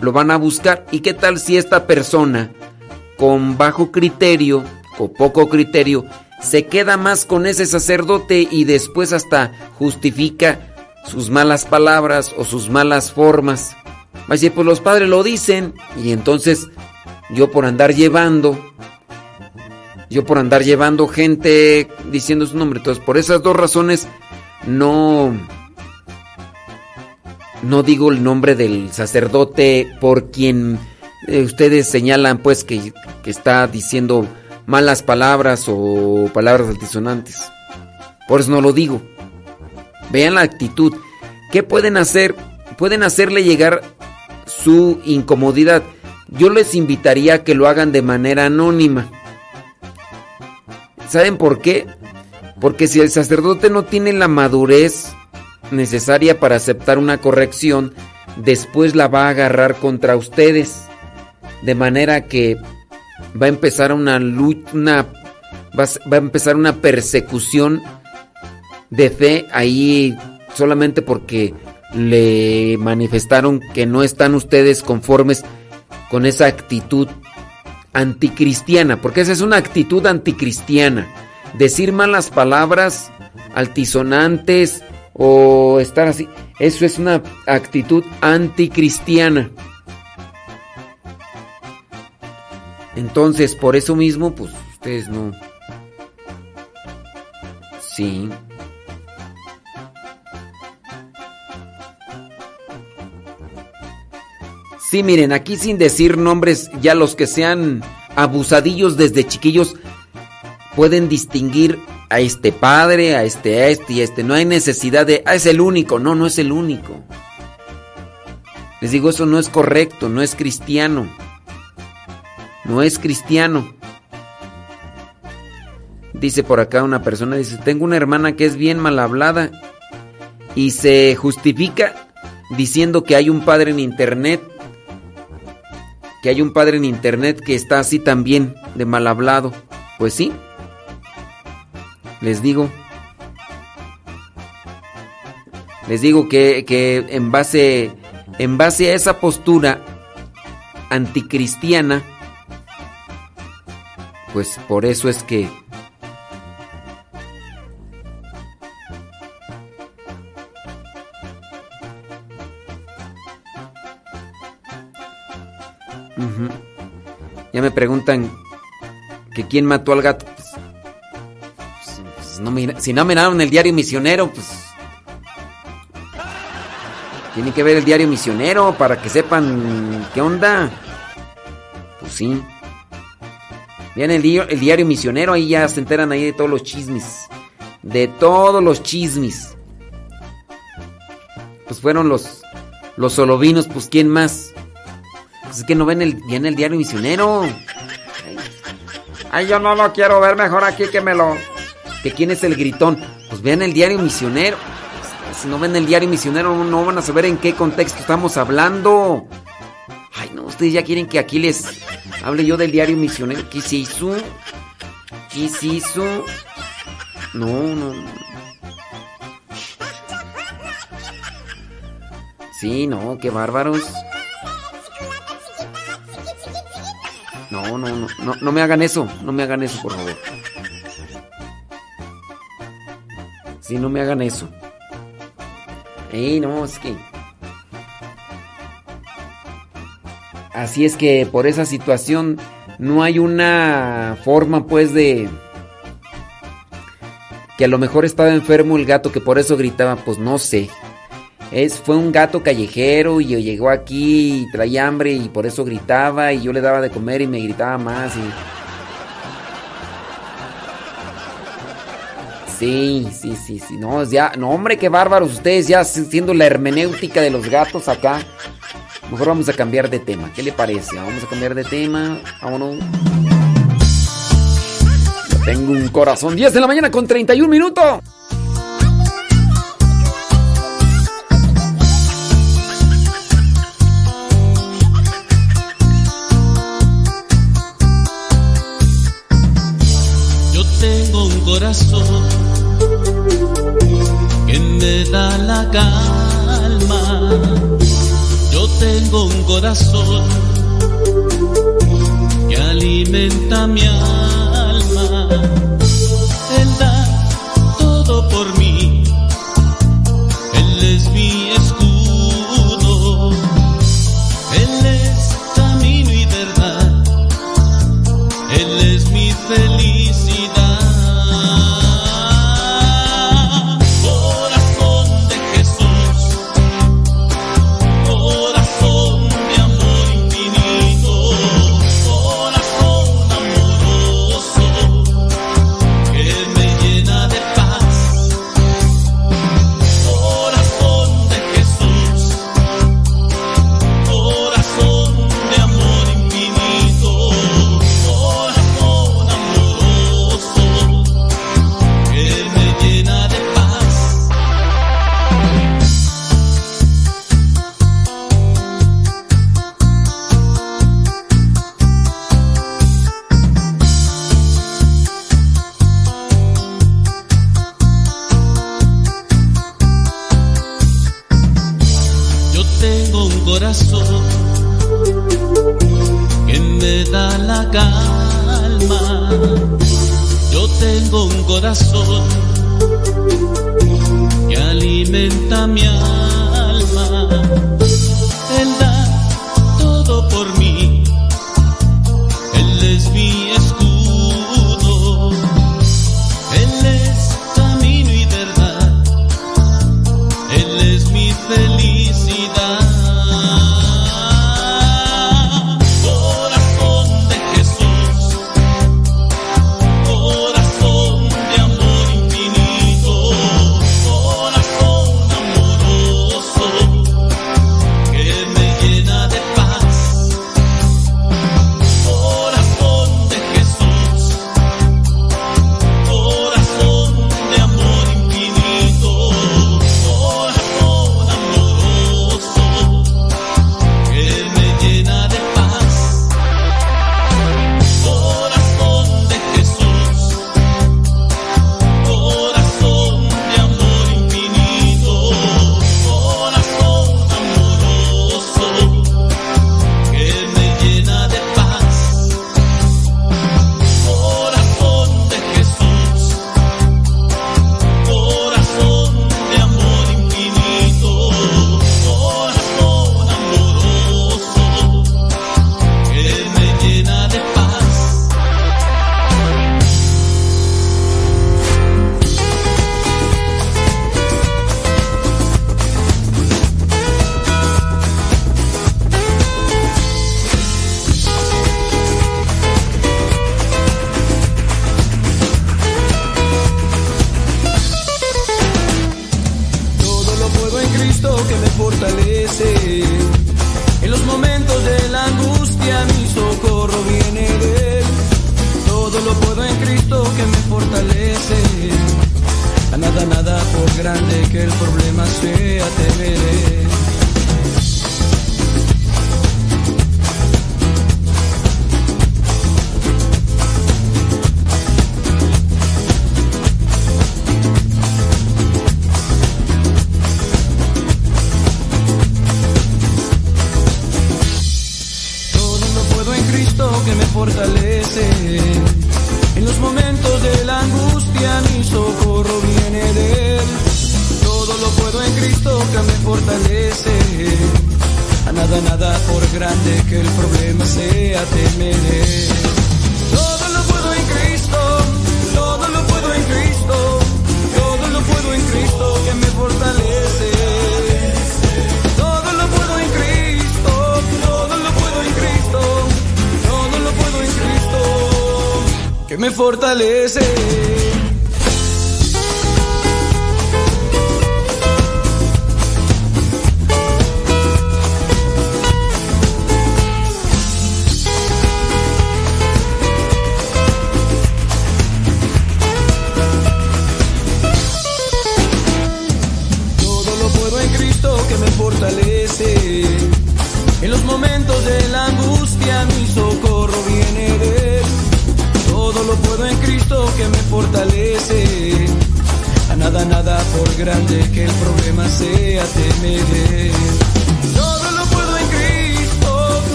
lo van a buscar. ¿Y qué tal si esta persona, con bajo criterio o poco criterio, se queda más con ese sacerdote y después hasta justifica sus malas palabras o sus malas formas. Va pues los padres lo dicen y entonces yo por andar llevando, yo por andar llevando gente diciendo su nombre, entonces por esas dos razones no no digo el nombre del sacerdote por quien eh, ustedes señalan pues que, que está diciendo malas palabras o palabras altisonantes. Por eso no lo digo. Vean la actitud. ¿Qué pueden hacer? Pueden hacerle llegar su incomodidad. Yo les invitaría a que lo hagan de manera anónima. ¿Saben por qué? Porque si el sacerdote no tiene la madurez necesaria para aceptar una corrección, después la va a agarrar contra ustedes. De manera que va a empezar una lucha, una, va, a empezar una persecución de fe ahí solamente porque le manifestaron que no están ustedes conformes con esa actitud anticristiana, porque esa es una actitud anticristiana. Decir malas palabras altisonantes o estar así, eso es una actitud anticristiana. Entonces, por eso mismo, pues ustedes no. Sí. Sí, miren, aquí sin decir nombres, ya los que sean abusadillos desde chiquillos pueden distinguir a este padre, a este, a este y a este. No hay necesidad de, ah, es el único. No, no es el único. Les digo, eso no es correcto, no es cristiano no es cristiano. Dice por acá una persona, dice, tengo una hermana que es bien mal hablada y se justifica diciendo que hay un padre en internet, que hay un padre en internet que está así también de mal hablado. Pues sí, les digo. Les digo que, que en, base, en base a esa postura anticristiana, pues por eso es que Ya me preguntan que quién mató al gato. No si no miraron el diario misionero, pues tiene que ver el diario misionero para que sepan qué onda. Pues sí. Vean el, el diario misionero, ahí ya se enteran ahí de todos los chismes. De todos los chismes. Pues fueron los, los solovinos, pues ¿quién más? Pues es que no ven el, el diario misionero. Ay, yo no lo quiero ver mejor aquí que me lo... Que quién es el gritón. Pues vean el diario misionero. Si no ven el diario misionero, no van a saber en qué contexto estamos hablando. Ay, no, ustedes ya quieren que aquí les hable yo del diario misionero. ¿Qué se? ¿Qué se hizo? No, no. Sí, no, qué bárbaros. No, no, no, no me hagan eso, no me hagan eso, por favor. Sí, no me hagan eso. Ey, no, es que... Así es que por esa situación no hay una forma pues de... Que a lo mejor estaba enfermo el gato que por eso gritaba, pues no sé. Es, fue un gato callejero y llegó aquí y traía hambre y por eso gritaba y yo le daba de comer y me gritaba más y... Sí, sí, sí, sí. No, ya, no, hombre, qué bárbaros ustedes ya siendo la hermenéutica de los gatos acá. Mejor vamos a cambiar de tema. ¿Qué le parece? Vamos a cambiar de tema. Vámonos. Tengo un corazón. 10 de la mañana con 31 minutos. Calma. Yo tengo un corazón que alimenta mi alma.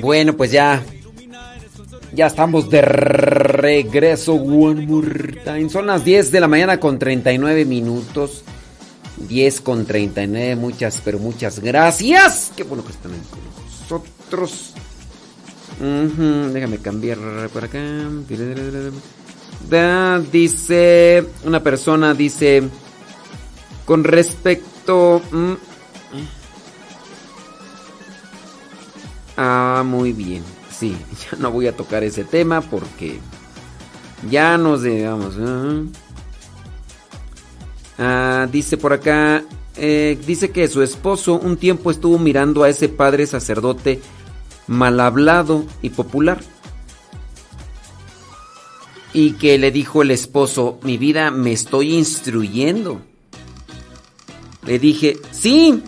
Bueno, pues ya. Ya estamos de regreso. One more time. Son las 10 de la mañana con 39 minutos. 10 con 39. Muchas, pero muchas gracias. Qué bueno que están ahí con nosotros. Déjame cambiar por acá. Dice. Una persona dice. Con respecto. mm, Ah, muy bien. Sí, [LAUGHS] ya no voy a tocar ese tema porque ya nos digamos. Ah, dice por acá, eh, dice que su esposo un tiempo estuvo mirando a ese padre sacerdote mal hablado y popular. Y que le dijo el esposo, mi vida, me estoy instruyendo. Le dije, sí.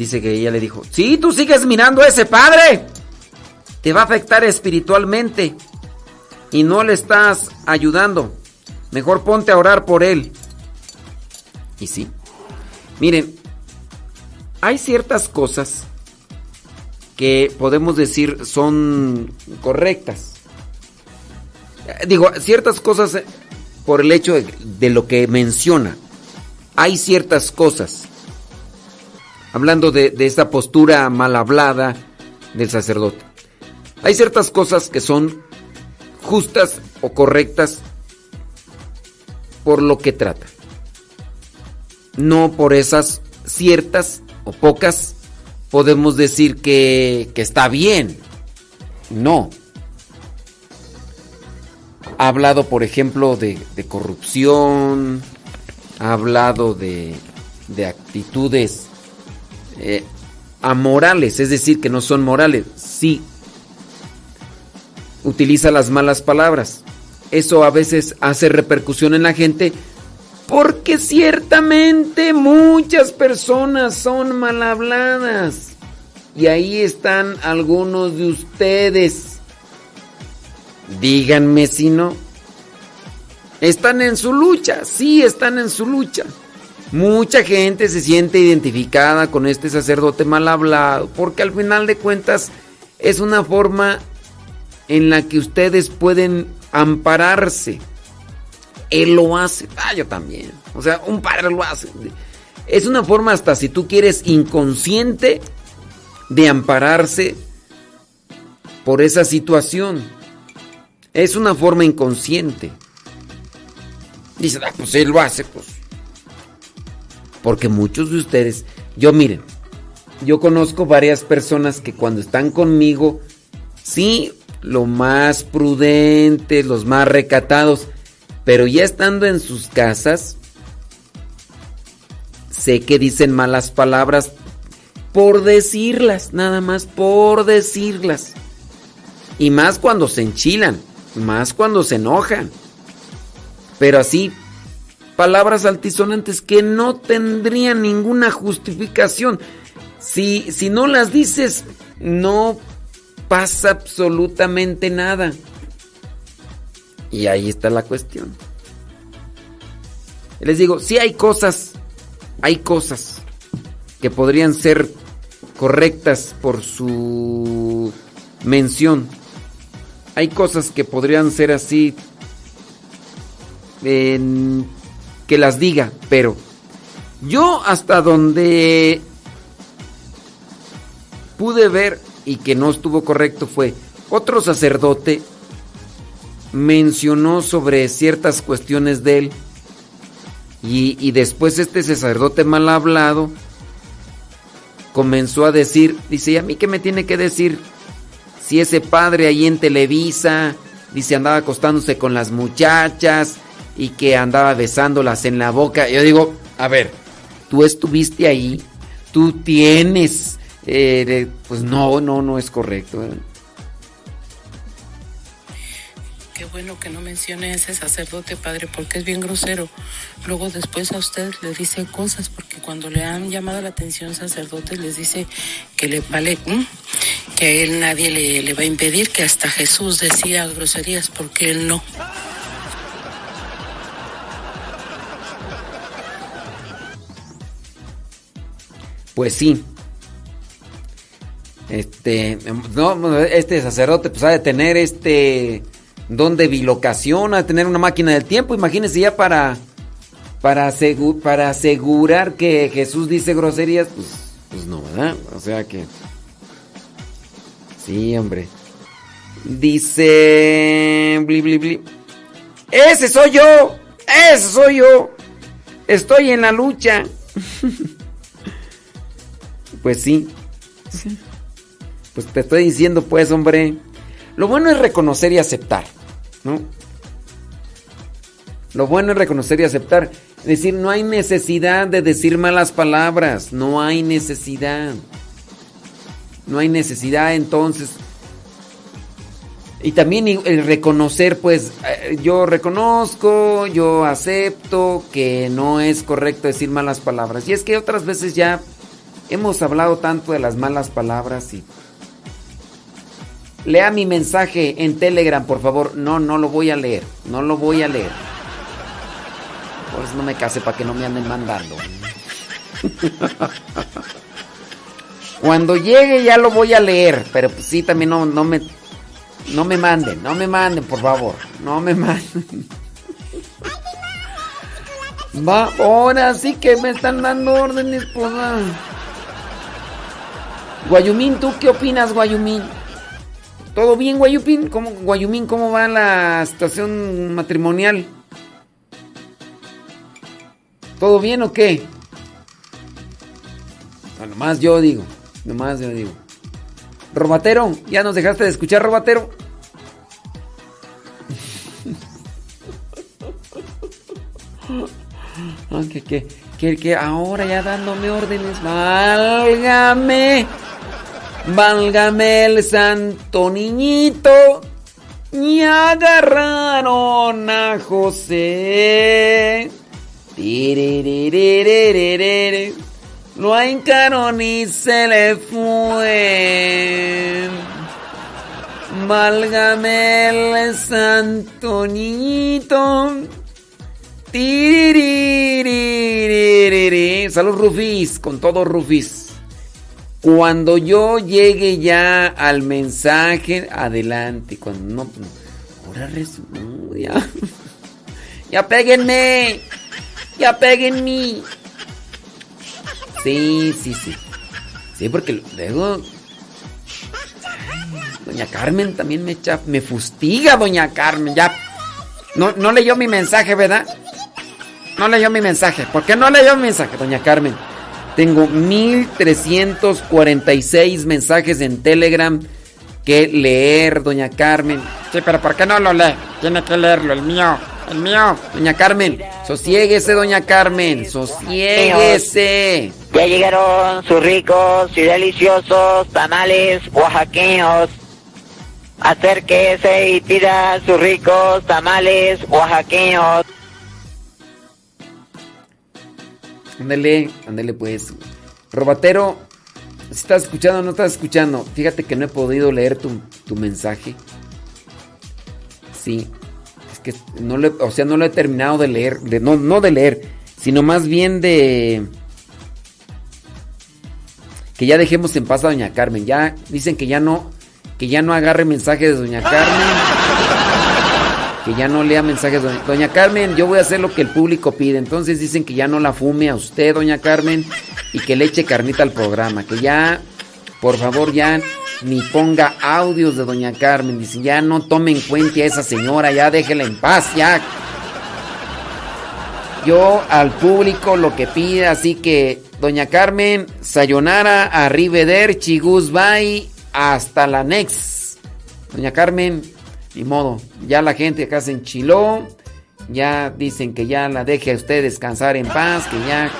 Dice que ella le dijo, sí, tú sigues mirando a ese padre. Te va a afectar espiritualmente. Y no le estás ayudando. Mejor ponte a orar por él. Y sí. Miren, hay ciertas cosas que podemos decir son correctas. Eh, Digo, ciertas cosas eh, por el hecho de lo que menciona. hay ciertas cosas, hablando de, de esta postura mal hablada del sacerdote, hay ciertas cosas que son justas o correctas por lo que trata. No por esas ciertas o pocas podemos decir que, que está bien. No. Ha hablado, por ejemplo, de, de corrupción, ha hablado de, de actitudes eh, amorales, es decir, que no son morales. Sí, utiliza las malas palabras. Eso a veces hace repercusión en la gente porque ciertamente muchas personas son mal habladas. Y ahí están algunos de ustedes. Díganme si no. Están en su lucha, sí están en su lucha. Mucha gente se siente identificada con este sacerdote mal hablado, porque al final de cuentas es una forma en la que ustedes pueden ampararse. Él lo hace, ah, yo también. O sea, un padre lo hace. Es una forma hasta si tú quieres inconsciente de ampararse por esa situación. Es una forma inconsciente. Dice, ah, pues él lo hace, pues. Porque muchos de ustedes, yo miren, yo conozco varias personas que cuando están conmigo, sí, lo más prudentes, los más recatados, pero ya estando en sus casas, sé que dicen malas palabras por decirlas, nada más por decirlas. Y más cuando se enchilan, más cuando se enojan. Pero así, palabras altisonantes que no tendrían ninguna justificación. Si, si no las dices, no pasa absolutamente nada. Y ahí está la cuestión. Les digo, sí hay cosas, hay cosas que podrían ser correctas por su mención. Hay cosas que podrían ser así que las diga, pero yo hasta donde pude ver y que no estuvo correcto fue otro sacerdote mencionó sobre ciertas cuestiones de él y, después este sacerdote mal hablado comenzó a decir, dice, ¿y a mí qué me tiene que decir? Si ese padre ahí en Televisa, dice, andaba acostándose con las muchachas, y que andaba besándolas en la boca. Yo digo, a ver, tú estuviste ahí, tú tienes, eh, pues no, no, no es correcto. ¿eh? Qué bueno que no mencione a ese sacerdote, padre, porque es bien grosero. Luego después a usted le dice cosas, porque cuando le han llamado la atención sacerdotes les dice que le vale, que a él nadie le, le va a impedir, que hasta Jesús decía groserías, porque él no. Pues sí. Este, este sacerdote pues ha de tener este don de bilocación, ha de tener una máquina del tiempo, imagínense ya para para, para asegurar que Jesús dice groserías, pues, pues no, ¿verdad? O sea que Sí, hombre. Dice bli bli bli. Ese soy yo. Ese soy yo. Estoy en la lucha. [LAUGHS] Pues sí. Pues te estoy diciendo, pues, hombre. Lo bueno es reconocer y aceptar, ¿no? Lo bueno es reconocer y aceptar. Es decir, no hay necesidad de decir malas palabras. No hay necesidad. No hay necesidad entonces. Y también el reconocer, pues, eh, yo reconozco, yo acepto que no es correcto decir malas palabras. Y es que otras veces ya Hemos hablado tanto de las malas palabras y... Lea mi mensaje en Telegram, por favor. No, no lo voy a leer. No lo voy a leer. Por eso no me case para que no me anden mandando. [LAUGHS] Cuando llegue ya lo voy a leer. Pero pues sí, también no, no me... No me manden, no me manden, por favor. No me manden. [LAUGHS] Va, ahora sí que me están dando órdenes, pues. Guayumín, ¿tú qué opinas, Guayumín? ¿Todo bien, Guayupín? ¿Cómo, Guayumín, cómo va la situación matrimonial? ¿Todo bien o qué? No, nomás yo digo, nomás yo digo. Robatero, ¿ya nos dejaste de escuchar, Robatero? [LAUGHS] Ah, que, que, que, que ahora ya dándome órdenes. Válgame. Válgame el santo niñito. Y agarraron a José. Lo encarón y se le fue. Válgame el santo niñito. Salud Rufis, con todo Rufis. Cuando yo llegue ya al mensaje, adelante. Cuando no, ahora resulta, ya. [LAUGHS] Ya péguenme. Ya péguenme. Sí, sí, sí. Sí, porque luego. Doña Carmen también me echa, me fustiga, doña Carmen. Ya. No, no leyó mi mensaje, ¿verdad? No leyó mi mensaje. ¿Por qué no leyó mi mensaje, doña Carmen? Tengo 1346 mensajes en Telegram que leer, doña Carmen. Sí, pero ¿por qué no lo lee? Tiene que leerlo, el mío, el mío. Doña Carmen, sosiéguese, doña Carmen, sosiéguese. Ya llegaron sus ricos y deliciosos tamales oaxaqueños. Acérquese y pida sus ricos tamales oaxaqueños. Ándale, ándale pues. Robatero, si estás escuchando o no estás escuchando, fíjate que no he podido leer tu, tu mensaje. Sí, es que no lo, he- o sea, no lo he terminado de leer, de, no, no de leer, sino más bien de que ya dejemos en paz a doña Carmen. Ya dicen que ya no, que ya no agarre mensajes de doña Carmen. Que ya no lea mensajes. Doña, Carmen, yo voy a hacer lo que el público pide. Entonces dicen que ya no la fume a usted, doña Carmen, y que le eche carnita al programa. Que ya, por favor, ya ni ponga audios de doña Carmen. Dicen, ya no tome en cuenta a esa señora, ya déjela en paz, ya. Yo al público lo que pide, así que, doña Carmen, sayonara, arrivederci, goodbye, hasta la next. Doña Carmen, ni modo, ya la gente acá se enchiló, ya dicen que ya la deje a usted descansar en paz, que ya...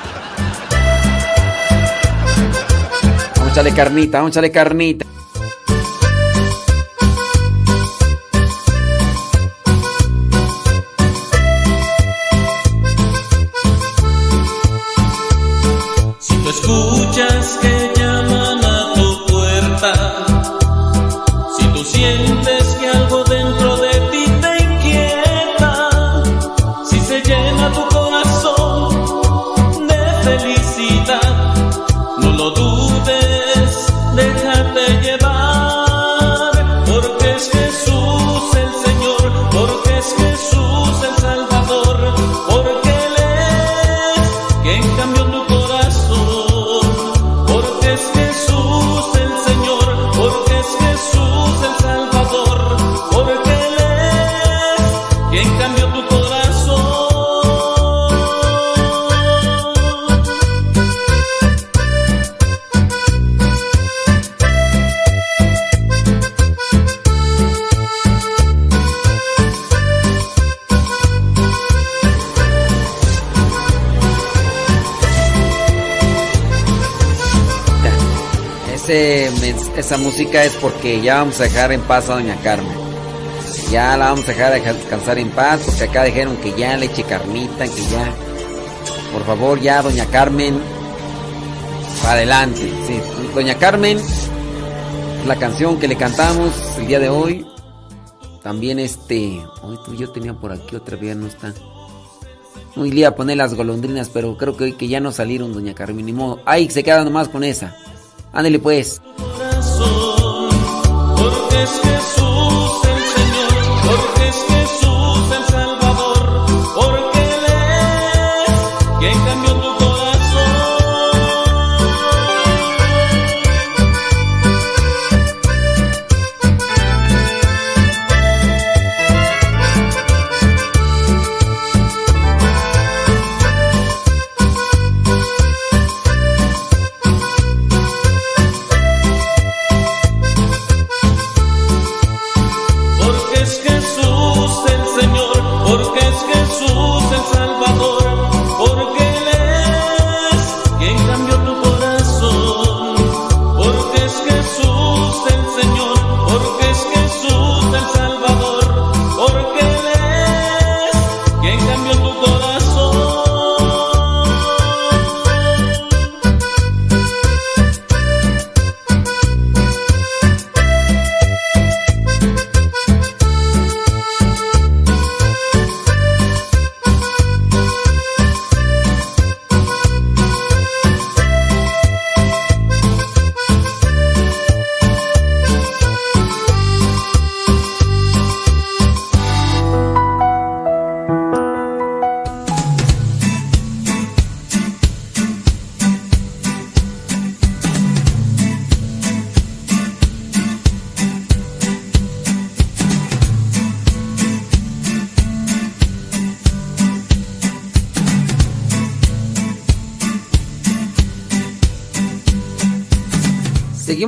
Vamos a echarle carnita, vamos a echarle carnita. Es porque ya vamos a dejar en paz a doña Carmen. Ya la vamos a dejar descansar en paz porque acá dijeron que ya le eche carnita, que ya... Por favor, ya doña Carmen, adelante. Doña Carmen, la canción que le cantamos el día de hoy. También este... Hoy tú yo tenía por aquí otra vez, no está. Le iba a poner las golondrinas, pero creo que, que ya no salieron, doña Carmen, ni modo. Ay, se queda nomás con esa. Ándale pues. Es Jesús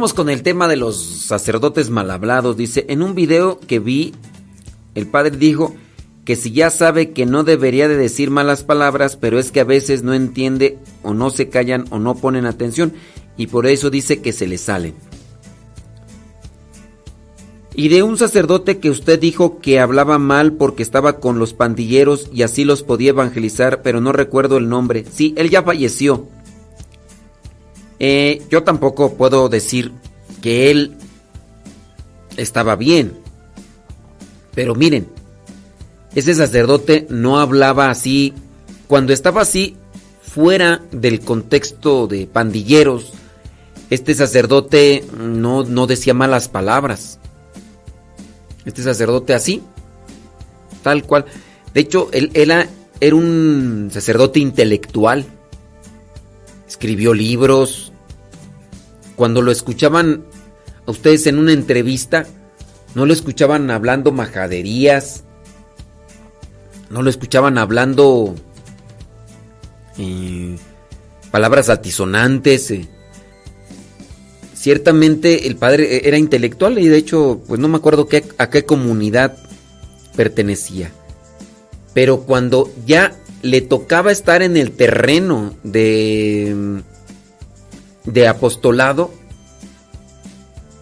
con el tema de los sacerdotes mal hablados. Dice, en un video que vi, el padre dijo que si ya sabe que no debería de decir malas palabras, pero es que a veces no entiende o no se callan o no ponen atención y por eso dice que se le salen. Y de un sacerdote que usted dijo que hablaba mal porque estaba con los pandilleros y así los podía evangelizar, pero no recuerdo el nombre. Sí, él ya falleció. Eh, yo tampoco puedo decir que él estaba bien. Pero miren, ese sacerdote no hablaba así. Cuando estaba así, fuera del contexto de pandilleros, este sacerdote no, no decía malas palabras. Este sacerdote así, tal cual. De hecho, él, era, era un sacerdote intelectual. Escribió libros. Cuando lo escuchaban a ustedes en una entrevista, no lo escuchaban hablando majaderías. No lo escuchaban hablando eh, palabras altisonantes. eh. Ciertamente el padre e-, era intelectual y de hecho, pues no me acuerdo qué, a qué comunidad pertenecía. Pero cuando ya le tocaba estar en el terreno de, de apostolado,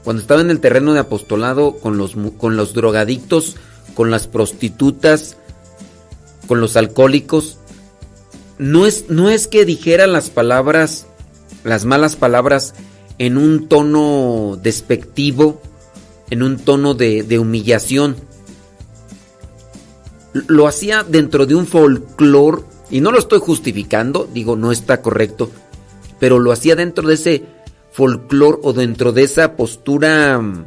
cuando estaba en el terreno de apostolado con los, con los drogadictos, con las prostitutas, con los alcohólicos, no es, no es que dijera las palabras, las malas palabras en un tono despectivo, en un tono de, de humillación. Lo hacía dentro de un folclore, y no lo estoy justificando, digo, no está correcto, pero lo hacía dentro de ese folclore o dentro de esa postura mm,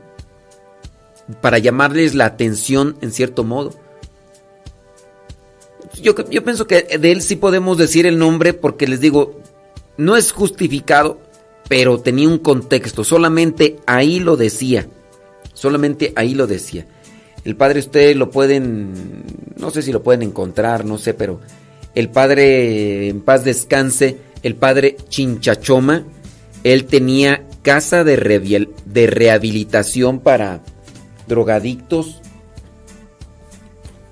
para llamarles la atención en cierto modo. Yo, yo pienso que de él sí podemos decir el nombre porque les digo, no es justificado, pero tenía un contexto, solamente ahí lo decía, solamente ahí lo decía. El padre ustedes lo pueden, no sé si lo pueden encontrar, no sé, pero el padre en paz descanse, el padre Chinchachoma, él tenía casa de, reviel- de rehabilitación para drogadictos,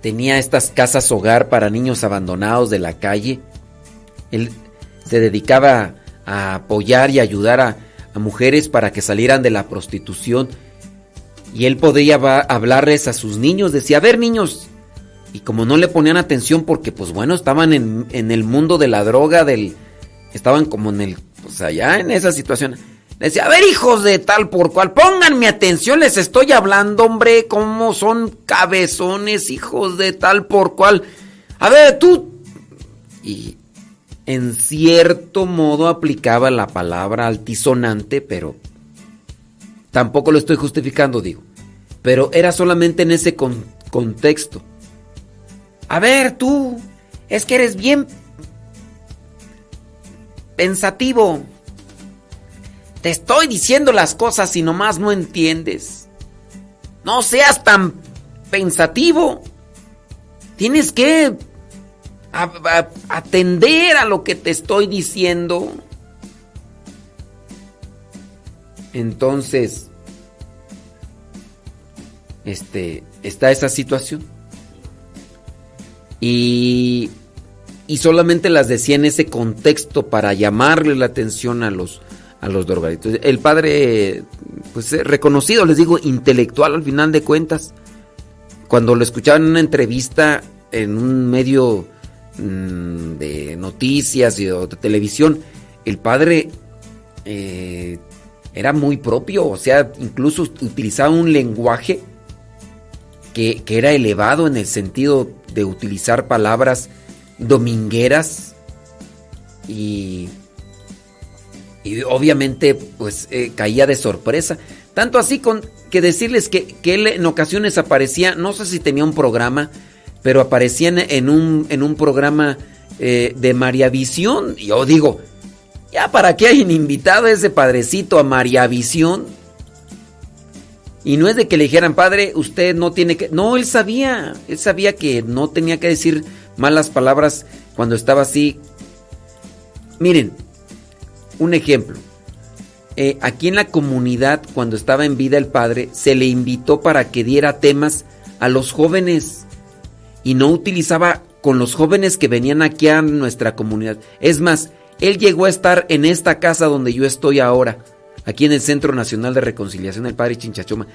tenía estas casas hogar para niños abandonados de la calle, él se dedicaba a apoyar y ayudar a, mujeres para que salieran de la prostitución. Y él podía hablarles a sus niños, decía, a ver niños, y como no le ponían atención porque pues bueno, estaban en, en el mundo de la droga, del, estaban como en el, pues allá en esa situación. Le decía, a ver hijos de tal por cual, pónganme atención, les estoy hablando, hombre, cómo son cabezones, hijos de tal por cual. A ver, tú... Y en cierto modo aplicaba la palabra altisonante, pero tampoco lo estoy justificando, digo. Pero era solamente en ese con- contexto. A ver, tú, es que eres bien pensativo. Te estoy diciendo las cosas y nomás no entiendes. No seas tan pensativo. Tienes que atender a lo que te estoy diciendo. Entonces, este, está esa situación. Y, y solamente las decía en ese contexto para llamarle la atención a los, a los drogadictos. El padre, pues eh, reconocido, les digo, intelectual al final de cuentas. Cuando lo escuchaba en una entrevista en un medio mm, de noticias y de televisión, el padre eh, era muy propio, o sea, incluso utilizaba un lenguaje que, que era elevado en el sentido de utilizar palabras domingueras y, y obviamente pues eh, caía de sorpresa. Tanto así con que decirles que, que él en ocasiones aparecía, no sé si tenía un programa, pero aparecía en, un, en un programa eh, de María Visión. Yo digo, ya para qué hayan invitado a ese padrecito a María Visión. Y no es de que le dijeran, padre, usted no tiene que... No, él sabía, él sabía que no tenía que decir malas palabras cuando estaba así. Miren, un ejemplo. eh, aquí en la comunidad, cuando estaba en vida el padre, se le invitó para que diera temas a los jóvenes y no utilizaba con los jóvenes que venían aquí a nuestra comunidad. Es más, él llegó a estar en esta casa donde yo estoy ahora, aquí en el Centro Nacional de Reconciliación del Padre Chinchachoma,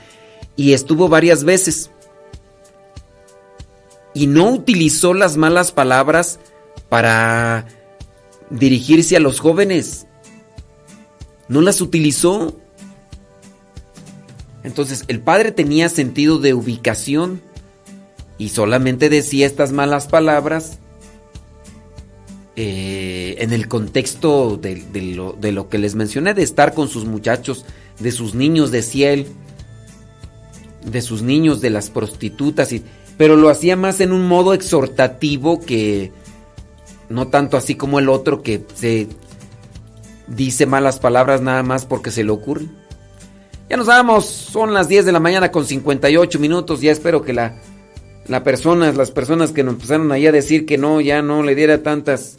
y estuvo varias veces. Y no utilizó las malas palabras para dirigirse a los jóvenes. No las utilizó. Entonces el padre tenía sentido de ubicación y solamente decía estas malas palabras eh, en el contexto de, lo, de, lo, que les mencioné, de estar con sus muchachos, de sus niños, decía él, de sus niños, de las prostitutas, y, pero lo hacía más en un modo exhortativo que no tanto así como el otro que se dice malas palabras nada más porque se le ocurre. Ya nos vamos, son las 10 de la mañana con 58 minutos, ya espero que la, la persona, las personas que nos empezaron ahí a decir que no, ya no le diera tantas,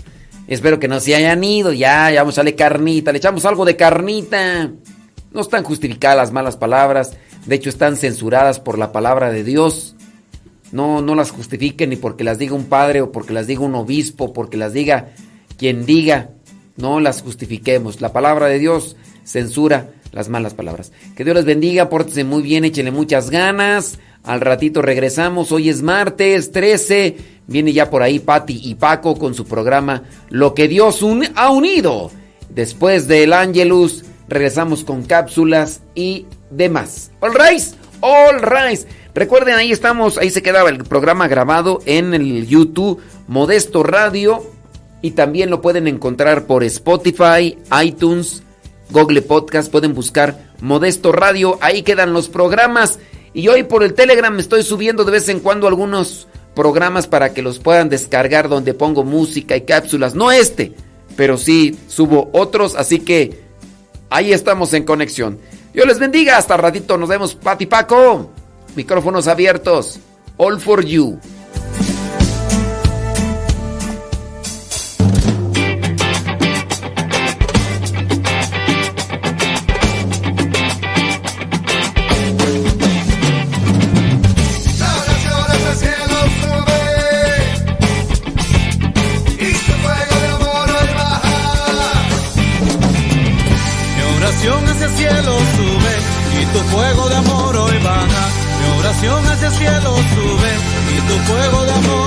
espero que no se hayan ido, ya, ya vamos a darle carnita, le echamos algo de carnita. No están justificadas las malas palabras, de hecho están censuradas por la palabra de Dios. No, no las justifiquen ni porque las diga un padre o porque las diga un obispo, porque las diga quien diga. No las justifiquemos. La palabra de Dios censura las malas palabras. Que Dios les bendiga, pórtense muy bien, échenle muchas ganas. Al ratito regresamos. Hoy es martes 13. Viene ya por ahí Patti y Paco con su programa Lo que Dios ha unido. Después del Angelus, regresamos con cápsulas y demás. All right, all right. Recuerden, ahí estamos, ahí se quedaba el programa grabado en el YouTube Modesto Radio y también lo pueden encontrar por Spotify, iTunes, Google Podcast, pueden buscar Modesto Radio, ahí quedan los programas y hoy por el Telegram estoy subiendo de vez en cuando algunos programas para que los puedan descargar donde pongo música y cápsulas, no este, pero sí subo otros, así que ahí estamos en conexión. Dios les bendiga, hasta ratito nos vemos, Pati Paco. Micrófonos abiertos. All for you. Fuego